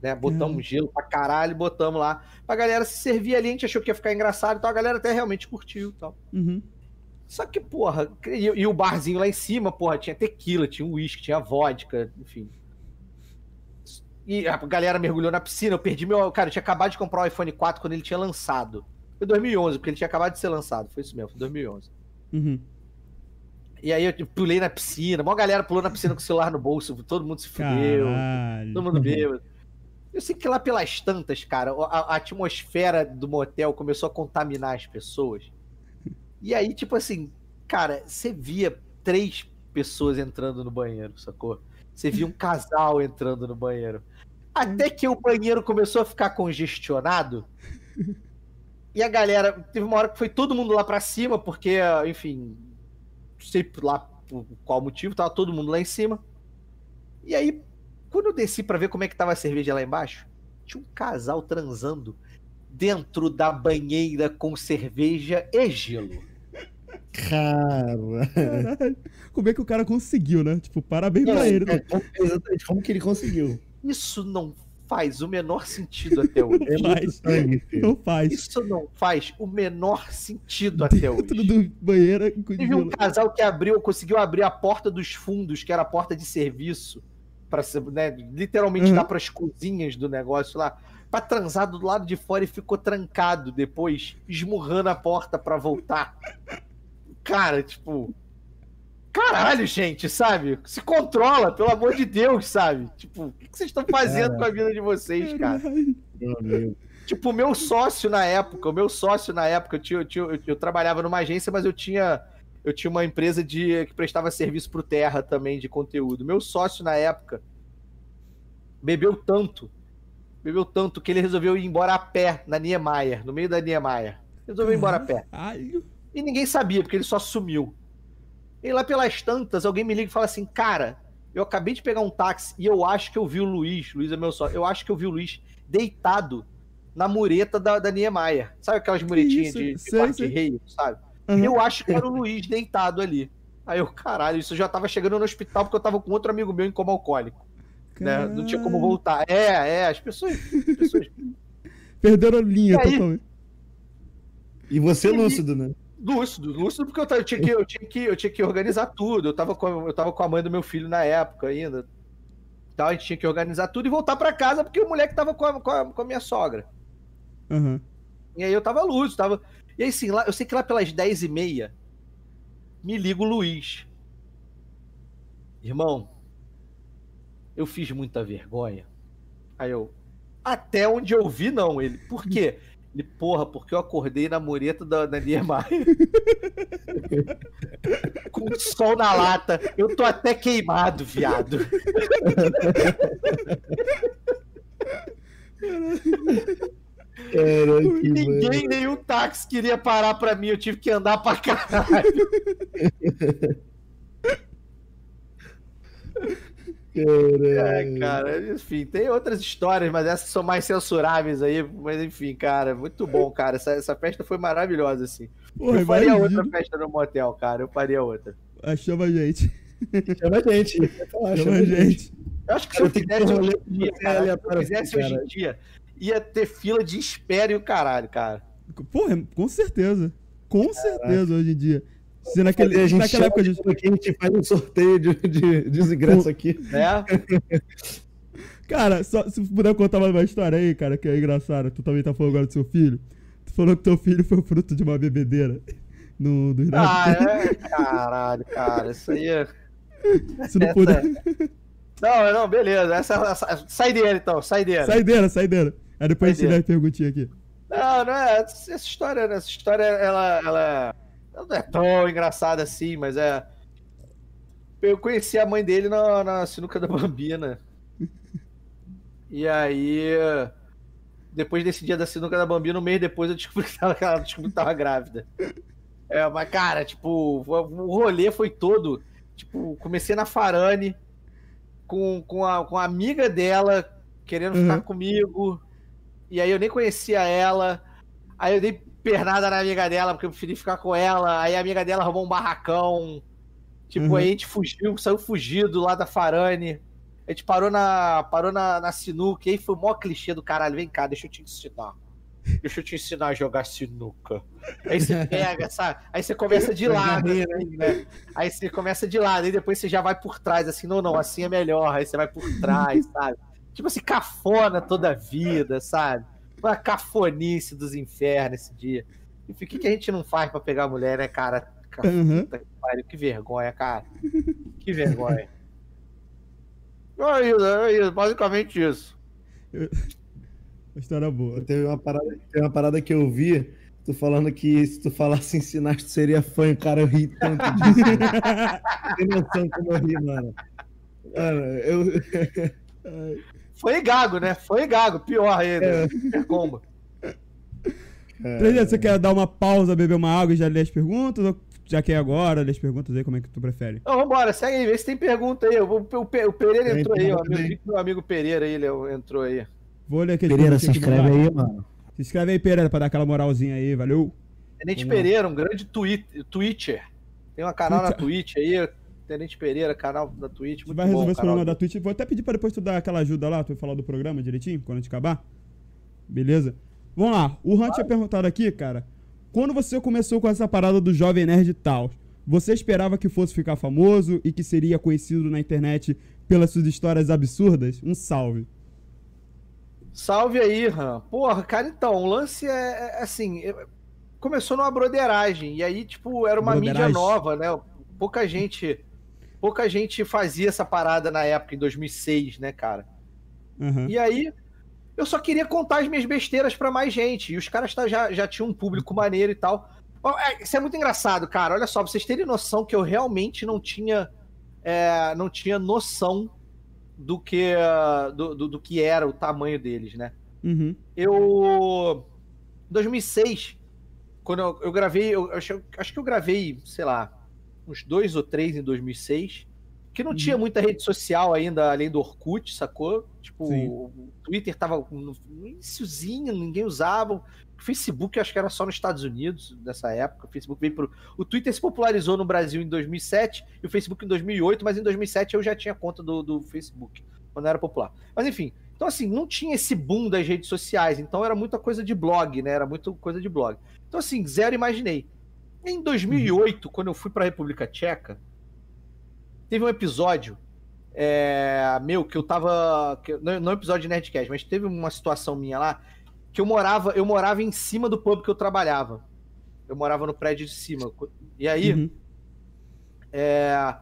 né? Botamos uhum. gelo pra caralho, botamos lá. Pra galera se servir ali, a gente achou que ia ficar engraçado e tal. A galera até realmente curtiu e tal. Uhum. Só que, porra, e, e, o barzinho lá em cima, porra, tinha tequila, tinha uísque, tinha vodka, enfim. E a galera mergulhou na piscina, eu perdi meu. Cara, eu tinha acabado de comprar o iPhone 4 quando ele tinha lançado. Foi 2011, porque ele tinha acabado de ser lançado. Foi isso mesmo, foi 2011. Uhum. E aí eu pulei na piscina, uma galera pulou na piscina com o celular no bolso, todo mundo se fudeu, Caralho. todo mundo bêbado. Eu sei que lá pelas tantas, cara, a, a, atmosfera do motel começou a contaminar as pessoas. E aí, tipo assim, cara, você via três pessoas entrando no banheiro, sacou? Você via um casal entrando no banheiro. Até que o banheiro começou a ficar congestionado. E a galera, teve uma hora que foi todo mundo lá pra cima, porque, enfim, não sei lá por qual motivo, tava todo mundo lá em cima. E aí quando eu desci para ver como é que tava a cerveja lá embaixo, tinha um casal transando dentro da banheira com cerveja e gelo. Cara. Como é que o cara conseguiu, né? Tipo, parabéns é, pra ele. Né? É, exatamente, como que ele conseguiu? Isso não faz o menor sentido até hoje. Não faz. Não faz. Isso não faz o menor sentido até Dentro hoje. Dentro do banheiro. Teve um casal que abriu, conseguiu abrir a porta dos fundos, que era a porta de serviço para né, literalmente uhum. dar para as cozinhas do negócio lá, para transar do lado de fora e ficou trancado depois, esmurrando a porta para voltar. Cara, tipo, caralho, gente, sabe? Se controla, pelo amor de Deus, sabe? Tipo, o que vocês estão fazendo com a vida de vocês, cara? Tipo, o meu sócio na época, o meu sócio na época, eu, tinha, eu, tinha, eu, eu trabalhava numa agência, mas eu tinha eu tinha uma empresa de que prestava serviço pro Terra também de conteúdo. Meu sócio na época bebeu tanto, bebeu tanto que ele resolveu ir embora a pé na Niemeyer, no meio da Niemeyer. Resolveu ir embora a pé. E ninguém sabia, porque ele só sumiu. E lá pelas tantas, alguém me liga e fala assim: Cara, eu acabei de pegar um táxi e eu acho que eu vi o Luiz. Luiz é meu sócio. Eu acho que eu vi o Luiz deitado na mureta da, da Niemeyer. Sabe aquelas muretinhas de, de Sei, quarto sei. de rei, sabe? Aham. Eu acho que era o Luiz deitado ali. Aí eu, caralho, isso eu já tava chegando no hospital porque eu tava com outro amigo meu em coma alcoólico. Né? Não tinha como voltar. É, é, as pessoas. as pessoas <laughs> Perderam a linha E aí? totalmente. E você E- lúcido, né? Lúcido, lúcido, porque eu, tava- eu tinha que, eu, tinha que, eu tinha que organizar tudo. Eu tava, com, eu tava com a mãe do meu filho na época ainda. Então a gente tinha que organizar tudo e voltar pra casa porque o moleque tava com a, com a, com a minha sogra. Aham. E aí eu tava lúcido, tava. E aí, assim, lá, eu sei que lá pelas 10 e meia me liga o Luiz. Irmão, eu fiz muita vergonha. Aí eu. Até onde eu vi, não. Ele. Por quê? Ele, porra, porque eu acordei na mureta da, da Niemeyer. <laughs> Com sol na lata. Eu tô até queimado, viado. <laughs> Caraca, que mano. Ninguém, nenhum táxi queria parar pra mim. Eu tive que andar pra caralho. <laughs> É, cara, enfim, tem outras histórias, mas essas são mais censuráveis aí. Mas enfim, cara, muito bom, cara. Essa, essa festa foi maravilhosa, assim. Porra, eu faria imagina. outra festa no motel, cara. Eu faria outra. Ah, Chama a gente. <laughs> Chama a gente. falar, Chama a gente. Eu acho que se eu fizesse um hoje dia, cara, se eu fizesse hoje em dia, ia ter fila de espera e o caralho, cara. Porra, com certeza. Com certeza hoje em dia. Se naquele, a gente naquela época a gente. aqui, a gente faz um sorteio de, de, de ingresso aqui. Né? <laughs> Cara, só, se puder contar mais uma história aí, cara, que é engraçada. Tu também tá falando agora do seu filho. Tu falou que teu filho foi fruto de uma bebedeira. No, do Ah, é? <laughs> Caralho, cara. Isso aí é. Se não essa- puder. Não, não, beleza. Essa, essa- sai dele então, sai dele. Saideira, saideira. Aí depois a Saideira. tiver perguntinha aqui. Não, não é. Essa história, né? essa história, ela, ela, ela não é tão engraçada assim, mas é. Eu conheci a mãe dele na, na sinuca da Bambina. E aí, depois desse dia da sinuca da Bambina, um mês depois eu descobri que tava, ela descobri que tava grávida. É, mas, cara, tipo, o rolê foi todo. Tipo, comecei na Farane com, com, a, com a amiga dela querendo Uhum. ficar comigo. E aí eu nem conhecia ela. Aí eu dei pernada na amiga dela, porque eu preferi ficar com ela. Aí a amiga dela arrumou um barracão. Tipo, Uhum. aí a gente fugiu, saiu fugido lá da Farane. A gente parou na, parou na, na sinuca. E aí foi o maior clichê do caralho. Vem cá, deixa eu te ensinar. Deixa eu te ensinar a jogar sinuca. Aí você <laughs> pega, sabe? Aí você começa de lado, assim, né? Aí você começa de lado, aí depois você já vai por trás, assim, não, não, assim é melhor. Aí você vai por trás, <laughs> sabe? Tipo assim, cafona toda a vida, sabe? Uma cafonice dos infernos esse dia. Enfim, o que, que a gente não faz pra pegar a mulher, né, cara? Ca- Uhum. Que vergonha, cara. Que vergonha. <laughs> É isso, é isso, basicamente isso. Uma história boa. Teve uma, parada, teve uma parada que eu vi, tu falando que se tu falasse em sinais, tu seria fã, cara, eu ri tanto disso. <laughs> Tem noção como eu ri, mano. Mano, eu. <laughs> Foi gago, né? Foi gago, pior ainda. É. É. Combo. Três, você quer dar uma pausa, beber uma água e já ler as perguntas? Ou já quer agora ler as perguntas aí? Como é que tu prefere? Então, vambora, segue aí, vê se tem pergunta aí. O, o- o Pe- o Pereira Tem entrou aí, ó. Meu, amigo Pereira aí, ele entrou aí. Vou ler aqui as Pereira, se que inscreve aí, mano. Se inscreve aí, Pereira, pra dar aquela moralzinha aí, valeu. Tenente. Pereira, um grande twi Twitcher. Tem um canal na. Twitch aí. Tenente Pereira, canal da Twitch. Muito vai resolver bom, esse problema da Twitch. Vou até pedir pra depois tu dar aquela ajuda lá, tu falar do programa direitinho, quando a gente acabar. Beleza? Vamos lá. O Hunt tinha perguntado aqui, cara. Quando você começou com essa parada do Jovem Nerd e tal, você esperava que fosse ficar famoso e que seria conhecido na internet pelas suas histórias absurdas? Um salve. Salve aí, Ram. Porra, cara, então, o lance é, é assim. é- Começou numa broderagem. E aí, tipo, era uma mídia nova, né? Pouca gente. Pouca gente fazia essa parada na época, em 2006, né, cara? Aham. E aí, eu só queria contar as minhas besteiras pra mais gente. E os caras tá- já, já tinham um público maneiro e tal. É, Isso é muito engraçado, cara. Olha só, pra vocês terem noção que eu realmente não tinha. é, não tinha noção do que, do, do, do que era o tamanho deles, né? Uhum. Eu. Em 2006, quando eu, eu gravei, eu, acho, acho que eu gravei, sei lá, uns dois ou três em 2006. que não tinha muita rede social ainda, além do Orkut, sacou? Tipo, Sim. o Twitter tava no iniciozinho, ninguém usava. O Facebook eu acho que era só nos Estados Unidos nessa época. O Facebook veio pro. O Twitter se popularizou no Brasil em 2007 e o Facebook em 2008, mas em 2007 eu já tinha conta do, do Facebook, quando era popular. Mas enfim, então assim, não tinha esse boom das redes sociais, então era muita coisa de blog, né? Era muita coisa de blog. Então assim, zero imaginei. Em 2008, quando eu fui pra República Tcheca, teve um episódio é, meu que eu tava. Que, não, não episódio de Nerdcast, mas teve uma situação minha lá que eu morava, eu morava em cima do pub que eu trabalhava. Eu morava no prédio de cima. E aí, Uhum. é,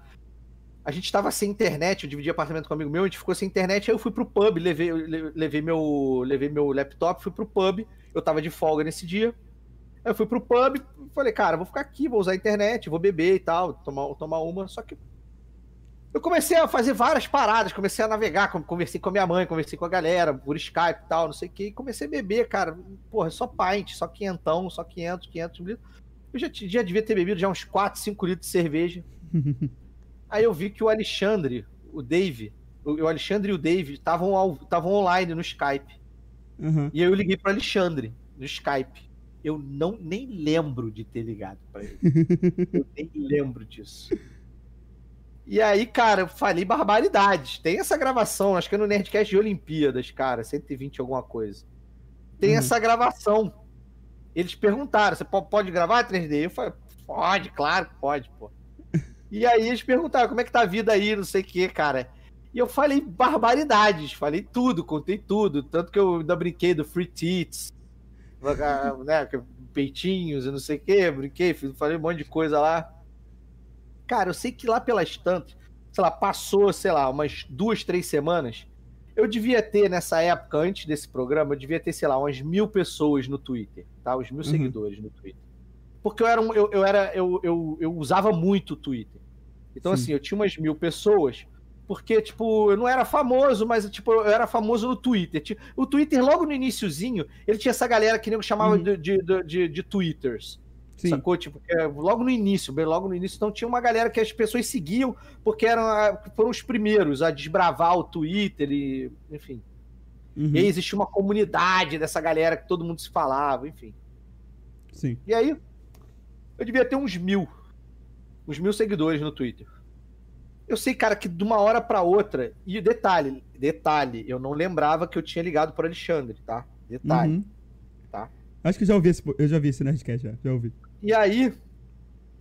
a gente tava sem internet, eu dividi apartamento com um amigo meu, a gente ficou sem internet, aí eu fui pro pub, levei, le- levei, meu, levei meu laptop, fui pro pub, eu tava de folga nesse dia. Aí eu fui pro pub, falei, cara, vou ficar aqui, vou usar a internet, vou beber e tal, tomar, tomar uma, só que eu comecei a fazer várias paradas, comecei a navegar, con- conversei com a minha mãe, conversei com a galera, por Skype e tal, não sei o que, e comecei a beber, cara, porra, só pint, só quinhentão, só 500, 500 litros. Eu já, já devia ter bebido já uns 4, 5 litros de cerveja. <laughs> Aí eu vi que o Alexandre, o Dave, o Alexandre e o Dave estavam online no Skype. Aham. E aí eu liguei pro Alexandre no Skype. Eu não nem lembro de ter ligado pra ele. <laughs> Eu nem lembro disso. E aí, cara, eu falei barbaridades. Tem essa gravação, acho que é no Nerdcast de Olimpíadas, cara, 120 alguma coisa. Tem Uhum. essa gravação. Eles perguntaram, você po- pode gravar 3D? Eu falei, pode, claro que pode, pô. E aí eles perguntaram, como é que tá a vida aí, não sei o que, cara. E eu falei barbaridades, falei tudo, contei tudo. Tanto que eu ainda brinquei do Free Tits, né, que- peitinhos e não sei o que, brinquei, falei um monte de coisa lá. Cara, eu sei que lá pelas tantas, sei lá, passou, sei lá, umas duas, três semanas. Eu devia ter, nessa época, antes desse programa, eu devia ter, sei lá, umas mil pessoas no Twitter, tá? Uns mil Uhum. seguidores no Twitter. Porque eu era um, eu, eu era, eu, eu, eu usava muito o Twitter. Então, Sim. assim, eu tinha umas mil pessoas, porque, tipo, eu não era famoso, mas, tipo, eu era famoso no Twitter. O Twitter, logo no iniciozinho, ele tinha essa galera que nem eu chamava Uhum. de, de, de, de- Twitters. Sim. Sacou? Tipo, é, logo no início, bem logo no início, então tinha uma galera que as pessoas seguiam porque eram, foram os primeiros a desbravar o Twitter e, enfim. Uhum. E aí existia uma comunidade dessa galera que todo mundo se falava, enfim. Sim. E aí, eu devia ter uns mil. Uns mil seguidores no Twitter. Eu sei, cara, que de uma hora pra outra. E detalhe, detalhe, eu não lembrava que eu tinha ligado pro Alexandre, tá? Detalhe. Uhum. Tá. Acho que eu já ouvi esse, eu já vi esse Nerdcast, já, já ouvi. E aí,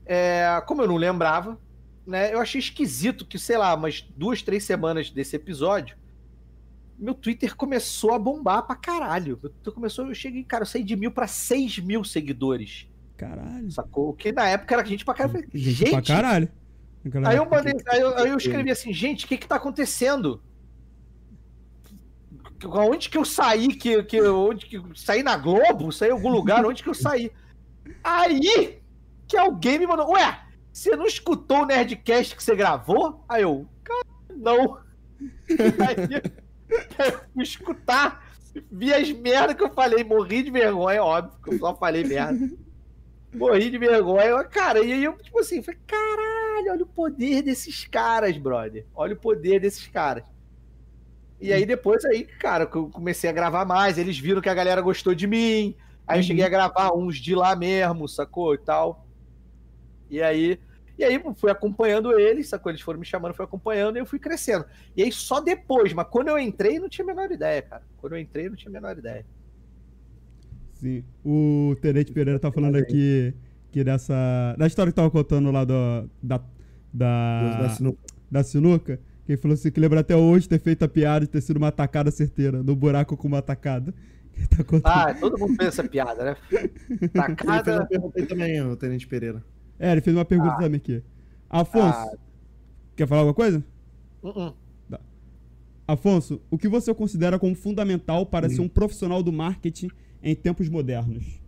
é, como eu não lembrava, né? Eu achei esquisito que, sei lá, umas duas, três semanas desse episódio, meu Twitter começou a bombar pra caralho. Meu Twitter começou, eu cheguei, cara, eu saí de mil pra seis mil seguidores. Caralho. Sacou? Que na época era gente pra caralho. Gente, Gente, pra caralho. Naquela Aí eu mandei, aí eu, aí eu escrevi assim, gente, o que que tá acontecendo? Onde que eu saí? Que, que, onde que saí na Globo? Saí em algum lugar? Onde que eu saí? Aí que alguém me mandou, ué, você não escutou o Nerdcast que você gravou? Aí eu, cara, não. <laughs> Aí eu fui escutar, vi as merdas que eu falei, morri de vergonha, óbvio, que eu só falei merda. Morri de vergonha, cara, e aí eu, tipo assim, falei, caralho, olha o poder desses caras, brother. Olha o poder desses caras. E aí depois aí, cara, que eu comecei a gravar mais, eles viram que a galera gostou de mim. Aí eu Uhum. cheguei a gravar uns de lá mesmo, sacou? E tal. E aí, e aí fui acompanhando eles, sacou? Eles foram me chamando, fui acompanhando e eu fui crescendo. E aí só depois, mas quando eu entrei, não tinha a menor ideia, cara. Quando eu entrei, não tinha a menor ideia. Sim. O Tenente Pereira tá falando aqui que dessa. Da história que tava contando lá do, da. Da, Da sinuca. da sinuca. Que ele falou assim que lembra até hoje ter feito a piada de ter sido uma atacada certeira, no buraco com uma atacada. <laughs> Que tá contando. Ah, todo mundo fez essa piada, né? <laughs> Ele fez uma Tacada. pergunta aí também, o Tenente Pereira. É, ele fez uma pergunta Ah. também aqui. Afonso, Ah. quer falar alguma coisa? Uh-uh. Afonso, o que você considera como fundamental para ser um profissional do marketing em tempos modernos?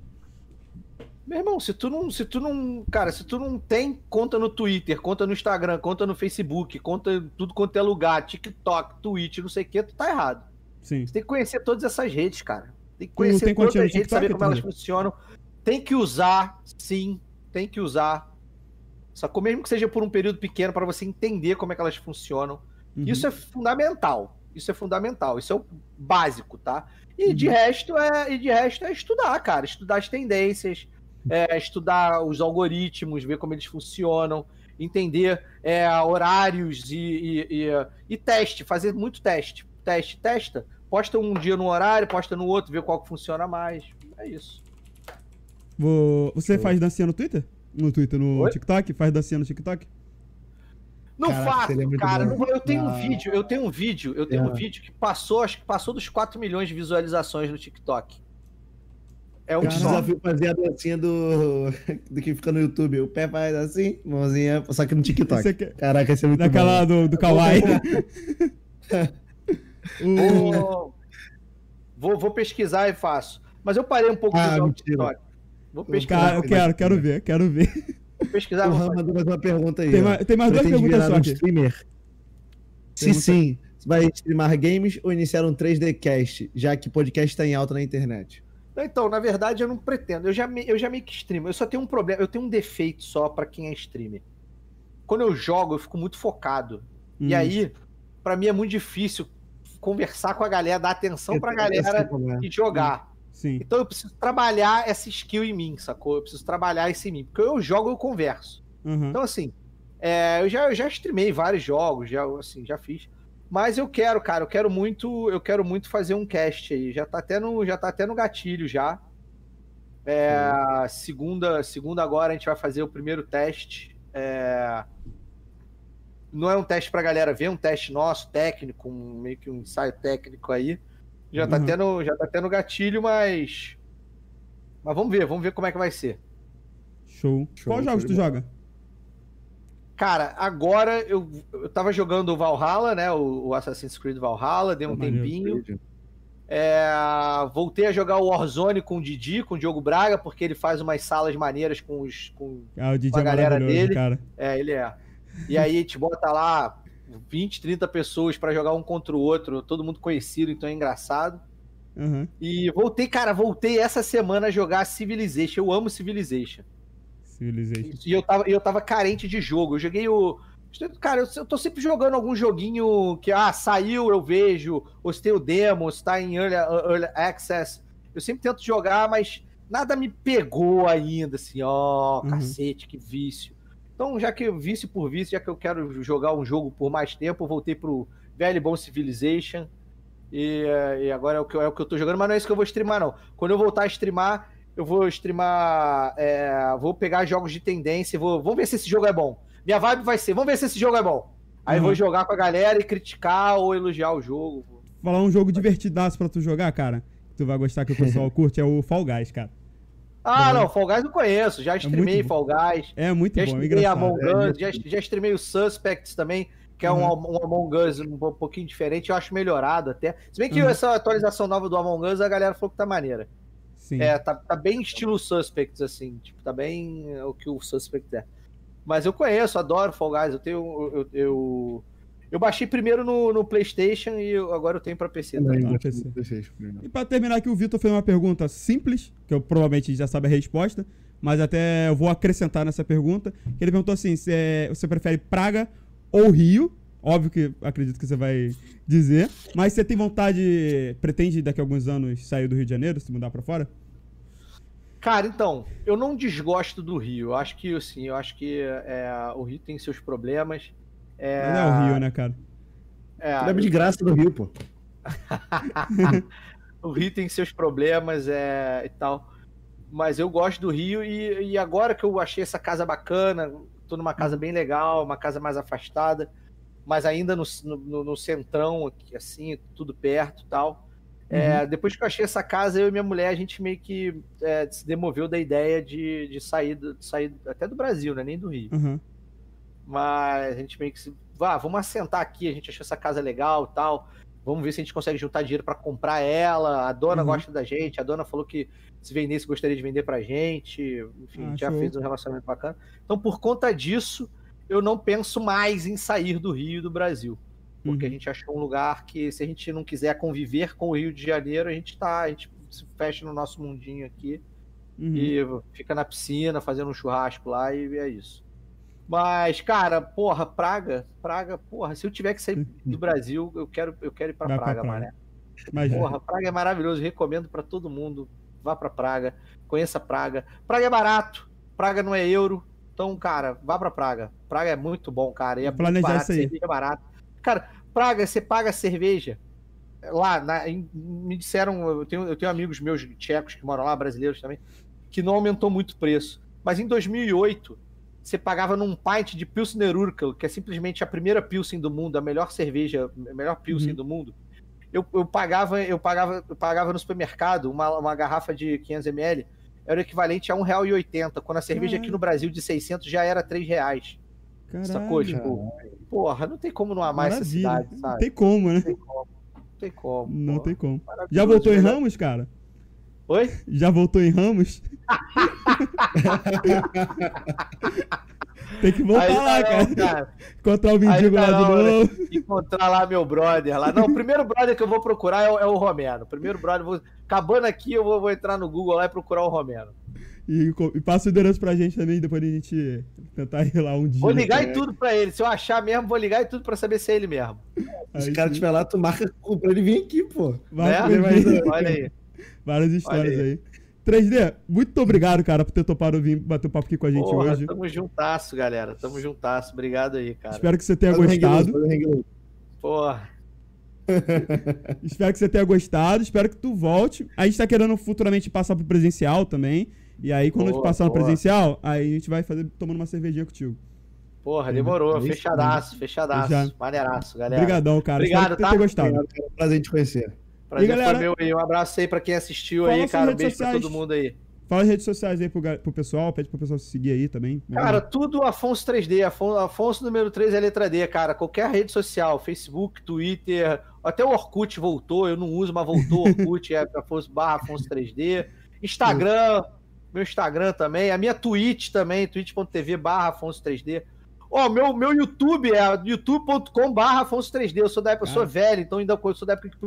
Meu irmão, se tu não, se tu não, cara, se tu não tem conta no Twitter, conta no Instagram, conta no Facebook, conta tudo quanto é lugar, TikTok, Twitch, não sei o que, tu tá errado. Sim. Você tem que conhecer todas essas redes, cara. Tem que conhecer tem todas as redes, TikTok, saber como elas funcionam. Tem que usar, sim, tem que usar. Sacou? Mesmo que seja por um período pequeno para você entender como é que elas funcionam. Uhum. Isso é fundamental. Isso é fundamental. Isso é o básico, tá? E de Uhum. resto é e de resto é estudar, cara, estudar as tendências, é, estudar os algoritmos, ver como eles funcionam, entender é, horários e, e, e- e teste, fazer muito teste, teste, testa, posta um dia no horário, posta no outro, vê qual que funciona mais. É isso. Vou- Você faz dancinha no Twitter? No Twitter, no Oi? TikTok? Faz dancinha no TikTok? Não Caraca, faço, cara. não- eu tenho um Ah. vídeo, eu tenho um vídeo, eu tenho um É. vídeo que passou, acho que passou dos 4 milhões de visualizações no TikTok. É um só. desafio fazer a dancinha do, <laughs> do que fica no YouTube. O pé faz assim, mãozinha, só que no TikTok. Você quer- Caraca, esse é muito Daquela bom. do, do Kawaii. <laughs> <laughs> Vou, vou, vou pesquisar e faço. Mas eu parei um pouco Ah, de. TikTok. Vou pesquisar. Cara, eu quero, quero ver, quero ver. Vou pesquisar. O vou Ram fazer. mandou mais uma pergunta aí. Tem mais, tem mais duas perguntas só um aqui. streamer? Se sim, vai streamar games ou iniciar um 3D cast, já que podcast está em alta na internet? Então, na verdade, eu não pretendo. Eu já, me- eu já meio que streamo. Eu só tenho um problema. Eu tenho um defeito só pra quem é streamer. Quando eu jogo, eu fico muito focado. E Hum. aí, pra mim é muito difícil conversar com a galera, dar atenção pra é galera problema. e jogar. Sim. Então eu preciso trabalhar essa skill em mim, sacou? Eu preciso trabalhar isso em mim. Porque eu jogo, eu converso. Uhum. Então, assim, é, eu, já, eu já streamei vários jogos, já, assim, já fiz. Mas eu quero, cara, eu quero muito, eu quero muito fazer um cast aí. Já tá até no, já tá até no gatilho já. É, segunda, segunda agora a gente vai fazer o primeiro teste. É, não é um teste pra galera ver, é um teste nosso, técnico, um- meio que um ensaio técnico aí. Já tá Uhum. tendo, já tá tendo gatilho, mas mas vamos ver, vamos ver como é que vai ser. Show. Show, Qual jogos tu joga? Cara, agora eu, eu tava jogando o Valhalla, né? O, o Assassin's Creed Valhalla, deu um tempinho. É, voltei a jogar o Warzone com o Didi, com o Diogo Braga, porque ele faz umas salas maneiras com os. Com, Ah, Com a é galera dele. cara. é, ele é. E aí a gente bota lá 20, 30 pessoas pra jogar um contra o outro, todo mundo conhecido, então é engraçado. Aham. E voltei, cara, voltei essa semana a jogar Civilization. Eu amo Civilization. Civilization. E eu tava, eu tava carente de jogo. Eu joguei o. Cara, eu, eu tô sempre jogando algum joguinho que, ah, saiu, eu vejo, ou se tem o demo, se tá em early, early access. Eu sempre tento jogar, mas nada me pegou ainda, assim, ó, Uhum. cacete, que vício. Então, já que vício por vício, já que eu quero jogar um jogo por mais tempo, eu voltei pro velho bom Civilization. E, e agora é o, que, é o que eu tô jogando, mas não é isso que eu vou streamar, não. Quando eu voltar a streamar, eu vou streamar. é, vou pegar jogos de tendência vou. Vamos ver se esse jogo é bom. Minha vibe vai ser, vamos ver se esse jogo é bom. Aí eu Uhum. vou jogar com a galera e criticar ou elogiar o jogo. Falar um jogo divertidaço pra tu jogar, cara. Que tu vai gostar que o pessoal <laughs> curte, é o Fall Guys, cara. Ah, Uhum. não, Fall Guys eu conheço. Já streamei muito Fall Guys. É muito Já bom, é streamei engraçado. Among É, Us. Já, já streamei o Suspects também, que é um, um Among Us um po- pouquinho diferente. Eu acho melhorado até. Se bem que Uhum. essa atualização nova do Among Us, a galera falou que tá maneira. Sim. É, tá, tá bem estilo Suspects, assim. Tipo, tá bem o que o Suspects é. Mas eu conheço, adoro Fall Guys. Eu tenho. Eu, eu, eu baixei primeiro no, no PlayStation e eu- agora eu tenho pra PC. Também Tá. E pra terminar aqui, o Vitor fez uma pergunta simples, que eu provavelmente já sabe a resposta, mas até eu vou acrescentar nessa pergunta. Que ele perguntou assim: se é- você prefere Praga ou Rio? Óbvio que acredito que você vai dizer. Mas você tem vontade, pretende daqui a alguns anos sair do Rio de Janeiro, se mudar pra fora? Cara, então, eu não desgosto do Rio. Eu acho que, assim, eu acho que é, o Rio tem seus problemas. É, Mas é o Rio, né, cara? é, Leva de graça do Rio, pô. <laughs> o Rio tem seus problemas é, e tal. Mas eu gosto do Rio e, e agora que eu achei essa casa bacana, tô numa casa bem legal, uma casa mais afastada, mas ainda no, no, no centrão, aqui, assim, tudo perto e tal. É, depois que eu achei essa casa, eu e minha mulher, a gente meio que é, se demoveu da ideia de, de sair, do- de sair até do Brasil, né? Nem do Rio. Uhum. Mas a gente meio que se. Vá, vamos assentar aqui, a gente achou essa casa legal e tal. Vamos ver se a gente consegue juntar dinheiro pra comprar ela. A dona Uhum. gosta da gente, a dona falou que se vendesse gostaria de vender pra gente. Enfim, Ah, já show. fez um relacionamento bacana. Então, por conta disso, eu não penso mais em sair do Rio do Brasil. Porque a Uhum. gente achou um lugar que, se a gente não quiser conviver com o Rio de Janeiro, a gente tá, a gente se fecha no nosso mundinho aqui Uhum. e fica na piscina fazendo um churrasco lá e é isso. Mas, cara, porra, Praga, Praga, porra, se eu tiver que sair do Brasil, eu quero, eu quero ir pra Vai pra Praga, mané. Imagina. Porra, Praga é maravilhoso, recomendo pra todo mundo. Vá pra Praga, conheça Praga. Praga é barato, Praga não é euro. Então, cara, vá pra Praga. Praga é muito bom, cara. E é muito barato, cerveja é barato. Cara, Praga, você paga cerveja. Lá, na- em- me disseram, eu tenho, eu tenho amigos meus tchecos que moram lá, brasileiros também, que não aumentou muito o preço. Mas em 2008, você pagava num pint de Pilsner Urkel, que é simplesmente a primeira Pilsen do mundo, a melhor cerveja, a melhor Pilsen Uhum. do mundo. Eu, eu pagava, eu pagava, eu pagava no supermercado uma, uma garrafa de 500ml, era o equivalente a R$ 1,80, quando a cerveja aqui Caralho. no Brasil de 600 já era 3 reais. Sacou? Caralho. Tipo, porra, não tem como não amar essa Maravilha. cidade, Não sabe? tem como, né? Não tem como. Não tem como. Não tem como. Já voltou em verdade. Ramos, cara? Oi? Já voltou em Ramos? Tem que voltar Aí lá, não, cara. Encontrar o mendigo lá de não, né? novo. Encontrar lá meu brother lá. Não, o primeiro brother que eu vou procurar é o, é o Romeno. O primeiro brother, vou... acabando aqui, eu vou, vou entrar no Google lá e procurar o Romeno. E, e passa o endereço pra gente também, depois a gente tentar ir lá um dia. Vou ligar e tudo pra ele. Se eu achar mesmo, vou ligar e tudo pra saber se é ele mesmo. Aí Se o cara estiver lá, tu marca pra ele vir aqui, pô. Vai né? poder mais- Olha aí. Várias histórias aí. 3D, muito obrigado, cara, por ter topado vir bater um papo aqui com a gente Porra, hoje. tamo juntasso, galera. Tamo juntasso. Obrigado aí, cara. Espero que você tenha Faz gostado. um. Porra. <laughs> <laughs> Espero que você tenha gostado. Espero que tu volte. A gente tá querendo futuramente passar pro presencial também. E aí, quando a gente Boa, passar no boa. presencial, aí a gente vai fazer tomando uma cervejinha contigo. Porra, demorou. Aí sim. Fechadaço, fechadaço. Já. Maneiraço, galera. Obrigadão, cara. Obrigado, Espero que tá? tenha gostado. Obrigado, cara. Prazer em te conhecer. Prazer E, galera, foi meu aí. Um abraço aí pra quem assistiu aí, cara. Um beijo pra sociais. todo mundo aí. Fala as redes sociais aí pro, pro pessoal, pede pro pessoal se seguir aí também. Cara, tudo Afonso 3D. Afonso, Afonso número 3 é letra D, cara. Qualquer rede social, Facebook, Twitter, até o Orkut voltou. Eu não uso, mas voltou o Orkut, é <laughs> Afonso barra Afonso 3D. Instagram, meu Instagram também. A minha Twitch também, twitch.tv barra Afonso 3D. Ó, meu, meu YouTube é youtube.com barra Afonso 3D. Eu sou da época, eu sou velho, então ainda eu sou da época que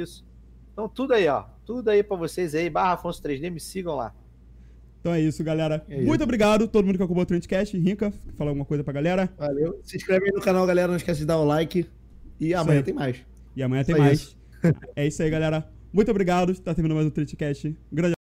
isso. Então tudo aí, ó. Tudo aí pra vocês aí, barra Afonso 3D, me sigam lá. Então é isso, galera. É isso. Muito obrigado todo mundo que acompanhou o Trendcast. Rinca, fala alguma coisa pra galera. Valeu. Se inscreve aí no canal, galera. Não esquece de dar o like. E amanhã aí. tem mais. E amanhã tem mais. isso. <laughs> é isso aí, galera. Muito obrigado. Tá terminando mais o Trendcast. Um grande